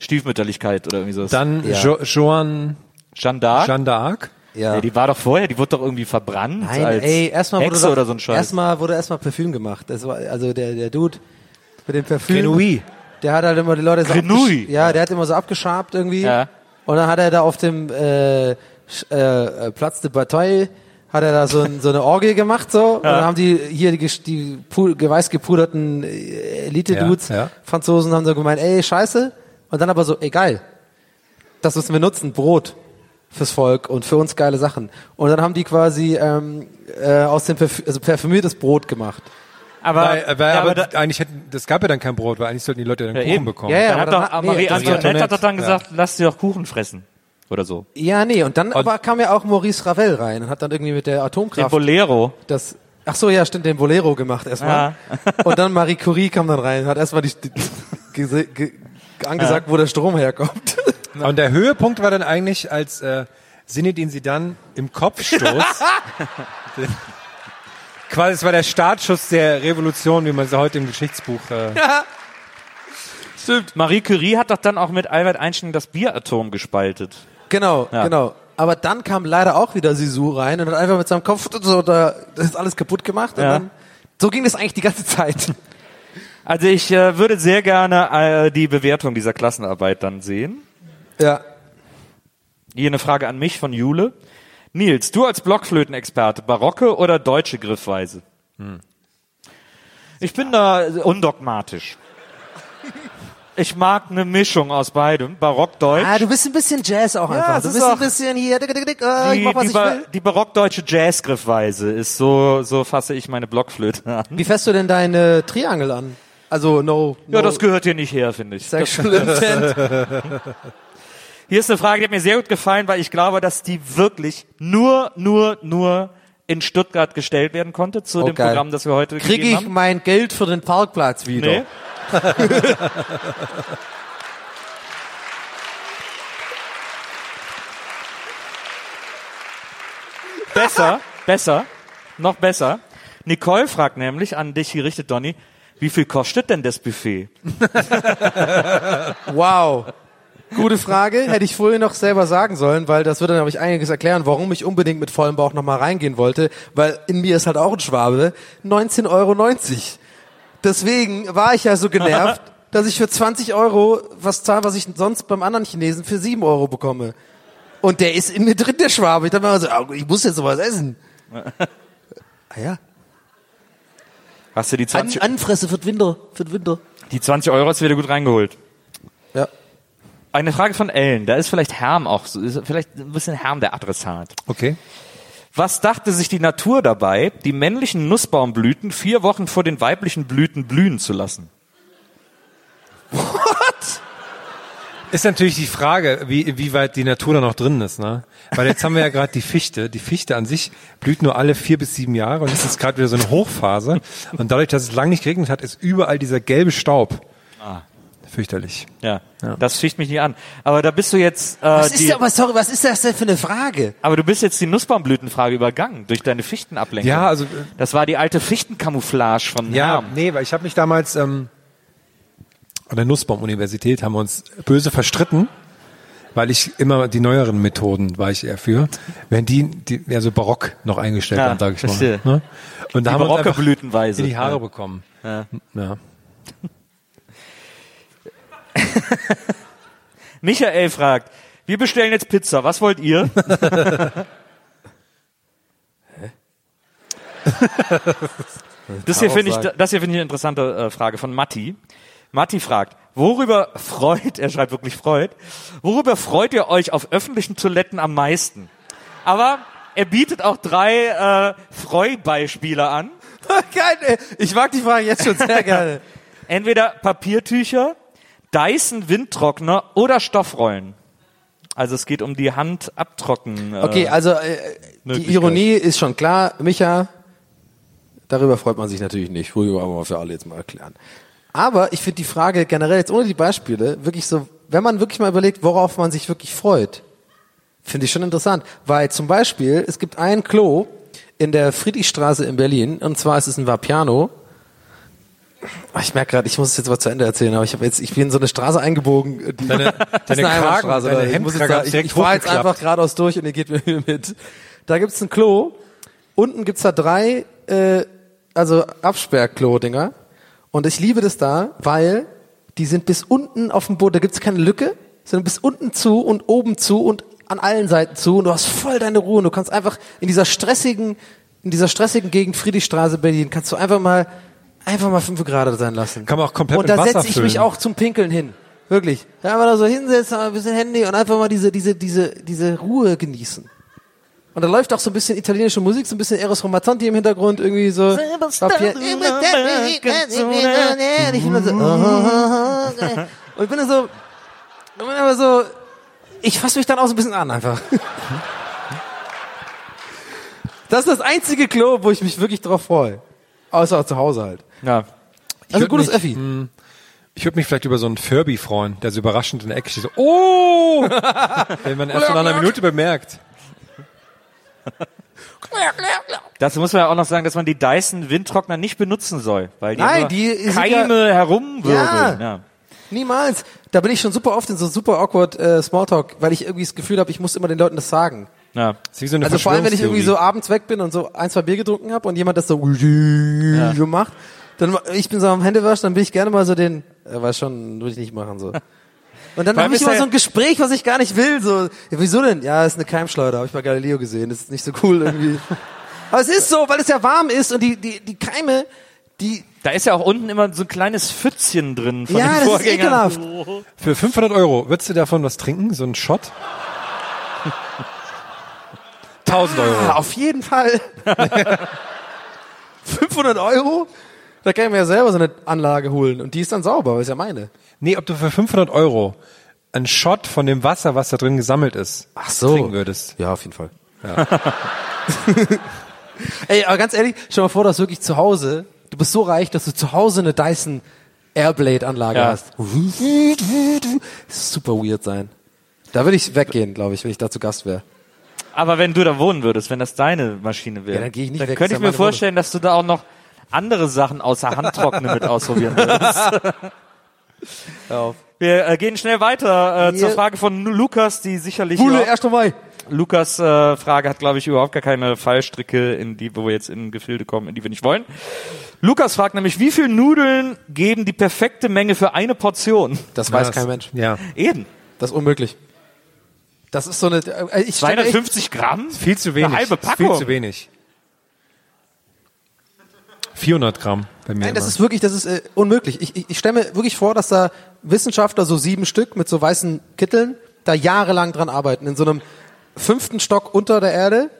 Stiefmütterlichkeit oder irgendwie sowas. Dann Ja. jo Joan Jeanne d'Arc. Jeanne d'Arc. ja. die war doch vorher, die wurde doch irgendwie verbrannt Nein, als ey, erstmal wurde, Hexe doch- oder so ein Scheiß. erstmal wurde erstmal Parfüm gemacht. Das war, also der, der Dude mit dem Parfüm. Grenouille. Der hat halt immer die Leute so Ja, der hat immer so abgeschabt irgendwie. Ja. Und dann hat er da auf dem äh, äh, äh, Platz de Bataille hat er da so, ein, so eine Orgie gemacht so und dann haben die hier die, die geweiß gepuderten äh, Elite-Dudes, Ja, ja. Franzosen haben so gemeint, ey, scheiße. Und dann aber so, ey, geil. Das müssen wir nutzen, Brot fürs Volk und für uns geile Sachen. Und dann haben die quasi ähm, äh, aus dem Parfü also parfümiertes Brot gemacht. aber, Weil, äh, weil ja, aber, aber da, eigentlich hätten, das gab ja dann kein Brot, weil eigentlich sollten die Leute dann Ja, Kuchen eben. bekommen. Ja, ja. dann aber hat doch nee, Marie Antoinette hat doch dann ja. gesagt, lass dir doch Kuchen fressen. Oder so. Ja, nee, und dann aber kam ja auch Maurice Ravel rein und hat dann irgendwie mit der Den Atomkraft Bolero. das Ach so, ja, stimmt, den Bolero gemacht erstmal. Ja. Und dann Marie Curie kam dann rein, hat erstmal die, die, ge, angesagt, wo der Strom herkommt. Und der Höhepunkt war dann eigentlich, als äh, Sinedin sie dann im Kopfstoß. quasi, es war der Startschuss der Revolution, wie man sie heute im Geschichtsbuch. Äh, Stimmt. Marie Curie hat doch dann auch mit Albert Einstein das Bieratom gespaltet. Genau, Ja. genau. Aber dann kam leider auch wieder Sisu rein und hat einfach mit seinem Kopf so da, das ist alles kaputt gemacht. Und Ja. dann, so ging das eigentlich die ganze Zeit. Also ich äh, würde sehr gerne äh, die Bewertung dieser Klassenarbeit dann sehen. Ja. Hier eine Frage an mich von Jule. Nils, du als Blockflötenexperte, barocke oder deutsche Griffweise? Ich bin da undogmatisch. Ich mag eine Mischung aus beidem, barock-deutsch. Ah, du bist ein bisschen Jazz auch einfach. es Du ist bist ein bisschen hier, dick, dick, dick, äh, ich die, mach, was die, ich ba will. die barockdeutsche Jazzgriffweise ist so, so fasse ich meine Blockflöte an. Wie fährst du denn deine Triangel an? Also no, no Ja, das gehört hier nicht her, finde ich. sexual intent. Hier ist eine Frage, die hat mir sehr gut gefallen, weil ich glaube, dass die wirklich nur, nur, nur in Stuttgart gestellt werden konnte zu Oh, dem geil. Programm, das wir heute Kriege gegeben ich haben. mein Geld für den Parkplatz wieder? Nee. besser, besser, noch besser. Nicole fragt nämlich an dich gerichtet, Donny, wie viel kostet denn das Buffet? Wow. Gute Frage. Hätte ich vorher noch selber sagen sollen, weil das würde dann, glaube ich, einiges erklären, warum ich unbedingt mit vollem Bauch nochmal reingehen wollte, weil in mir ist halt auch ein Schwabe. 19,90 Euro. Deswegen war ich ja so genervt, dass ich für 20 Euro was zahle, was ich sonst beim anderen Chinesen für 7 Euro bekomme. Und der ist in mir drin, der Schwabe. Ich dachte mir so, ich muss jetzt sowas essen. Ah ja. Hast du die An, 20, Anfresse für den Winter. Für den Winter. die 20 Euro hast du wieder gut reingeholt? Ja. Eine Frage von Ellen, da ist vielleicht Herm auch, so- ist vielleicht ein bisschen Herm der Adressat. okay. Was dachte sich die Natur dabei, die männlichen Nussbaumblüten vier Wochen vor den weiblichen Blüten blühen zu lassen? Ist natürlich die Frage, wie, wie weit die Natur da noch drin ist, ne? Weil jetzt haben wir ja gerade die Fichte. Die Fichte an sich blüht nur alle vier bis sieben Jahre und es ist gerade wieder so eine Hochphase. Und dadurch, dass es lange nicht geregnet hat, ist überall dieser gelbe Staub. Ah. Fürchterlich. Ja, das ficht mich nicht an. Aber da bist du jetzt, äh, Was ist die, aber sorry, was ist das denn für eine Frage? aber du bist jetzt die Nussbaumblütenfrage übergangen durch deine Fichtenablenkung. Ja, also, äh, das war die alte Fichtenkamouflage von Ja, Herm. nee, weil ich habe mich damals ähm, an der Nussbaum-Universität haben wir uns böse verstritten, weil ich immer die neueren Methoden war ich eher für, wenn die, die ja so barock noch eingestellt Ja, haben, sag ich verstehe. mal. Ne? Und da Die haben wir uns barocke Blütenweise. in die Haare Ja. bekommen. Ja. Ja. Michael fragt, wir bestellen jetzt Pizza, was wollt ihr? das hier finde ich, das hier finde ich eine interessante äh, Frage von Matti. Matti fragt, worüber freut, er schreibt wirklich freut, worüber freut ihr euch auf öffentlichen Toiletten am meisten? Aber er bietet auch drei äh, Freubeispiele an. Geil. Ich mag die Frage jetzt schon sehr gerne. Entweder Papiertücher, Dyson Windtrockner oder Stoffrollen. Also es geht um die Handabtrocken. Äh, Okay, also äh, die. Ironie ist schon klar. Micha, darüber freut man sich natürlich nicht. Früher aber für alle jetzt mal erklären. Aber ich finde die Frage generell jetzt ohne die Beispiele wirklich so, wenn man wirklich mal überlegt, worauf man sich wirklich freut, finde ich schon interessant. Weil zum Beispiel, es gibt ein Klo in der Friedrichstraße in Berlin und zwar ist es ein Vapiano. Ah, Ich merke gerade, ich muss es jetzt mal zu Ende erzählen, aber ich habe jetzt, ich bin in so eine Straße eingebogen. Die, Deine- das ist deine eine Kragen- deine ich muss jetzt da, ich, ich fahre jetzt einfach geradeaus durch und ihr geht mit mir mit. Da gibt's ein Klo. Unten gibt's da drei, äh, also Absperrklo-Dinger. Und ich liebe das da, weil die sind bis unten auf dem Boden, da gibt's keine Lücke, sondern bis unten zu und oben zu und an allen Seiten zu und du hast voll deine Ruhe. Und du kannst einfach in dieser stressigen, in dieser stressigen Gegend Friedrichstraße Berlin, kannst du einfach mal, einfach mal fünf Grad sein lassen. Kann man auch komplett Und da setze ich mich auch zum Pinkeln hin. Wirklich. Ja, einfach da so hinsetzen, ein bisschen Handy und einfach mal diese, diese, diese, diese Ruhe genießen. Und da läuft auch so ein bisschen italienische Musik, so ein bisschen Eros Ramazzotti im Hintergrund, irgendwie so. Papier- Ich bin da so, und ich bin da so, ich bin aber so, ich fasse mich dann auch so ein bisschen an einfach. Das ist das einzige Klo, wo ich mich wirklich drauf freue. Außer zu Hause halt. Ja. Also würd gutes mich- Effi. Ich würde mich vielleicht über so einen Furby freuen, der so überraschend in der Ecke steht. So, oh! Wenn man erst nach einer Minute bemerkt. Dazu muss man ja auch noch sagen, dass man die Dyson Windtrockner nicht benutzen soll, weil die, Nein, die Keime herumwirbeln. Ja. Ja. Niemals. Da bin ich schon super oft in so super awkward äh, Smalltalk, weil ich irgendwie das Gefühl habe, ich muss immer den Leuten das sagen. Ja. Das ist wie so eine Also vor allem, wenn ich irgendwie so abends weg bin und so ein, zwei Bier getrunken habe und jemand das so, so macht, dann ich bin so am Händewaschen, dann bin ich gerne mal so den, äh, weiß schon, würde ich nicht machen so. Und dann habe ich immer so ein Gespräch, was ich gar nicht will. So, ja, wieso denn? Ja, ist eine Keimschleuder, habe ich bei Galileo gesehen. Das ist nicht so cool irgendwie. Aber es ist so, weil es ja warm ist und die, die, die Keime, die, Da ist ja auch unten immer so ein kleines Pfützchen drin von ja, den das ist Vorgängern. ekelhaft. Für 500 Euro, würdest du davon was trinken? So einen Shot? 1000 Euro. Ja, auf jeden Fall. 500 Euro? Da kann ich mir ja selber so eine Anlage holen und die ist dann sauber, weil ist ja meine. Nee, ob du für 500 Euro einen Shot von dem Wasser, was da drin gesammelt ist, Ach so. trinken würdest. Ja, auf jeden Fall. Ey, aber ganz ehrlich, stell dir mal vor, dass wirklich zu Hause, du bist so reich, dass du zu Hause eine Dyson Airblade-Anlage Ja. hast. Das ist super weird sein. Da würde ich weggehen, glaube ich, wenn ich da zu Gast wäre. Aber wenn du da wohnen würdest, wenn das deine Maschine wäre, Ja, dann geh ich nicht dann weg, könnte ich ja mir vorstellen, dass du da auch noch andere Sachen außer Handtrocknen mit ausprobieren würdest. Wir äh, gehen schnell weiter äh, zur. Frage von Lukas, die sicherlich überhaupt- 1. Mai. Lukas äh, Frage hat, glaube ich, überhaupt gar keine Fallstricke, in die wo wir jetzt in Gefilde kommen, in die wir nicht wollen. Lukas fragt nämlich, wie viel Nudeln geben die perfekte Menge für eine Portion? Das weiß kein Mensch. Ja. Eben. Das ist unmöglich. Das ist so eine, äh, ich stelle mir echt- 250 Gramm? Viel zu wenig. Eine halbe Ist Viel Packung. zu wenig. 400 Gramm bei mir Nein, das immer. ist wirklich, das ist äh, unmöglich. Ich, ich, ich stelle mir wirklich vor, dass da Wissenschaftler, so sieben Stück mit so weißen Kitteln, da jahrelang dran arbeiten. In so einem fünften Stock unter der Erde,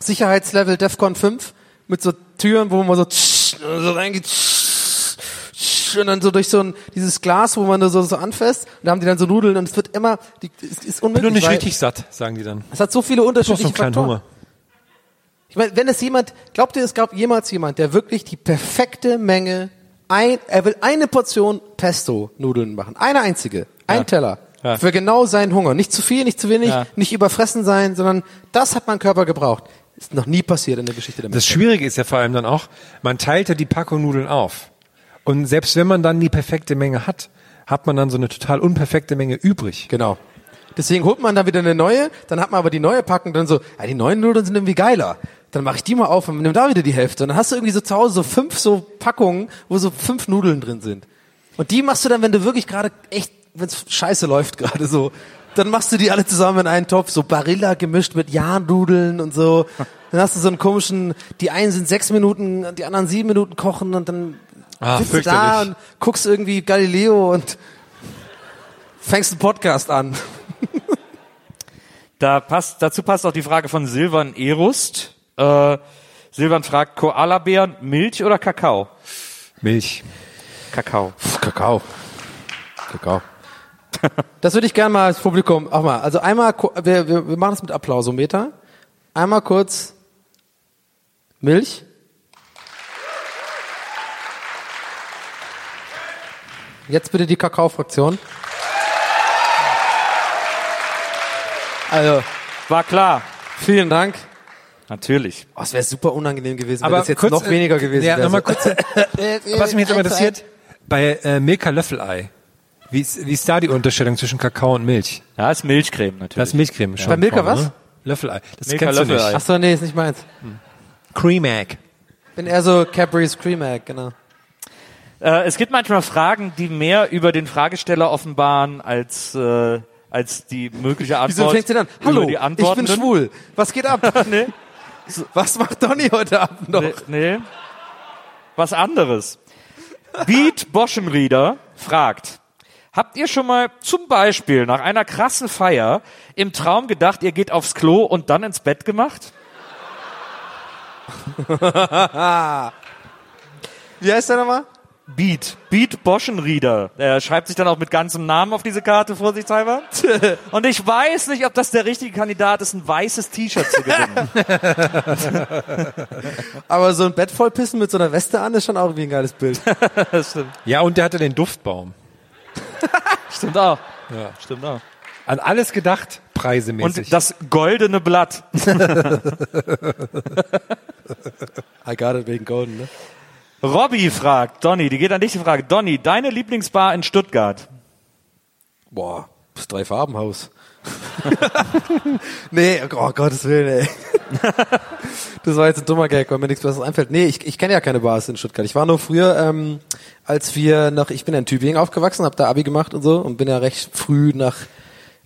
Sicherheitslevel DEFCON 5, mit so Türen, wo man so, tsch, so reingeht, tsch, tsch, und dann so durch so ein, dieses Glas, wo man so, so anfasst, und da haben die dann so Nudeln und es wird immer, die, es ist bin unmöglich. noch nicht weil richtig satt, sagen die dann. Es hat so viele unterschiedliche einen kleinen Faktoren. Hunger. Ich meine, wenn es jemand, glaubt ihr, es gab jemals jemand, der wirklich die perfekte Menge, ein, er will eine Portion Pesto-Nudeln machen, eine einzige, ein Teller, Ja. für genau seinen Hunger. Nicht zu viel, nicht zu wenig, Ja. nicht überfressen sein, sondern das hat mein Körper gebraucht. Ist noch nie passiert in der Geschichte der Das Menschheit. Schwierige ist ja vor allem dann auch, man teilt ja die Packung Nudeln auf. Und selbst wenn man dann die perfekte Menge hat, hat man dann so eine total unperfekte Menge übrig. Genau. Deswegen holt man dann wieder eine neue, dann hat man aber die neue Packung dann so, ja, die neuen Nudeln sind irgendwie geiler. Dann mache ich die mal auf und nimm da wieder die Hälfte. Und dann hast du irgendwie so zu Hause so fünf so Packungen, wo so fünf Nudeln drin sind. Und die machst du dann, wenn du wirklich gerade echt, wenn es scheiße läuft gerade so, dann machst du die alle zusammen in einen Topf, so Barilla gemischt mit Jahnnudeln und so. Dann hast du so einen komischen, die einen sind sechs Minuten, die anderen sieben Minuten kochen und dann Ah, sitzt du da und guckst irgendwie Galileo und fängst einen Podcast an. Da passt, dazu passt auch die Frage von Silvan Erust. Äh, Silvan fragt, Koalabären, Milch oder Kakao? Milch. Kakao. Kakao. Kakao. Das würde ich gerne mal als Publikum auch mal. Also einmal, wir, wir, wir machen das mit Applausometer. Einmal kurz Milch. Jetzt bitte die Kakao-Fraktion. Also, War klar. vielen Dank. Natürlich. Oh, es wäre super unangenehm gewesen, wenn Aber das jetzt kurz, noch äh, weniger gewesen ja, wäre. nochmal kurz, was mich jetzt immer interessiert, bei äh, Milka Löffelei, wie ist, wie ist da die Unterscheidung zwischen Kakao und Milch? Ja, ist Milchcreme natürlich. Das ist Milchcreme. schon Bei Milka was? Ne? Löffelei. Das Milka kennst du Löffelei. nicht. Ach so, nee, ist nicht meins. Cream Egg. Bin eher so Cadbury's Cream Egg, genau. Äh, es gibt manchmal Fragen, die mehr über den Fragesteller offenbaren als äh, als die mögliche Antwort. Wieso fängt sie an? über Hallo, ich bin schwul. Was geht ab? nee, Was macht Donny heute Abend noch? nee, nee. Was anderes. Beat Boschenrieder fragt, habt ihr schon mal zum Beispiel nach einer krassen Feier im Traum gedacht, ihr geht aufs Klo und dann ins Bett gemacht? Wie heißt der nochmal? Beat. Beat Boschenrieder. Er schreibt sich dann auch mit ganzem Namen auf diese Karte, vorsichtshalber. Und ich weiß nicht, ob das der richtige Kandidat ist, ein weißes T-Shirt zu gewinnen. Aber so ein Bett voll pissen mit so einer Weste an ist schon auch irgendwie ein geiles Bild. das stimmt. Ja, und der hatte den Duftbaum. Stimmt auch. Ja. Stimmt auch. An alles gedacht, preisemäßig. Und das goldene Blatt. I got it wegen Golden, ne? Robby fragt, Donny, die geht an dich die Frage. Donny, deine Lieblingsbar in Stuttgart? Boah, das Drei-Farben-Haus. nee, oh Gottes Willen, ey. das war jetzt ein dummer Gag, weil mir nichts Besseres einfällt. Nee, ich, ich kenne ja keine Bars in Stuttgart. Ich war nur früher, ähm, als wir noch, ich bin ja in Tübingen aufgewachsen, habe da Abi gemacht und so und bin ja recht früh nach,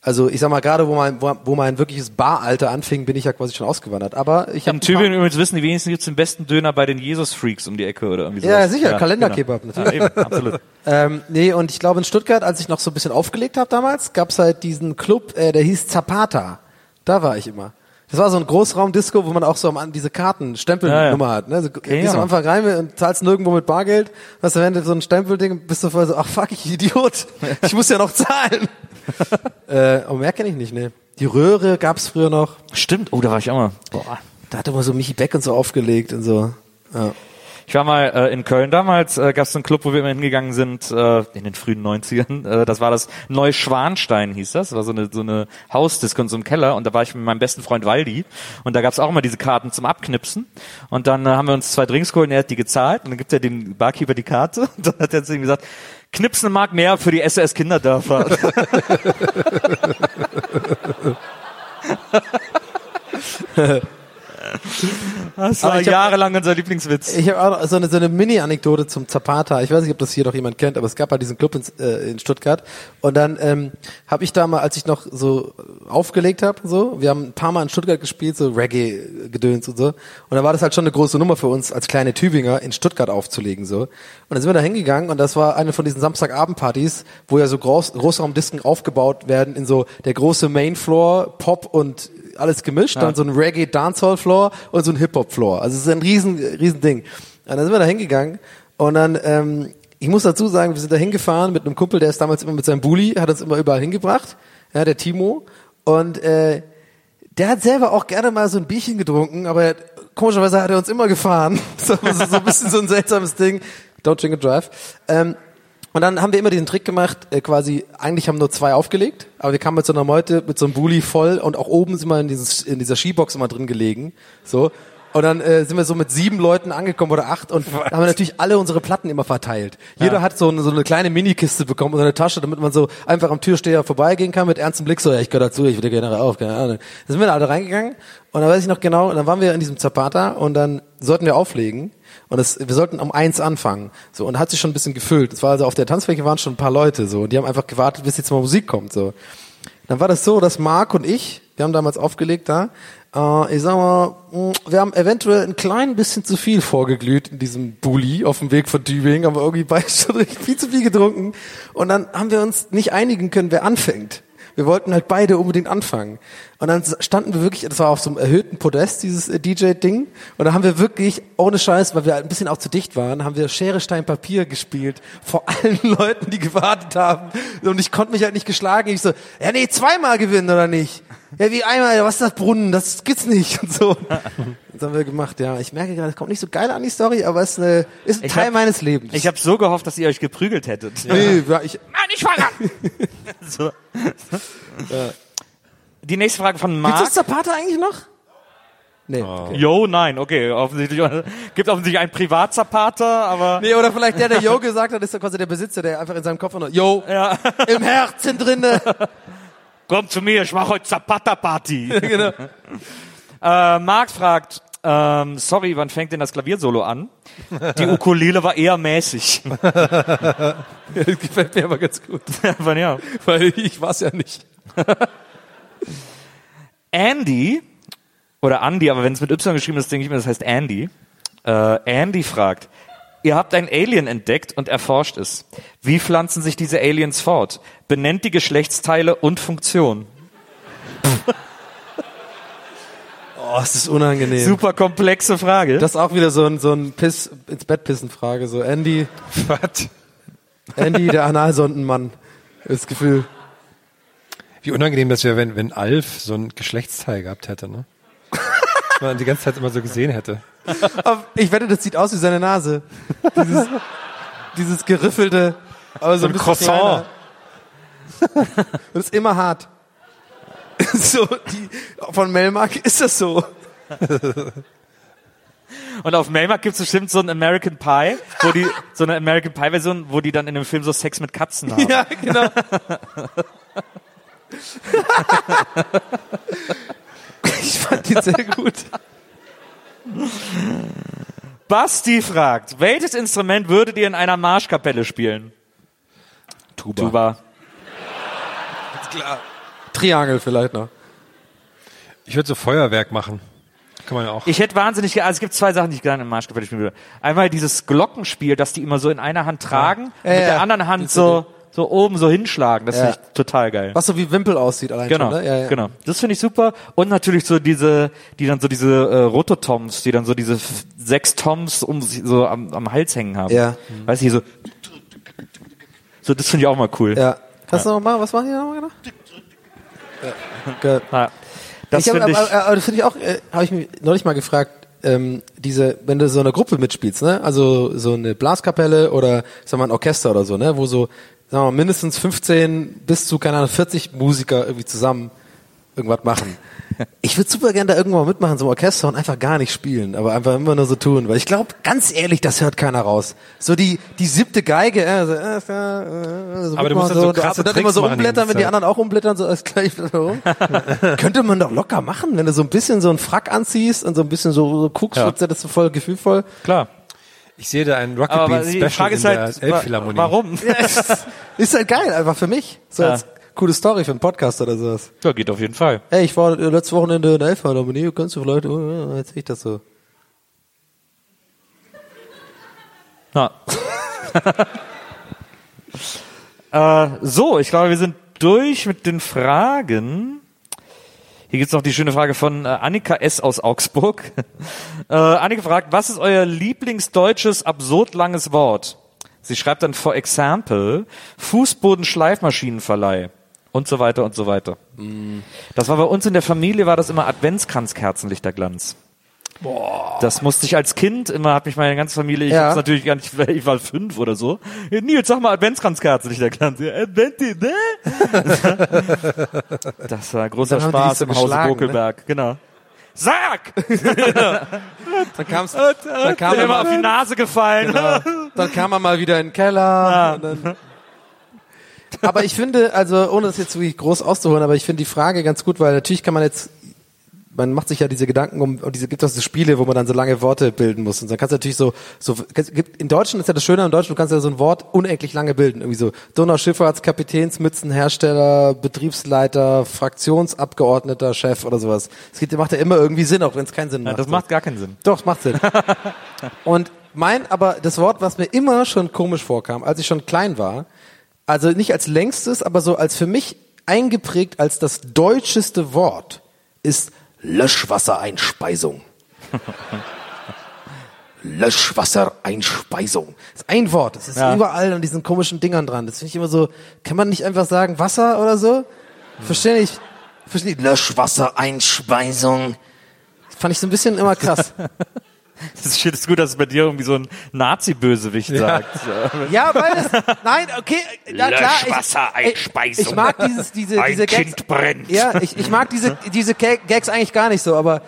also ich sag mal gerade, wo mein, wo, wo mein wirkliches Baralter anfing, bin ich ja quasi schon ausgewandert. Aber ich habe In Tübingen übrigens wissen die wenigsten gibt's den besten Döner bei den Jesus-Freaks um die Ecke oder irgendwie Ja, sowas. sicher, Kalenderkebab genau. natürlich. Ja, eben, absolut. Ähm, nee, und ich glaube in Stuttgart, als ich noch so ein bisschen aufgelegt habe damals, gab's halt diesen Club, äh, der hieß Zapata. Da war ich immer. Das war so ein Großraumdisco, wo man auch so am, an diese Karten, Stempelnummer Ja, hat. Ne? So, Okay, gehst ja. am Anfang rein und zahlst nirgendwo mit Bargeld. Hast am Ende so ein Stempelding, bist du voll so, ach fuck, ich Idiot. Ich muss ja noch zahlen. äh, aber mehr kenne ich nicht, ne. Die Röhre gab's früher noch. Stimmt, oh, da war ich auch mal. Boah. Da hat immer so Michi Beck und so aufgelegt und so. Ja. Ich war mal äh, in Köln damals, äh, gab es einen Club, wo wir immer hingegangen sind, äh, in den frühen 90ern. Äh, das war das Neuschwanstein, hieß das. Das war so eine, so eine Hausdisco in so einem Keller. Und da war ich mit meinem besten Freund Waldi. Und da gab es auch immer diese Karten zum Abknipsen. Und dann äh, haben wir uns zwei Drinks geholt und er hat die gezahlt. Und dann gibt er dem Barkeeper die Karte. Und dann hat er zu ihm gesagt, knipsen eine Mark mehr für die SOS Kinderdörfer. Das war jahrelang unser Lieblingswitz. Ich habe auch noch so eine, so eine Mini-Anekdote zum Zapata. Ich weiß nicht, ob das hier noch jemand kennt, aber es gab halt diesen Club in, äh, in Stuttgart. Und dann ähm, habe ich da mal, als ich noch so aufgelegt habe, so, wir haben ein paar Mal in Stuttgart gespielt, so Reggae-Gedöns und so. Und da war das halt schon eine große Nummer für uns, als kleine Tübinger in Stuttgart aufzulegen. so. Und dann sind wir da hingegangen und das war eine von diesen Samstagabendpartys, wo ja so Groß Großraumdisken aufgebaut werden in so der große Mainfloor, Pop und alles gemischt, dann so ein Reggae Dancehall Floor und so ein Hip Hop Floor. Also es ist ein riesen riesen Ding. Und dann sind wir da hingegangen und dann ähm, ich muss dazu sagen, wir sind da hingefahren mit einem Kumpel, der ist damals immer mit seinem Bulli, hat uns immer überall hingebracht, ja, der Timo und äh, der hat selber auch gerne mal so ein Bierchen getrunken, aber komischerweise hat er uns immer gefahren. So, so, so ein bisschen so ein seltsames Ding. Don't drink and drive. Ähm, und dann haben wir immer diesen Trick gemacht, äh, quasi, eigentlich haben nur zwei aufgelegt, aber wir kamen mit so einer Meute, mit so einem Bulli voll und auch oben sind wir in, dieses, in dieser Skibox immer drin gelegen. So. Und dann äh, sind wir so mit sieben Leuten angekommen oder acht und da haben wir natürlich alle unsere Platten immer verteilt. Jeder hat so eine, so eine kleine Minikiste bekommen und eine Tasche, damit man so einfach am Türsteher vorbeigehen kann mit ernstem Blick, so, ja, ich gehöre dazu, ich will gerne auf, keine Ahnung. Dann sind wir da alle reingegangen und dann weiß ich noch genau, dann waren wir in diesem Zapata und dann sollten wir auflegen und das, wir sollten um eins anfangen. So, und hat sich schon ein bisschen gefüllt. Es war also auf der Tanzfläche waren schon ein paar Leute so und die haben einfach gewartet, bis jetzt mal Musik kommt. So. Dann war das so, dass Marc und ich, wir haben damals aufgelegt da, äh, ich sag mal, mh, wir haben eventuell ein klein bisschen zu viel vorgeglüht in diesem Bulli auf dem Weg von Tübingen, aber irgendwie beide schon viel zu viel getrunken. Und dann haben wir uns nicht einigen können, wer anfängt. Wir wollten halt beide unbedingt anfangen. Und dann standen wir wirklich, das war auf so einem erhöhten Podest, dieses äh, DJ-Ding. Und da haben wir wirklich, ohne Scheiß, weil wir ein bisschen auch zu dicht waren, haben wir Schere, Stein, Papier gespielt. Vor allen Leuten, die gewartet haben. Und ich konnte mich halt nicht geschlagen. Ich so, ja nee, zweimal gewinnen oder nicht? Ja, wie einmal, was ist das Brunnen? Das gibt's nicht und so. Das haben wir gemacht, ja. Ich merke gerade, es kommt nicht so geil an die Story, aber es ist, eine, ist ein Ich Teil hab- meines Lebens. Ich habe so gehofft, dass ihr euch geprügelt hättet. nee, ja, ich, Nein, ich fange an! so. Die nächste Frage von Marc. das Zapata eigentlich noch? Nee. okay. Jo, nein, okay, offensichtlich. Gibt offensichtlich einen Privatzapater, aber. Nee, oder vielleicht der, der Yo gesagt hat, ist ja quasi der Besitzer, der einfach in seinem Kopf nur Yo, Ja. im Herzen drinne. Komm zu mir, ich mache heute Zapata-Party. genau. Äh, Marc fragt, ähm, sorry, wann fängt denn das Klaviersolo an? Die Ukulele war eher mäßig. Das gefällt mir aber ganz gut. aber ja. Weil ich war's ja nicht. Andy, oder Andy, aber wenn es mit Y geschrieben ist, denke ich mir, das heißt Andy. Äh, Andy fragt, ihr habt ein Alien entdeckt und erforscht es. Wie pflanzen sich diese Aliens fort? Benennt die Geschlechtsteile und Funktion. Oh, es ist unangenehm. Super komplexe Frage. Das ist auch wieder so ein, so ein Piss, ins Bett pissen Frage. So, Andy, Was? Andy, der Analsondenmann. Das Gefühl. Wie unangenehm das wäre, wenn, wenn Alf so ein Geschlechtsteil gehabt hätte, ne? Man die ganze Zeit immer so gesehen hätte. Aber ich wette, das sieht aus wie seine Nase. Dieses, dieses geriffelte, aber so So ein ein Croissant. kleiner. Das ist immer hart. so, die, von Melmark ist das so. Und auf Melmark gibt es bestimmt so ein American Pie, wo die, so eine American Pie Version, wo die dann in dem Film so Sex mit Katzen haben. Ja, genau. ich fand die sehr gut. Basti fragt, welches Instrument würdet ihr in einer Marschkapelle spielen? Tuba. Tuba. Triangel vielleicht noch. Ich würde so Feuerwerk machen. Kann man ja auch. Ich hätte wahnsinnig, ge- also es gibt zwei Sachen, die ich gerne in Marschkapelle spielen würde. Einmal dieses Glockenspiel, das die immer so in einer Hand tragen, und Ja, mit ja. der anderen Hand so, so oben so hinschlagen. Das Ja. finde ich total geil. Was so wie Wimpel aussieht allein Genau, schon, ne? Ja, ja. genau. Das finde ich super. Und natürlich so diese, die dann so diese äh, Rototoms, die dann so diese sechs Toms um sich so am, am Hals hängen haben. Ja. Weißt du, hier so. So, das finde ich auch mal cool. Ja. Kannst du noch mal, was machen die noch genau? Ja. Ja. Das finde ich. aber, aber das finde ich auch, äh, habe ich mich neulich mal gefragt, ähm, diese, wenn du so eine Gruppe mitspielst, ne, also so eine Blaskapelle oder sag mal ein Orchester oder so, ne, wo so, sagen wir mal, mindestens 15 bis zu, keine Ahnung, 40 Musiker irgendwie zusammen irgendwas machen. Ich würde super gerne da irgendwann mal mitmachen, so im Orchester und einfach gar nicht spielen, aber einfach immer nur so tun, weil ich glaube, ganz ehrlich, das hört keiner raus. So die, die siebte Geige, äh, so, äh, äh, so Aber du musst dann so und krasse dann immer so umblättern, wenn die anderen auch umblättern, so als gleich rum. Könnte man doch locker machen, wenn du so ein bisschen so einen Frack anziehst und so ein bisschen so, so guckst, Ja. wird's ja das so voll gefühlvoll. Klar. Ich sehe da ein Rocket Aber Beans die Special Frage in ist der halt, wa- Elbphilharmonie. warum? Ja, ist, ist halt geil, einfach für mich. So Ja. als coole Story für einen Podcast oder sowas. Ja, geht auf jeden Fall. Ey, ich war letztes Wochenende in der Elbphilharmonie, kannst du vielleicht, oh, erzähl ich das so. Ja. äh, so, ich glaube, wir sind durch mit den Fragen. Hier gibt's noch die schöne Frage von äh, Annika S. aus Augsburg. äh, Annika fragt, was ist euer lieblingsdeutsches absurd langes Wort? Sie schreibt dann, for example, Fußboden-Schleifmaschinenverleih und so weiter und so weiter. Das war bei uns in der Familie, war das immer Adventskranzkerzenlichterglanz. Das musste ich als Kind immer, hat mich meine ganze Familie, ich Ja. hab's natürlich gar nicht, ich war fünf oder so. Nils, sag mal Adventskranzkerzenlichterglanz. Ja, Adventi, ne? Das war großer Spaß so im Hause geschlagen, ne? Bokelberg, genau. Sag! Dann kam's, dann kam er Immer auf die mal, Nase gefallen. dann kam er mal wieder in den Keller. und Dann, aber ich finde, also ohne das jetzt wirklich groß auszuholen, aber ich finde die Frage ganz gut, weil natürlich kann man jetzt, man macht sich ja diese Gedanken um, und diese gibt es so Spiele, wo man dann so lange Worte bilden muss. Und dann kannst du natürlich so, so gibt- in Deutschland ist ja das Schöne am Deutschen, du kannst ja so ein Wort unendlich lange bilden. Irgendwie so Donauschifffahrtskapitänsmützenhersteller, Betriebsleiter, Fraktionsabgeordneter, Chef oder sowas. Das geht, macht ja immer irgendwie Sinn, auch wenn es keinen Sinn macht. Das macht gar keinen Sinn. Doch, es macht Sinn. Und mein, aber das Wort, was mir immer schon komisch vorkam, als ich schon klein war, also nicht als längstes, aber so als für mich eingeprägt als das deutscheste Wort, ist Löschwassereinspeisung. Löschwassereinspeisung. Das ist ein Wort. Das ist Ja. überall an diesen komischen Dingern dran. Das finde ich immer so, kann man nicht einfach sagen Wasser oder so? Verstehe ich. Verstehe ich. Löschwassereinspeisung. Fand ich so ein bisschen immer krass. Das ist, ist gut, dass es bei dir irgendwie so ein Nazi-Bösewicht sagt. Ja, weil das, nein, okay, ja klar. Ich, Löschwassereinspeisung. ich mag dieses, diese, Ein diese Gags. Kind brennt. Ja, ich, ich mag diese, diese Ga- Gags eigentlich gar nicht so, aber,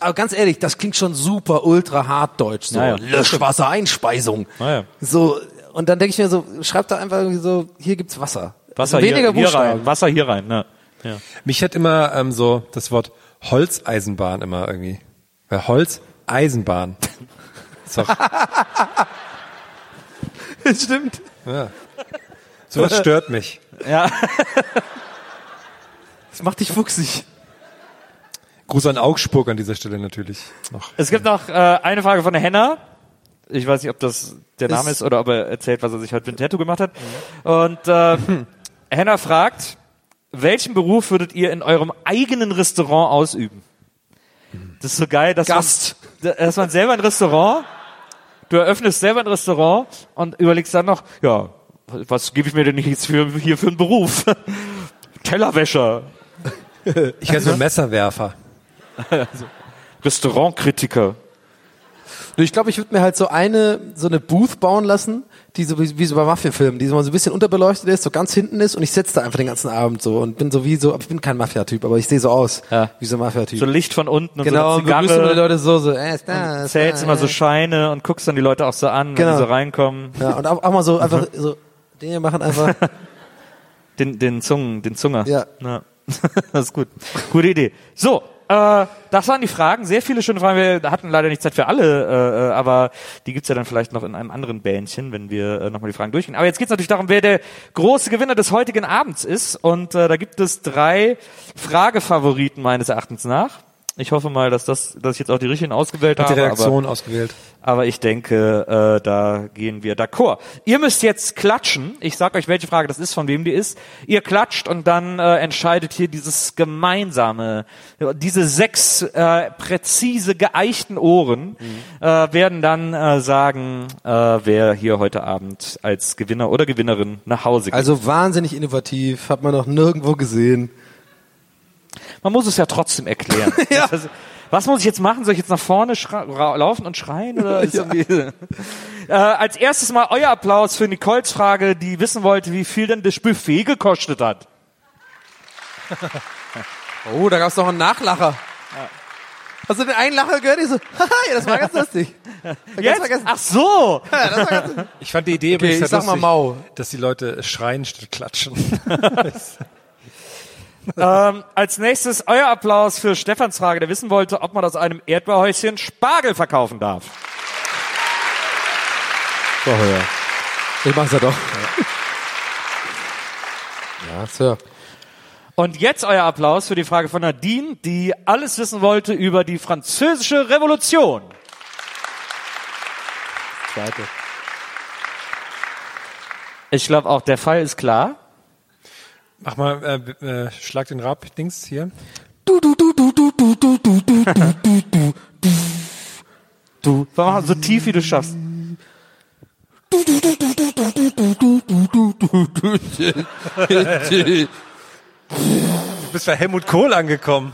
aber ganz ehrlich, das klingt schon super ultra hart deutsch, so. Ja, ja. Löschwassereinspeisung. Ah, ja. So, und dann denke ich mir so, schreibt da einfach irgendwie so, hier gibt's Wasser. Wasser Also hier, weniger hier Buchstaben. rein. Wasser hier rein. Ne? Ja. Mich hat immer ähm, so das Wort Holzeisenbahn immer irgendwie. Weil Holzeisenbahn. So, Stimmt. sowas stört mich. ja. Das macht dich fuchsig. Gruß an Augsburg an dieser Stelle natürlich noch. Es gibt noch äh, eine Frage von der Henna. Ich weiß nicht, ob das der Name Ist- ist oder ob er erzählt, was er sich heute mit dem Tattoo gemacht hat. Und äh, Henna fragt, welchen Beruf würdet ihr in eurem eigenen Restaurant ausüben? Das ist so geil, dass, Gast. Dass man selber ein Restaurant, du eröffnest selber ein Restaurant und überlegst dann noch, ja, was gebe ich mir denn jetzt für, hier für einen Beruf? Tellerwäscher, Ich werde so Messerwerfer. Restaurantkritiker. Ich glaube, ich würde mir halt so eine, so eine Booth bauen lassen, die so wie, wie so bei Mafia-Filmen, die so mal so ein bisschen unterbeleuchtet ist, so ganz hinten ist und ich sitze da einfach den ganzen Abend so und bin so wie so, ich bin kein Mafia-Typ, aber ich sehe so aus Ja. wie so ein Mafia-Typ. So Licht von unten und genau, so und eine begrüßt immer die Zigarre. Leute so, so, äh, ist da, ist Zählst da, immer so. Scheine und guckst dann die Leute auch so an, wenn Genau. die so reinkommen. Ja, und auch, auch mal so einfach so, Dinge machen einfach, Den, den Zungen, den Zunger. Ja. das ist gut. Gute Idee. So, äh, das waren die Fragen. Sehr viele schöne Fragen. Wir hatten leider nicht Zeit für alle, äh, äh, aber die gibt's ja dann vielleicht noch in einem anderen Bähnchen, wenn wir äh, nochmal die Fragen durchgehen. Aber jetzt geht's natürlich darum, wer der große Gewinner des heutigen Abends ist. Und äh, da gibt es drei Fragefavoriten meines Erachtens nach. Ich hoffe mal, dass das, dass ich jetzt auch die richtigen ausgewählt Hat die habe. aber- ausgewählt. aber ich denke, äh, da gehen wir d'accord. Ihr müsst jetzt klatschen. Ich sag euch, welche Frage das ist, von wem die ist. Ihr klatscht und dann äh, entscheidet hier dieses gemeinsame, diese sechs äh, präzise geeichten Ohren äh, werden dann äh, sagen, äh, wer hier heute Abend als Gewinner oder Gewinnerin nach Hause geht. also wahnsinnig innovativ, hat man noch nirgendwo gesehen. Man muss es ja trotzdem erklären. Ja. Das- was muss ich jetzt machen? Soll ich jetzt nach vorne laufen und schreien? Oder irgendwie- äh, als erstes mal euer Applaus für Nicoles Frage, die wissen wollte, wie viel denn das Buffet gekostet hat. Oh, da gab's noch einen Nachlacher. Hast du den einen Lacher gehört? Ich so, haha, ja, das war ganz lustig. Jetzt? vergessen. Ach so! Ja, das war ganz Ich fand die Idee Okay, übrigens ich sag mal lustig, Mau. dass die Leute schreien statt klatschen. Ähm, als nächstes euer Applaus für Stefans Frage, der wissen wollte, ob man aus einem Erdbeerhäuschen Spargel verkaufen darf. Doch, ja. Ich mach's ja doch. Ja, Sir. Und jetzt euer Applaus für die Frage von Nadine, die alles wissen wollte über die französische Revolution. Zweite. Ich glaube auch, der Fall ist klar. Mach mal, äh, äh, schlag den Rab-Dings hier. Du, mach so tief wie du schaffst. Du bist bei Helmut Kohl angekommen.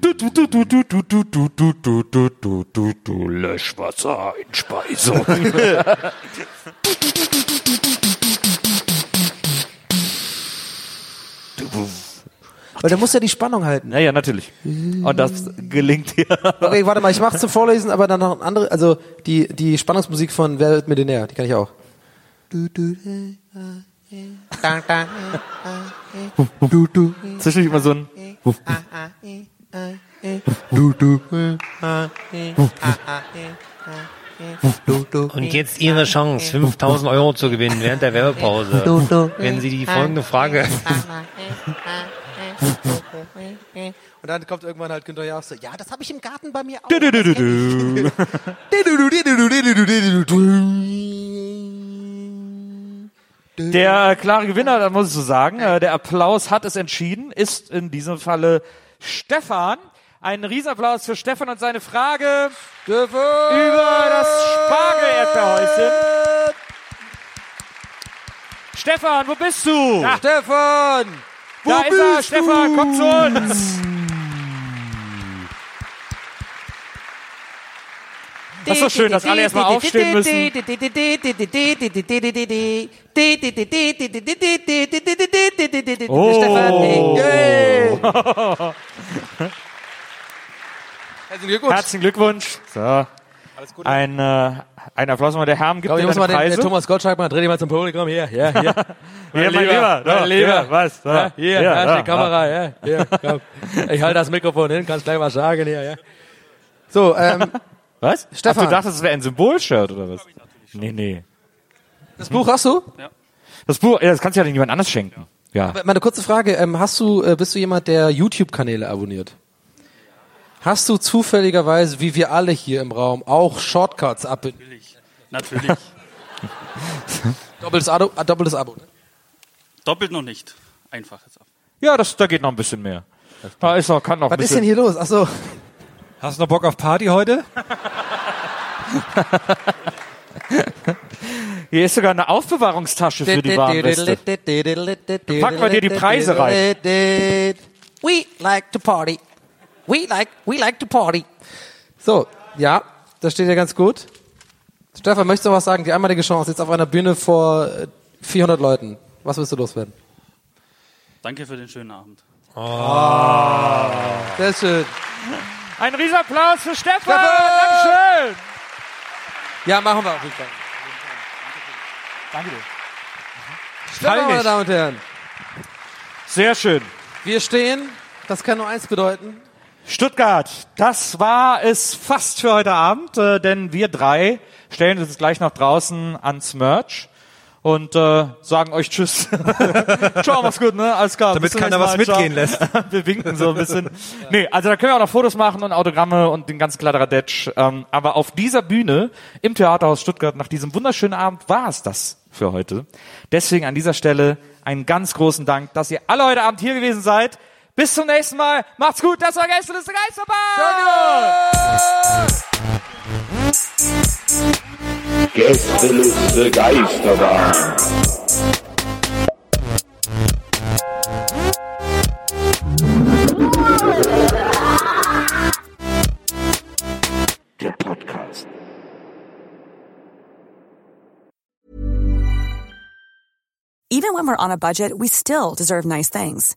Du, du, du, du, du, du, du, du, du, du, du, du, du, du, Löschwasser in Weil der muss ja die Spannung halten. naja, natürlich. Und das gelingt dir. Okay, warte mal, ich mach's zum Vorlesen, aber dann noch ein andere, also die, die Spannungsmusik von Wer wird Millionär, die kann ich auch. Zwischendurch immer so ein. Und jetzt Ihre Chance, 5000 Euro zu gewinnen während der Werbepause. Wenn Sie die folgende Frage. Und dann kommt irgendwann halt Günther Jauch so, ja, das habe ich im Garten bei mir auch. Der klare Gewinner, da muss ich so sagen, äh, der Applaus hat es entschieden, ist in diesem Falle Stefan. Ein Riesenapplaus für Stefan und seine Frage über das Spargel-Erdbeerhäuschen. Stefan, wo bist du? Stefan! Wo da ist er, bist Stefan, du? komm zu uns. Das ist so schön, dass alle erstmal aufstehen müssen. Oh. Herzlichen Glückwunsch. Herzlichen Glückwunsch. So. Ein, äh, ein Applaus mal der Herrn gibt dir ich muss mal den, Preise. der Thomas Gottschalk mal, dreh dich mal zum Publikum, hier, hier, hier. Hier, mein Lieber, mein Lieber. hier, was? So, Ja, hier, ja, da ja, steht die Kamera, ja, hier, komm. Ich halte das Mikrofon hin, kannst gleich was sagen hier, ja. So, ähm, Was? Stefan. Ach, du dachtest, es wäre ein Symbolshirt oder was? Nee, nee. das Buch hast du? Das Buch, ja, das kannst du ja nicht jemand anders schenken. Ja. Meine kurze Frage, ähm, hast du, äh, bist du jemand, der YouTube-Kanäle abonniert? Hast du zufälligerweise, wie wir alle hier im Raum, auch Shortcuts ab? Natürlich. Doppeltes Abo, äh, doppeltes Abo. ne? Doppelt noch nicht. Einfaches ab. Ja, das, da geht noch ein bisschen mehr. Da ist noch, kann noch ein Was ist bisschen. denn hier los? Ach so. Hast du noch Bock auf Party heute? Hier ist sogar eine Aufbewahrungstasche für die Warnweste. Packen wir dir die Preise rein. We like to party. We like, we like to party. So, ja, das steht ja ganz gut. Stefan, möchtest du was sagen? Die einmalige Chance jetzt auf einer Bühne vor äh, 400 Leuten. Was willst du loswerden? Danke für den schönen Abend. Sehr schön. Ein Riesenapplaus für Stefan. Stefan! Dankeschön. Ja, machen wir auf jeden Fall. Danke dir. Stefan, meine Damen und Herren. Sehr schön. Wir stehen, das kann nur eins bedeuten. Stuttgart, das war es fast für heute Abend, äh, denn wir drei stellen uns gleich nach draußen ans Merch und äh, sagen euch Tschüss. Ciao, mach's gut, ne? Alles klar. Damit keiner was mitgehen lässt. wir winken so ein bisschen. Nee, also da können wir auch noch Fotos machen und Autogramme und den ganzen Kladderadatsch. Ähm, aber auf dieser Bühne im Theaterhaus Stuttgart nach diesem wunderschönen Abend war es das für heute. Deswegen an dieser Stelle einen ganz großen Dank, dass ihr alle heute Abend hier gewesen seid. Bis zum nächsten Mal. Macht's gut. Das war Gästeliste Geisterbahn. Gästeliste Geisterbahn. Der Podcast. Even when we're on a budget, we still deserve nice things.